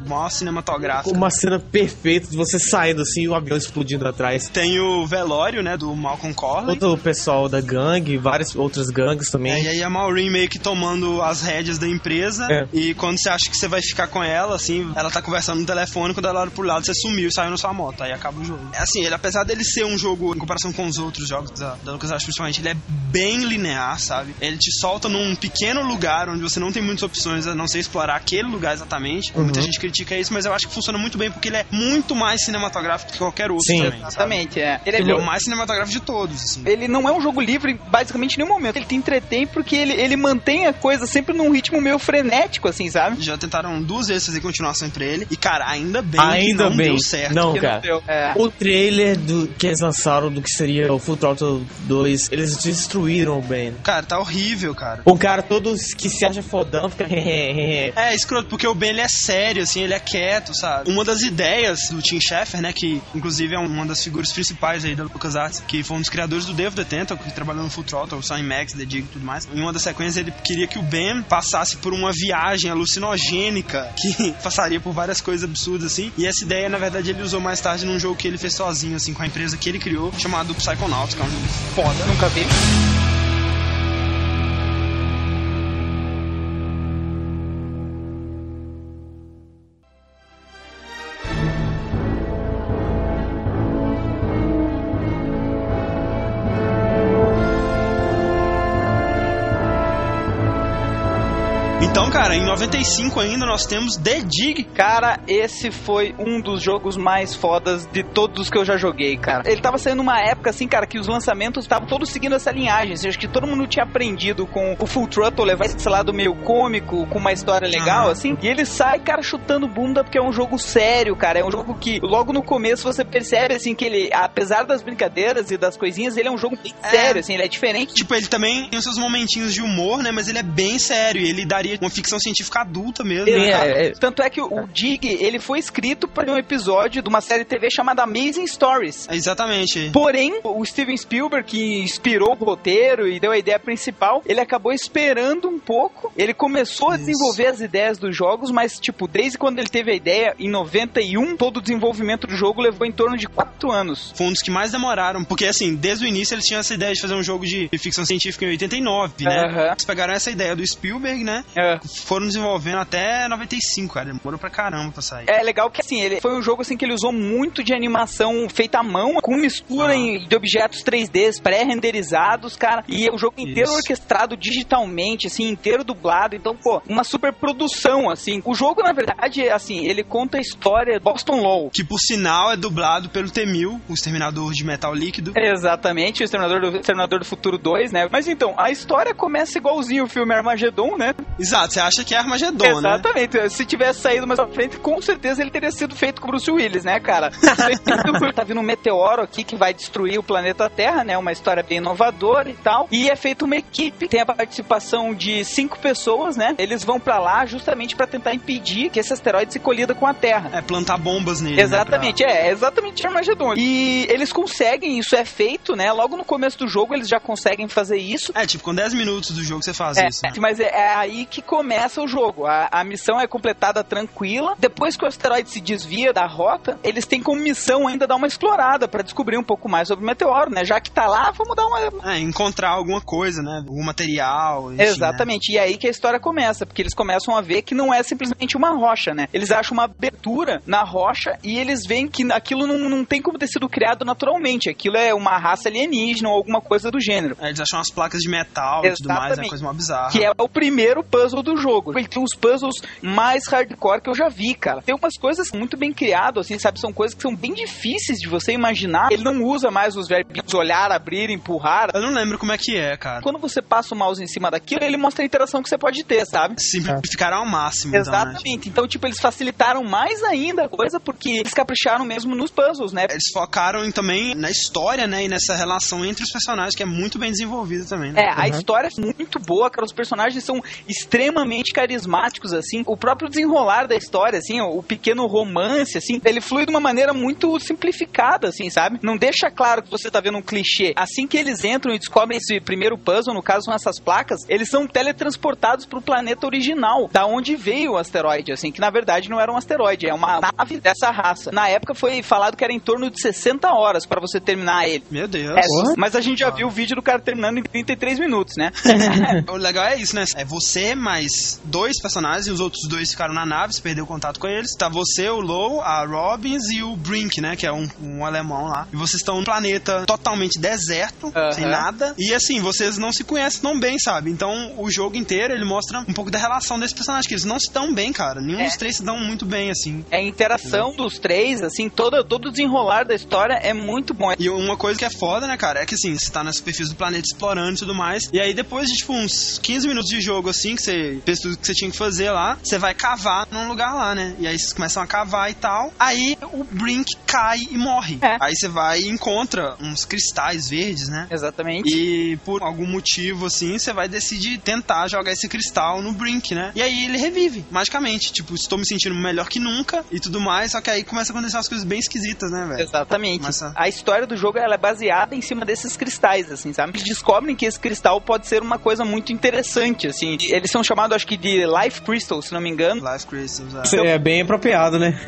Speaker 1: Mó cinematográfica.
Speaker 3: Uma cena perfeita de você saindo assim e o avião explodindo atrás.
Speaker 1: Tem o velório, né, do Malcolm Corley.
Speaker 3: Todo o pessoal da gangue, várias outras gangues
Speaker 1: É,
Speaker 3: também.
Speaker 1: e aí a Maureen meio que tomando as rédeas da empresa.
Speaker 3: É.
Speaker 1: E quando você acha que você vai ficar com ela, assim, ela tá conversando no telefone, quando ela olha pro lado, você sumiu e saiu na sua moto. Aí acaba o jogo. É Assim, ele, apesar dele ser um jogo, em comparação com os outros jogos da, da LucasArts, principalmente, ele é bem linear, sabe? Ele te solta num pequeno lugar onde você não tem muitas opções a não ser explorar aquele lugar exatamente.
Speaker 3: Uhum.
Speaker 1: Muita gente critica isso, mas eu acho que funciona muito bem porque ele é muito mais cinematográfico que qualquer outro
Speaker 3: Sim.
Speaker 1: também. sabe?
Speaker 4: Exatamente, é. Ele,
Speaker 1: Ele é
Speaker 4: é
Speaker 1: o mais cinematográfico de todos, assim.
Speaker 4: ele não é um jogo livre, basicamente, em nenhum momento. Ele te entretém porque ele, ele mantém a coisa sempre num ritmo meio frenético, assim, sabe?
Speaker 1: Já tentaram duas vezes fazer continuação pra ele. E, cara, ainda bem
Speaker 3: Ainda
Speaker 1: que não
Speaker 3: bem.
Speaker 1: deu certo.
Speaker 3: Não, cara.
Speaker 4: deu. É.
Speaker 3: O trailer do que eles lançaram do que seria o Full Throttle 2, eles destruíram o Ben.
Speaker 1: Cara, tá horrível, cara.
Speaker 3: O cara todo que se acha fodão fica.
Speaker 1: É, escroto, porque o Ben ele é sério, assim, ele é quieto, sabe? Uma das ideias do Tim Schafer, né, que inclusive é uma das figuras principais aí da LucasArts, que foi um dos criadores do Devo the Tentacle, que trabalhou no Full Throttle, só em Max, The Dig e tudo mais. Em uma das sequências ele queria que o Ben passasse por uma viagem alucinogênica que passaria por várias coisas absurdas, assim. E essa ideia, na verdade, ele usou mais tarde num jogo que ele fez sozinho, assim, com a empresa que ele criou, chamado Psychonauts, que é um jogo foda.
Speaker 4: Nunca vi.
Speaker 1: 95 ainda nós temos The Dig.
Speaker 4: Cara, esse foi um dos jogos mais fodas de todos os que eu já joguei, cara. Ele tava saindo numa época, assim, cara, que os lançamentos estavam todos seguindo essa linhagem. Assim, acho que todo mundo tinha aprendido com o Full Throttle, levar esse lado meio cômico, com uma história legal,
Speaker 1: Aham.
Speaker 4: assim. E ele sai, cara, chutando bunda, porque é um jogo sério, cara. É um jogo que, logo no começo, você percebe, assim, que ele, apesar das brincadeiras e das coisinhas, ele é um jogo bem
Speaker 1: É.
Speaker 4: sério, assim, ele é diferente.
Speaker 1: Tipo, ele também tem os seus momentinhos de humor, né? Mas ele é bem sério. E ele daria uma ficção científica adulta mesmo. né?
Speaker 3: É, é,
Speaker 4: Tanto é que o Dig, ele foi escrito para um episódio de uma série TV chamada Amazing Stories.
Speaker 1: Exatamente.
Speaker 4: Porém, o Steven Spielberg, que inspirou o roteiro e deu a ideia principal, ele acabou esperando um pouco. Ele começou a
Speaker 1: Isso.
Speaker 4: desenvolver as ideias dos jogos, mas, tipo, desde quando ele teve a ideia, em 91, todo o desenvolvimento do jogo levou em torno de 4 anos.
Speaker 1: Foi um dos que mais demoraram. Porque, assim, desde o início eles tinham essa ideia de fazer um jogo de ficção científica em 89, né? Eles pegaram essa ideia do Spielberg, né?
Speaker 4: É.
Speaker 1: Foram desenvolvendo até 95, cara. Demorou pra caramba pra sair.
Speaker 4: É legal que assim, ele foi um jogo assim que ele usou muito de animação feita à mão, com mistura
Speaker 1: Ah.
Speaker 4: em- de objetos 3D pré-renderizados, cara. E o jogo inteiro
Speaker 1: Isso.
Speaker 4: orquestrado digitalmente, assim, inteiro dublado. Então, pô, uma super produção, assim. O jogo, na verdade, assim, ele conta a história Boston Law.
Speaker 1: Que, por sinal, é dublado pelo T-1000, o Exterminador de Metal Líquido.
Speaker 4: Exatamente, o Exterminador do, Exterminador do Futuro 2, né? Mas então, a história começa igualzinho o filme Armageddon, né?
Speaker 1: Exato, você acha que é Armagedon, né?
Speaker 4: Exatamente. Se tivesse saído mais pra frente, com certeza ele teria sido feito com o Bruce Willis, né, cara? tá vindo um meteoro aqui que vai destruir o planeta Terra, né? Uma história bem inovadora e tal. E é feita uma equipe, tem a participação de cinco pessoas, né? Eles vão pra lá justamente pra tentar impedir que esse asteroide se colida com a Terra.
Speaker 1: É plantar bombas nele.
Speaker 4: Exatamente, é, é exatamente Armagedon. E eles conseguem, isso é feito, né? Logo no começo do jogo eles já conseguem fazer isso.
Speaker 1: Né, pra... É, tipo, com 10 minutos do jogo você faz
Speaker 4: É,
Speaker 1: isso, né?
Speaker 4: mas é, é aí que começa o jogo. A, a missão é completada tranquila. Depois que o asteroide se desvia da rota, eles têm como missão ainda dar uma explorada pra descobrir um pouco mais sobre o meteoro, né? Já que tá lá, vamos dar uma.
Speaker 1: É, encontrar alguma coisa, né? Algum material. enfim,
Speaker 4: Exatamente. E aí que a história começa, porque eles começam a ver que não é simplesmente uma rocha, né? Eles acham uma abertura na rocha e eles veem que aquilo não, não tem como ter sido criado naturalmente. Aquilo é uma raça alienígena ou alguma coisa do gênero.
Speaker 1: Né? É, eles acham umas placas de metal e tudo mais, é
Speaker 4: Exatamente.
Speaker 1: coisa mó bizarra.
Speaker 4: Que é o primeiro puzzle do jogo. Ele tem os puzzles mais hardcore que eu já vi, cara. Tem umas coisas muito bem criadas, assim, sabe? São coisas que são bem difíceis de você imaginar. Ele não usa mais os verbos olhar, abrir, empurrar.
Speaker 1: Eu não lembro como é que é, cara.
Speaker 4: Quando você passa o mouse em cima daquilo, ele mostra a interação que você pode ter, sabe?
Speaker 1: Simplificaram ao máximo. então, né?
Speaker 4: Exatamente. Então, tipo, eles facilitaram mais ainda a coisa porque eles capricharam mesmo nos puzzles, né?
Speaker 1: Eles focaram também na história, né? E nessa relação entre os personagens, que é muito bem desenvolvida também, né?
Speaker 4: É, a história é muito boa, cara. Os personagens são extremamente carismáticos, assim. O próprio desenrolar da história, assim, o, pequeno romance, assim, ele flui de uma maneira muito simplificada, assim, sabe? Não deixa claro que você tá vendo um clichê. Assim que eles entram e descobrem esse primeiro puzzle, no caso são essas placas, eles são teletransportados pro planeta original, da onde veio o asteroide, assim, que na verdade não era um asteroide, é uma nave dessa raça. Na época foi falado que era em torno de 60 horas pra você terminar ele.
Speaker 1: Meu Deus.
Speaker 4: É, mas a gente já viu o vídeo do cara terminando em 33 minutos, né?
Speaker 1: O legal é isso, né? É você mais dois personagens e os outros dois ficaram na nave, você perdeu contato com eles. Tá você, o Low, a Robbins e o Brink, né? Que é um, um alemão lá. E vocês estão num planeta totalmente deserto, sem nada. E assim, vocês não se conhecem tão bem, sabe? Então o jogo inteiro ele mostra um pouco da relação desses personagens, que eles não se dão bem, cara. Nenhum
Speaker 4: É.
Speaker 1: dos três se dão muito bem, assim.
Speaker 4: É a interação dos três, assim, todo, todo o desenrolar da história é muito bom.
Speaker 1: E uma coisa que é foda, né, cara, é que assim, você tá na superfície do planeta explorando e tudo mais. E aí depois de tipo uns 15 minutos de jogo, assim, que você fez tudo que você tinha que fazer lá, você vai cavar num lugar lá, né? E aí vocês começam a cavar e tal. Aí o Brink cai e morre.
Speaker 4: É.
Speaker 1: Aí você vai e encontra uns cristais verdes, né?
Speaker 4: Exatamente.
Speaker 1: E por algum motivo, assim, você vai decidir tentar jogar esse cristal no Brink, né? E aí ele revive, magicamente. Tipo, estou me sentindo melhor que nunca e tudo mais. Só que aí começa a acontecer umas coisas bem esquisitas, né, velho?
Speaker 4: Exatamente.
Speaker 1: Ah.
Speaker 4: A história do jogo ela é baseada em cima desses cristais, assim, sabe? Eles descobrem que esse cristal pode ser uma coisa muito interessante, assim. Eles são chamados, acho que, de Life Crystals, se não me engano.
Speaker 1: Life Crystals, é.
Speaker 3: Isso é bem apropriado, né?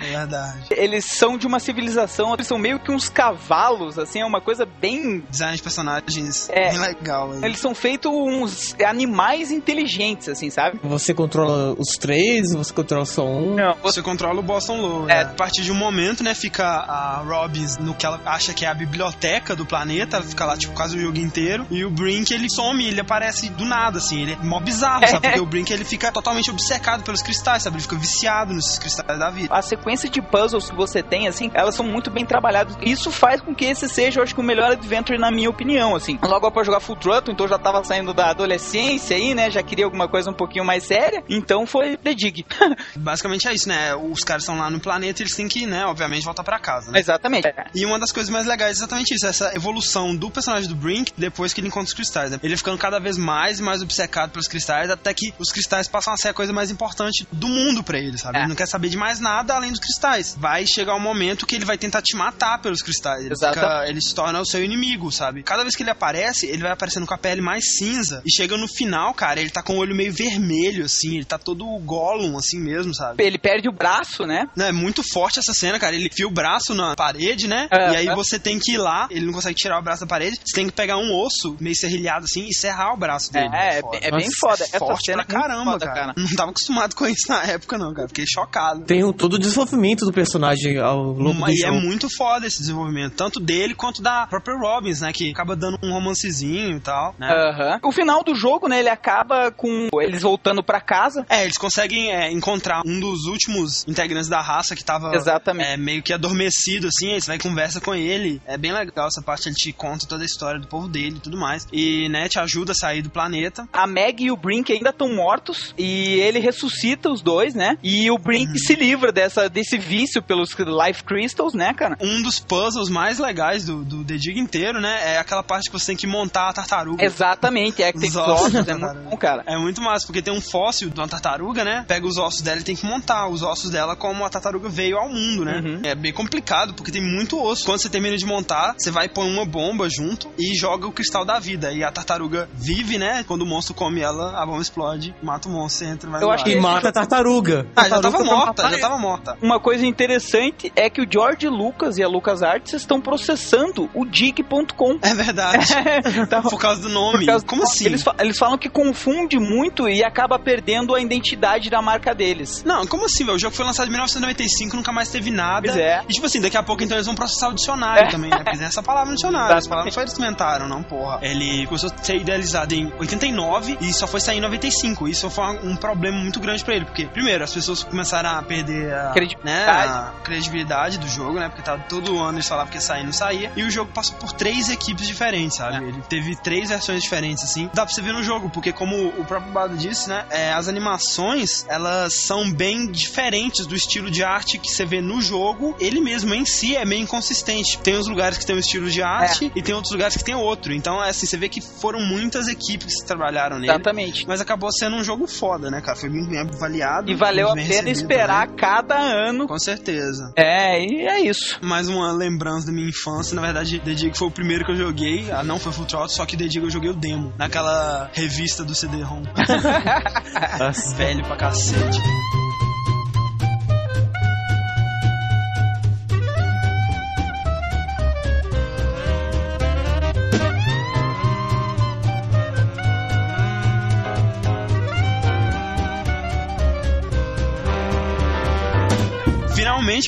Speaker 1: É verdade.
Speaker 4: Eles são de uma civilização, eles são meio que uns cavalos, assim, é uma coisa bem.
Speaker 1: Design de personagens
Speaker 4: É.
Speaker 1: bem legal. aí.
Speaker 4: Eles são feitos uns animais inteligentes, assim, sabe?
Speaker 3: Você controla os três, você controla só um.
Speaker 4: Não,
Speaker 1: Você controla o Boston Low.
Speaker 4: É.
Speaker 1: É. A partir de um momento, né, fica a Robbins no que ela acha que é a biblioteca do planeta, ela fica lá, tipo, quase o jogo inteiro. E o Brink, ele some, ele aparece do nada, assim, ele é mó bizarro, sabe? Porque o Brink, ele fica totalmente obcecado pelos cristais, sabe? Ele fica viciado nesses cristais da vida.
Speaker 4: a sequência de puzzles que você tem, assim, elas são muito bem trabalhadas. Isso faz com que esse seja, eu acho que, o melhor adventure na minha opinião, assim. Logo após jogar Full Throttle, então eu já tava saindo da adolescência aí, né? Já queria alguma coisa um pouquinho mais séria. Então foi The Dig.
Speaker 1: Basicamente é isso, né? Os caras estão lá no planeta e eles têm que, né, obviamente, voltar pra casa, né?
Speaker 4: Exatamente.
Speaker 1: E uma das coisas mais legais é exatamente isso, essa evolução do personagem do Brink depois que ele encontra os cristais, né? Ele ficando cada vez mais e mais obcecado pelos cristais, até que os cristais passam a ser a coisa mais importante do mundo pra ele, sabe?
Speaker 4: É.
Speaker 1: Ele não quer saber de mais nada além dos cristais. Vai chegar um momento que ele vai tentar te matar pelos cristais. Ele, fica- ele se torna o seu inimigo, sabe? Cada vez que ele aparece, ele vai aparecendo com a pele mais cinza. E chega no final, cara, ele tá com o olho meio vermelho, assim. Ele tá todo Gollum, assim mesmo, sabe?
Speaker 4: Ele perde o braço, né?
Speaker 1: Não, é muito forte essa cena, cara. Ele enfia o braço na parede, né?
Speaker 4: É,
Speaker 1: e aí
Speaker 4: é.
Speaker 1: você tem que ir lá, ele não consegue tirar o braço da parede, você tem que pegar um osso meio serrilhado assim e serrar o braço dele.
Speaker 4: É, é, é bem foda.
Speaker 1: É forte
Speaker 4: cena
Speaker 1: pra
Speaker 4: é
Speaker 1: caramba,
Speaker 4: foda,
Speaker 1: cara.
Speaker 4: cara.
Speaker 1: Não tava acostumado com isso na época, não, cara. Fiquei chocado.
Speaker 3: Tem um- todo o desenvolvimento do personagem ao longo do
Speaker 1: E é muito foda esse desenvolvimento, tanto dele quanto da própria Robbins, né? Que acaba dando um romancezinho e tal, né?
Speaker 4: Aham. O final do jogo, né, ele acaba com eles voltando pra casa.
Speaker 1: É, eles conseguem é, encontrar um dos últimos integrantes da raça que tava
Speaker 4: Exatamente.
Speaker 1: é, meio que adormecido, assim, aí você vai e conversa com ele. É bem legal essa parte, ele te conta toda a história do povo dele e tudo mais. E, né, te ajuda a sair do planeta.
Speaker 4: A Meg e o Brink ainda estão mortos e ele ressuscita os dois, né? E o Brink se livra dessa, desse vício pelos Life Crystals, né, cara?
Speaker 1: Um dos puzzles mais legais do, do The Dig inteiro, né, é aquela parte que você tem que montar a tartaruga.
Speaker 4: Exatamente, é que tem
Speaker 1: Os
Speaker 4: os
Speaker 1: ossos
Speaker 4: ossos, é muito bom, cara.
Speaker 1: É muito massa, porque tem um fóssil de uma tartaruga, né? Pega os ossos dela e tem que montar os ossos dela como a tartaruga veio ao mundo, né?
Speaker 4: Uhum.
Speaker 1: É bem complicado, porque tem muito osso. Quando você termina de montar, você vai pôr uma bomba junto e joga o cristal da vida. E a tartaruga vive, né? Quando o monstro come ela, a explode, mata o monstro, entra vai
Speaker 4: Eu acho
Speaker 1: ar.
Speaker 3: E mata a tartaruga.
Speaker 1: Ah, já
Speaker 3: Tartaruga
Speaker 1: tava
Speaker 3: tá-
Speaker 1: morta, já tava morta.
Speaker 4: Uma coisa interessante é que o George Lucas e a LucasArts estão processando o dig.com.
Speaker 1: É verdade.
Speaker 4: Tá-
Speaker 1: Por causa do nome.
Speaker 4: Causa-
Speaker 1: Como assim?
Speaker 4: Eles, fa- eles falam que confunde muito e acaba perdendo a identidade da marca deles.
Speaker 1: Não, como assim, velho? O jogo foi lançado em 1995, nunca mais teve nada.
Speaker 4: Pois é.
Speaker 1: E tipo assim, daqui a pouco então eles vão processar o dicionário
Speaker 4: É.
Speaker 1: também, né? Porque tem essa palavra no dicionário. Essa palavra não foi eles que inventaram, não, porra. Ele começou a ser idealizado em 89 99 e só foi sair em 95. Isso foi um problema muito grande pra ele, porque, primeiro, as pessoas começaram a perder a
Speaker 4: Credibilidade.
Speaker 1: né, a credibilidade do jogo, né? Porque tava todo ano eles falavam que sair e não saía. E o jogo passou por três equipes diferentes, sabe?
Speaker 4: É.
Speaker 1: Ele teve três versões diferentes, assim. Dá pra você ver no jogo, porque como o próprio Bado disse, né? é, as animações, elas são bem diferentes do estilo de arte que você vê no jogo. Ele mesmo em si é meio inconsistente. Tem uns lugares que tem um estilo de arte e tem outros lugares que tem outro. Então, é assim, você vê que foram muitas equipes que trabalharam nele.
Speaker 4: Exatamente.
Speaker 1: Mas acabou sendo um jogo foda, né, cara? Foi bem bem avaliado.
Speaker 4: E valeu a pena esperar
Speaker 1: né?
Speaker 4: cada ano.
Speaker 1: Com certeza.
Speaker 4: É, e é isso.
Speaker 1: Mais uma lembrança da minha infância. Na verdade, The Dig foi o primeiro que eu joguei. Ah, não foi Full Throttle, só que The Dig eu joguei o demo. Naquela revista do CD-ROM. Velho pra cacete.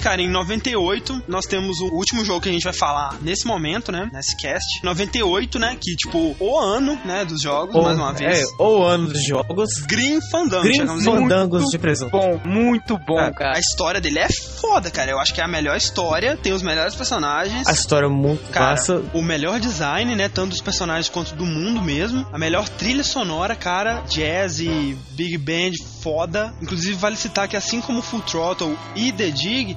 Speaker 1: Cara, em 98, nós temos o último jogo que a gente vai falar nesse momento, né? Nesse cast. 98, né? Que, tipo, o ano, né? Dos jogos, mais uma vez.
Speaker 3: É, ou ano dos jogos.
Speaker 1: Green Fandango.
Speaker 3: Green Fandangos de presunto.
Speaker 4: Bom, muito bom,
Speaker 3: É,
Speaker 4: cara.
Speaker 1: A história dele é foda, cara. Eu acho que é a melhor história, tem os melhores personagens.
Speaker 3: A história é muito
Speaker 1: Cara,
Speaker 3: massa.
Speaker 1: o melhor design, né? Tanto dos personagens quanto do mundo mesmo. A melhor trilha sonora, cara. Jazz e Big Band, foda. Inclusive, vale citar que assim como Full Throttle e The Dig,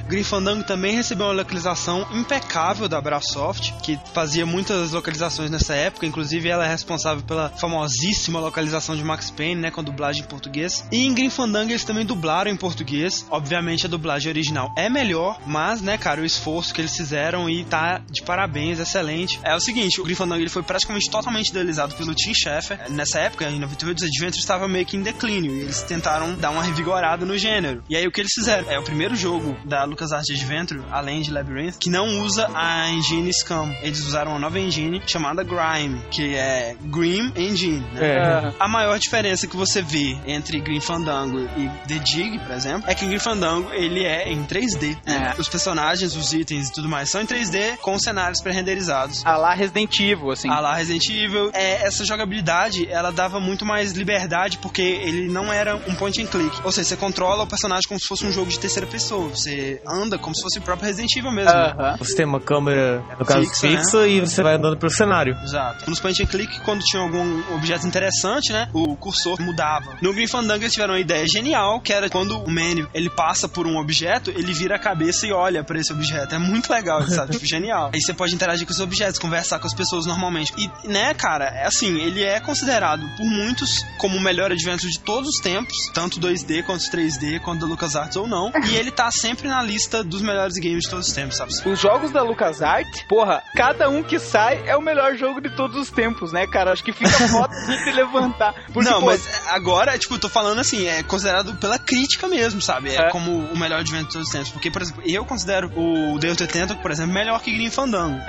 Speaker 1: Green Fandango também recebeu uma localização impecável da Brasoft, que fazia muitas localizações nessa época. Inclusive, ela é responsável pela famosíssima localização de Max Payne, né? Com dublagem em português. E em Green Fandango eles também dublaram em português. Obviamente, a dublagem original é melhor, mas, né, cara, o esforço que eles fizeram e tá de parabéns, excelente. É o seguinte, o Green Fandango ele foi praticamente totalmente idealizado pelo Tim Schafer. Nessa época, em 98, os Adventures estavam meio que em declínio e eles tentaram dar uma revigorada no gênero. E aí o que eles fizeram? É o primeiro jogo da LucasArts Adventure, além de Labyrinth, que não usa a engine Scum. Eles usaram uma nova engine chamada Grime, que é Grim Engine, né?
Speaker 3: É.
Speaker 1: A maior diferença que você vê entre Green Fandango e The Dig, por exemplo, é que Green Fandango ele é em 3D. né?
Speaker 4: É.
Speaker 1: Os personagens, os itens e tudo mais são em 3D com cenários pré-renderizados.
Speaker 4: A lá Resident Evil, assim.
Speaker 1: A lá Resident Evil, é, essa jogabilidade, ela dava muito mais liberdade porque ele não era um point and click. Ou seja, você controla o personagem como se fosse um jogo de terceira pessoa. Você anda como se fosse o próprio Resident Evil mesmo.
Speaker 4: Aham.
Speaker 3: Você tem uma câmera, no caso,
Speaker 1: Fixa,
Speaker 3: fixa, e você vai andando pelo cenário.
Speaker 1: Exato. Nos point and click, quando tinha algum objeto interessante, né, o cursor mudava. No Green Fandango eles tiveram uma ideia genial, que era quando o menu ele passa por um objeto, ele vira a cabeça e olha pra esse objeto. É muito legal, sabe? tipo, genial. Aí você pode interagir com os objetos, conversar com as pessoas normalmente. E, né, cara, é assim, ele é considerado por muitos como o melhor adventure de todos os tempos, tanto 2D quanto 3D, quanto da LucasArts ou não. E ele tá sempre na lista dos melhores games de todos os tempos, sabe?
Speaker 4: Os jogos da LucasArts, porra, cada um que sai é o melhor jogo de todos os tempos, né, cara? Acho que fica foda de se levantar. Porque,
Speaker 1: não,
Speaker 4: pô,
Speaker 1: mas agora, tipo, eu tô falando assim, é considerado pela crítica mesmo, sabe? É,
Speaker 4: É.
Speaker 1: como o melhor adventure de todos os tempos. Porque, por exemplo, eu considero o Deus 80, por exemplo, melhor que Green Fandango.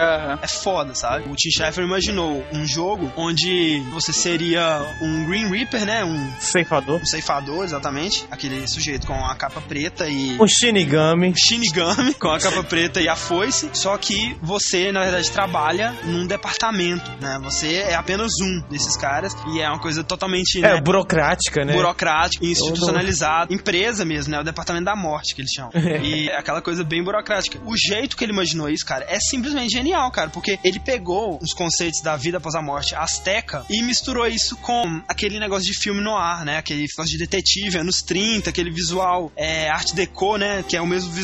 Speaker 1: É foda, sabe? O Tim Schafer imaginou um jogo onde você seria um Green Reaper, né? Um,
Speaker 3: Ceifador.
Speaker 1: um ceifador, exatamente. Aquele sujeito com a capa preta e.
Speaker 3: Um Shinigami.
Speaker 1: Shinigami com a capa preta e a foice, só que você, na verdade, trabalha num departamento, né? Você é apenas um desses caras e é uma coisa totalmente
Speaker 3: É,
Speaker 1: né,
Speaker 3: burocrática, né?
Speaker 1: burocrático, institucionalizado, empresa mesmo, né? O departamento da morte que eles chamam. e é aquela coisa bem burocrática. O jeito que ele imaginou isso, cara, é simplesmente genial, cara, porque ele pegou os conceitos da vida após a morte azteca e misturou isso com aquele negócio de filme no ar, né? Aquele negócio de detetive, anos 30, aquele visual é, art deco, né? Que é o mesmo visual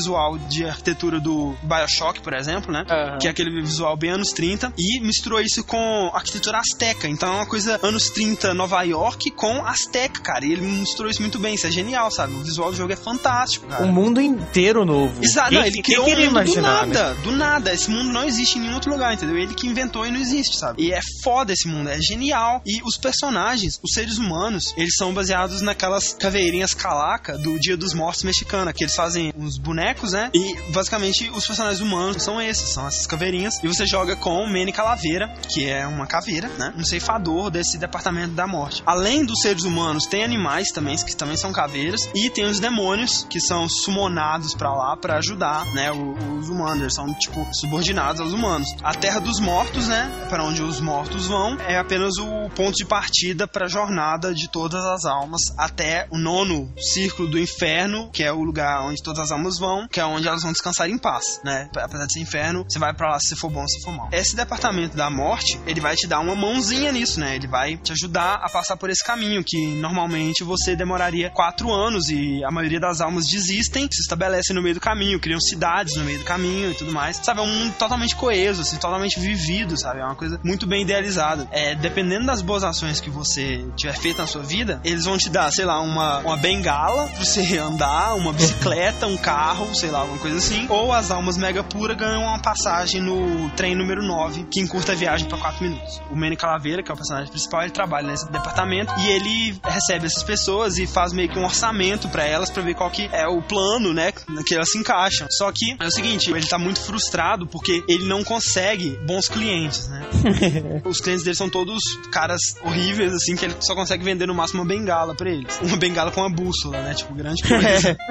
Speaker 1: de arquitetura do Bioshock, por exemplo, né?
Speaker 4: Aham.
Speaker 1: Que é aquele visual bem anos 30 e misturou isso com arquitetura azteca. Então é uma coisa anos 30 Nova York com azteca, cara. E ele misturou isso muito bem. Isso é genial, sabe? O visual do jogo é fantástico, cara.
Speaker 3: Um mundo inteiro novo.
Speaker 1: Exato, não, ele criou um mundo
Speaker 3: imaginar,
Speaker 1: do
Speaker 3: né?
Speaker 1: nada, do nada. Esse mundo não existe em nenhum outro lugar, entendeu? Ele que inventou e não existe, sabe? E é foda esse mundo, é genial. E os personagens, os seres humanos, eles são baseados naquelas caveirinhas calaca do Dia dos Mortos mexicana, que eles fazem uns bonecos bonecos, né? E basicamente os personagens humanos são esses, são essas caveirinhas. E você joga com o Manny Calaveira, que é uma caveira, né? Um ceifador desse departamento da morte. Além dos seres humanos, tem animais também, que também são caveiras. E tem os demônios, que são sumonados pra lá pra ajudar, né? Os humanos, eles são, tipo, subordinados aos humanos. A Terra dos Mortos, né? Pra onde os mortos vão, é apenas o ponto de partida pra jornada de todas as almas até o nono círculo do inferno, que é o lugar onde todas as almas vão, que é onde elas vão descansar em paz, né? Apesar de ser inferno, você vai pra lá se for bom, se for mal. Esse departamento da morte, ele vai te dar uma mãozinha nisso, né? Ele vai te ajudar a passar por esse caminho que normalmente você demoraria quatro anos e a maioria das almas desistem, se estabelecem no meio do caminho, criam cidades no meio do caminho e tudo mais. Sabe, é um mundo totalmente coeso, assim, totalmente vivido, sabe? É uma coisa muito bem idealizada. É, dependendo das boas ações que você tiver feito na sua vida, eles vão te dar, sei lá, uma, uma bengala pra você andar, uma bicicleta, um carro, sei lá, alguma coisa assim. Ou as almas mega pura ganham uma passagem no trem número 9, que encurta a viagem pra 4 minutos. O Manny Calaveira, que é o personagem principal, ele trabalha nesse departamento e ele recebe essas pessoas e faz meio que um orçamento pra elas pra ver qual que é o plano, né, que elas se encaixam. Só que é o seguinte, ele tá muito frustrado porque ele não consegue bons clientes, né? Os clientes dele são todos caras horríveis, assim, que ele só consegue vender no máximo uma bengala pra eles. Uma bengala com uma bússola, né? Tipo, grande coisa.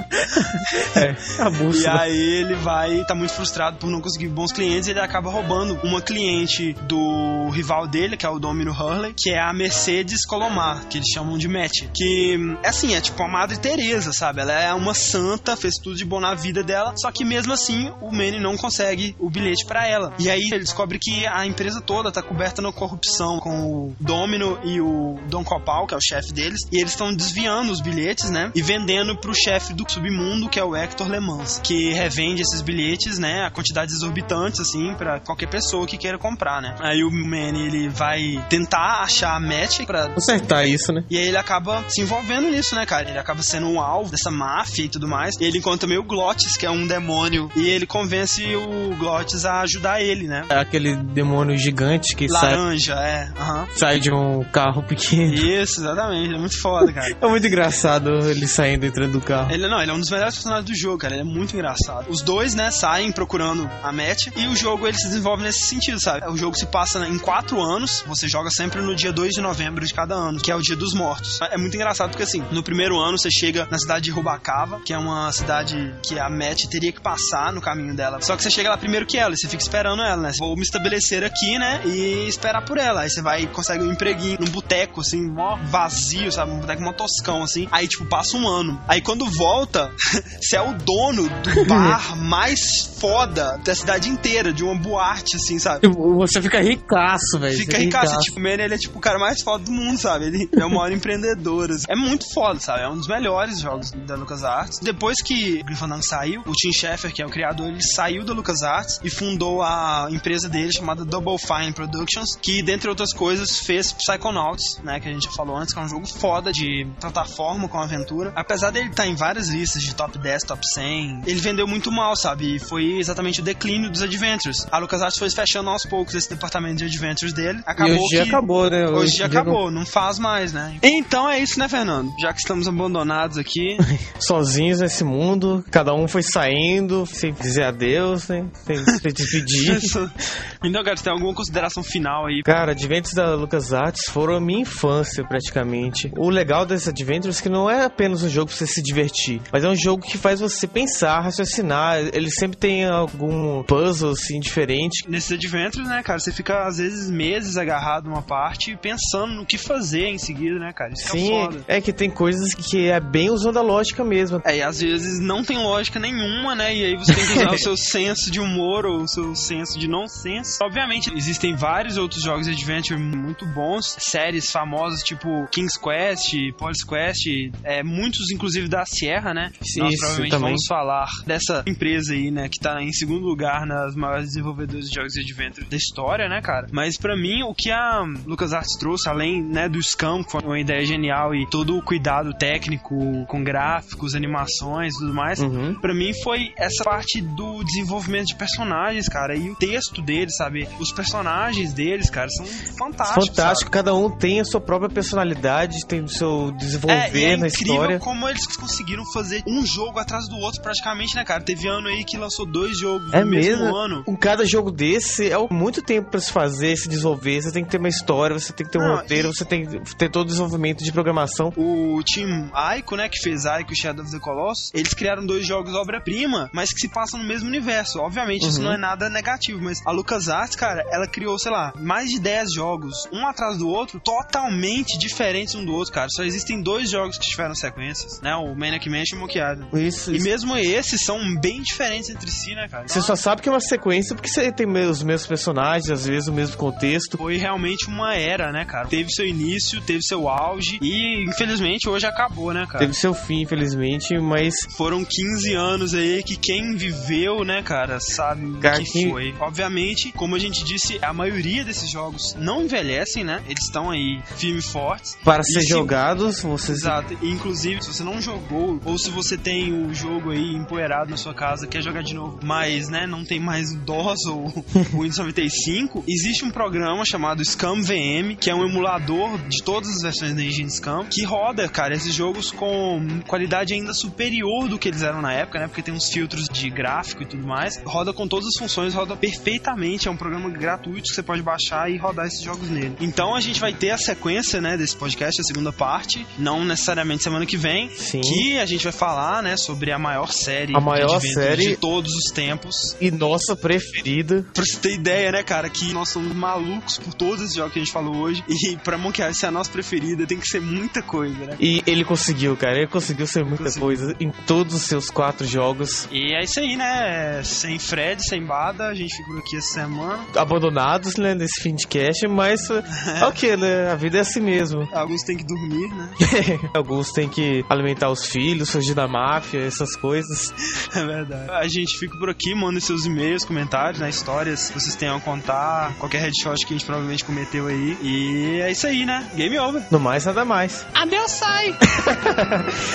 Speaker 3: É, a
Speaker 1: E
Speaker 3: bússola.
Speaker 1: aí ele vai, tá muito frustrado por não conseguir bons clientes e ele acaba roubando uma cliente do rival dele, que é o Domino Hurley, que é a Mercedes Colomar, que eles chamam de Match. Que é assim, é tipo a Madre Teresa, sabe? Ela é uma santa, fez tudo de bom na vida dela, só que mesmo assim o Manny não consegue o bilhete pra ela. E aí ele descobre que a empresa toda tá coberta na corrupção com o Domino e o Don Copal, que é o chefe deles, e eles estão desviando os bilhetes, né? E vendendo pro chefe do submundo, que é o Hector Le Mans, que revende esses bilhetes, né? A quantidades exorbitantes, assim, pra qualquer pessoa que queira comprar, né? Aí o Manny, ele vai tentar achar a match pra
Speaker 3: Consertar isso, né?
Speaker 1: e aí ele acaba se envolvendo nisso, né, cara? Ele acaba sendo um alvo dessa máfia e tudo mais. E ele encontra também o Glottis, que é um demônio. E ele convence o Glottis a ajudar ele, né?
Speaker 3: É Aquele demônio gigante que sai,
Speaker 1: Laranja, é. Aham.
Speaker 3: sai de um carro pequeno.
Speaker 1: Isso, exatamente. É muito foda, cara.
Speaker 3: É muito engraçado ele saindo e entrando do carro.
Speaker 1: Ele, não, ele é um dos melhores personagens do jogo, cara. É muito engraçado. Os dois, né, saem procurando a match e o jogo ele se desenvolve nesse sentido, sabe? O jogo se passa em quatro anos. Você joga sempre no dia 2 de novembro de cada ano, que é o dia dos mortos. É muito engraçado porque, assim, no primeiro ano você chega na cidade de Rubacava, que é uma cidade que a match teria que passar no caminho dela. Só que você chega lá primeiro que ela e você fica esperando ela, né? Vou me estabelecer aqui, né? E esperar por ela. Aí você vai e consegue um empreguinho num boteco, assim, mó vazio, sabe? Um boteco mó toscão, assim. Aí, tipo, passa um ano. Aí quando volta, você é o dono do bar mais foda da cidade inteira, de uma boate, assim, sabe?
Speaker 3: Você fica ricaço, velho.
Speaker 1: Fica
Speaker 3: Você
Speaker 1: ricaço, tipo, o Manny, ele é tipo o cara mais foda do mundo, sabe? Ele é o maior empreendedor, assim. É muito foda, sabe? É um dos melhores jogos da LucasArts. Depois que Gryffindor saiu, o Tim Schafer, que é o criador, ele saiu da LucasArts e fundou a empresa dele chamada Double Fine Productions, que, dentre outras coisas, fez Psychonauts, né? Que a gente já falou antes, que é um jogo foda de plataforma com aventura. Apesar dele estar em várias listas de top 10, top 100, ele vendeu muito mal, sabe? E foi exatamente o declínio dos Adventures. A LucasArts foi fechando aos poucos esse departamento de Adventures dele. Acabou
Speaker 3: e hoje
Speaker 1: que...
Speaker 3: acabou, né?
Speaker 1: Hoje
Speaker 3: dia
Speaker 1: acabou, não faz mais, né? Então é isso, né, Fernando? Já que estamos abandonados aqui.
Speaker 3: não- Sozinhos nesse mundo, cada um foi saindo, sem dizer adeus, né? Sem se despedir.
Speaker 1: então, cara, você tem alguma consideração final aí?
Speaker 3: Cara, Adventures da LucasArts foram a minha infância, praticamente. O legal desses Adventures é que não é apenas um jogo pra você se divertir, mas é um jogo que faz você pensar, raciocinar. Ele sempre tem algum puzzle, assim, diferente.
Speaker 1: Nesses Adventures, né, cara, você fica às vezes meses agarrado numa parte pensando no que fazer em seguida, né, cara? Isso é
Speaker 3: Sim,
Speaker 1: foda.
Speaker 3: é que tem coisas que é bem usando a lógica mesmo.
Speaker 1: É, e às vezes não tem lógica nenhuma, né? E aí você tem que usar o seu senso de humor ou o seu senso de nonsense. Obviamente, existem vários outros jogos de adventure muito bons, séries famosas tipo King's Quest, Police Quest, é, muitos inclusive da Sierra, né? Nós
Speaker 3: Isso,
Speaker 1: provavelmente
Speaker 3: também.
Speaker 1: vamos falar dessa empresa aí, né? Que tá em segundo lugar nas maiores desenvolvedoras de jogos de adventure da história, né, cara? Mas pra mim, o que a LucasArts trouxe, além, né, do Scam, que foi uma ideia genial e todo o cuidado técnico com gráficos, animações e tudo mais,
Speaker 3: Uhum.
Speaker 1: Pra mim foi essa parte do desenvolvimento de personagens, cara, e o texto deles, sabe? Os personagens deles, cara, são fantásticos.
Speaker 3: Fantástico, cada um tem a sua própria personalidade, tem o seu
Speaker 1: sabe?
Speaker 3: desenvolver
Speaker 1: É, é
Speaker 3: na
Speaker 1: incrível
Speaker 3: história.
Speaker 1: como eles conseguiram fazer um jogo atrás do outro praticamente, né, cara? Teve ano aí que lançou dois jogos
Speaker 3: É
Speaker 1: no mesmo,
Speaker 3: mesmo?
Speaker 1: ano.
Speaker 3: Com cada jogo desse é muito tempo pra se fazer, se desenvolver. Você tem que ter uma história, você tem que ter um
Speaker 1: Não,
Speaker 3: roteiro, você tem que ter todo o desenvolvimento de programação.
Speaker 1: O Team Aiko, né, que fez Aiko e Shadow of the Colossus, eles criaram dois jogos obra-prima, mas que se passam no mesmo universo. Obviamente, isso
Speaker 3: Uhum.
Speaker 1: não é nada negativo, mas a LucasArts, cara, ela criou, sei lá, mais de 10 jogos, um atrás do outro, totalmente diferentes um do outro, cara. Só existem dois jogos que tiveram sequências, né, o Maniac Mansion e o Monkey Island.
Speaker 3: Isso,
Speaker 1: E
Speaker 3: isso.
Speaker 1: mesmo esses são bem diferentes entre si, né, cara?
Speaker 3: Você só sabe que é uma sequência porque você tem os mesmos personagens, às vezes o mesmo contexto.
Speaker 1: Foi realmente uma era, né, cara? Teve seu início, teve seu auge e, infelizmente, hoje acabou, né, cara?
Speaker 3: Teve seu fim, infelizmente, mas
Speaker 1: Foram 15 anos aí que quem viveu, né, cara, sabe o
Speaker 3: Cara,
Speaker 1: que
Speaker 3: quem-
Speaker 1: foi. Obviamente, como a gente disse, a maioria desses jogos não envelhecem, né? Eles estão aí firmes e fortes.
Speaker 3: para ser
Speaker 1: se-
Speaker 3: jogados, vocês
Speaker 1: Exato. E, Inclusive, se você não jogou, ou se você tem o jogo aí empoeirado na sua casa, quer jogar de novo, mas, né, não tem mais o DOS ou o Windows 95, existe um programa chamado Scam VM, que é um emulador de todas as versões da engine Scam, que roda, cara, esses jogos com qualidade ainda superior do que eles eram na época, né, porque tem uns filtros de gráfico e tudo mais. Roda com todas as funções, roda perfeitamente, é um programa gratuito que você pode baixar e rodar esses jogos nele. Então a gente vai ter a sequência, né, desse podcast, a segunda parte, não necessariamente semana que vem,
Speaker 3: Sim.
Speaker 1: que a gente vai falar, né, sobre a maior série
Speaker 3: A maior
Speaker 1: de
Speaker 3: série-
Speaker 1: de todos os tempos.
Speaker 3: E nossa preferida.
Speaker 1: Pra você ter ideia, né, cara, que nós somos malucos por todos esses jogos que a gente falou hoje. E pra Monkey Island ser a nossa preferida, tem que ser muita coisa, né?
Speaker 3: E ele conseguiu, cara. Ele conseguiu ser muita
Speaker 1: Conseguiu.
Speaker 3: coisa em todos os seus quatro jogos.
Speaker 1: E é isso aí, né? Sem Fred, sem Bada, a gente ficou aqui essa semana.
Speaker 3: Abandonados, né, nesse fim de cast, mas é o que, né? A vida é assim mesmo.
Speaker 1: Alguns têm que dormir, né?
Speaker 3: Alguns têm que alimentar os filhos, fugir da máfia, essas coisas.
Speaker 1: É verdade. A gente fica por aqui, manda seus e-mails, comentários, né? Histórias que vocês tenham a contar, qualquer headshot que a gente provavelmente cometeu aí. E é isso aí, né? Game over.
Speaker 3: No mais, nada mais.
Speaker 1: Adeus, sai!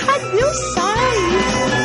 Speaker 6: Adeus, sai!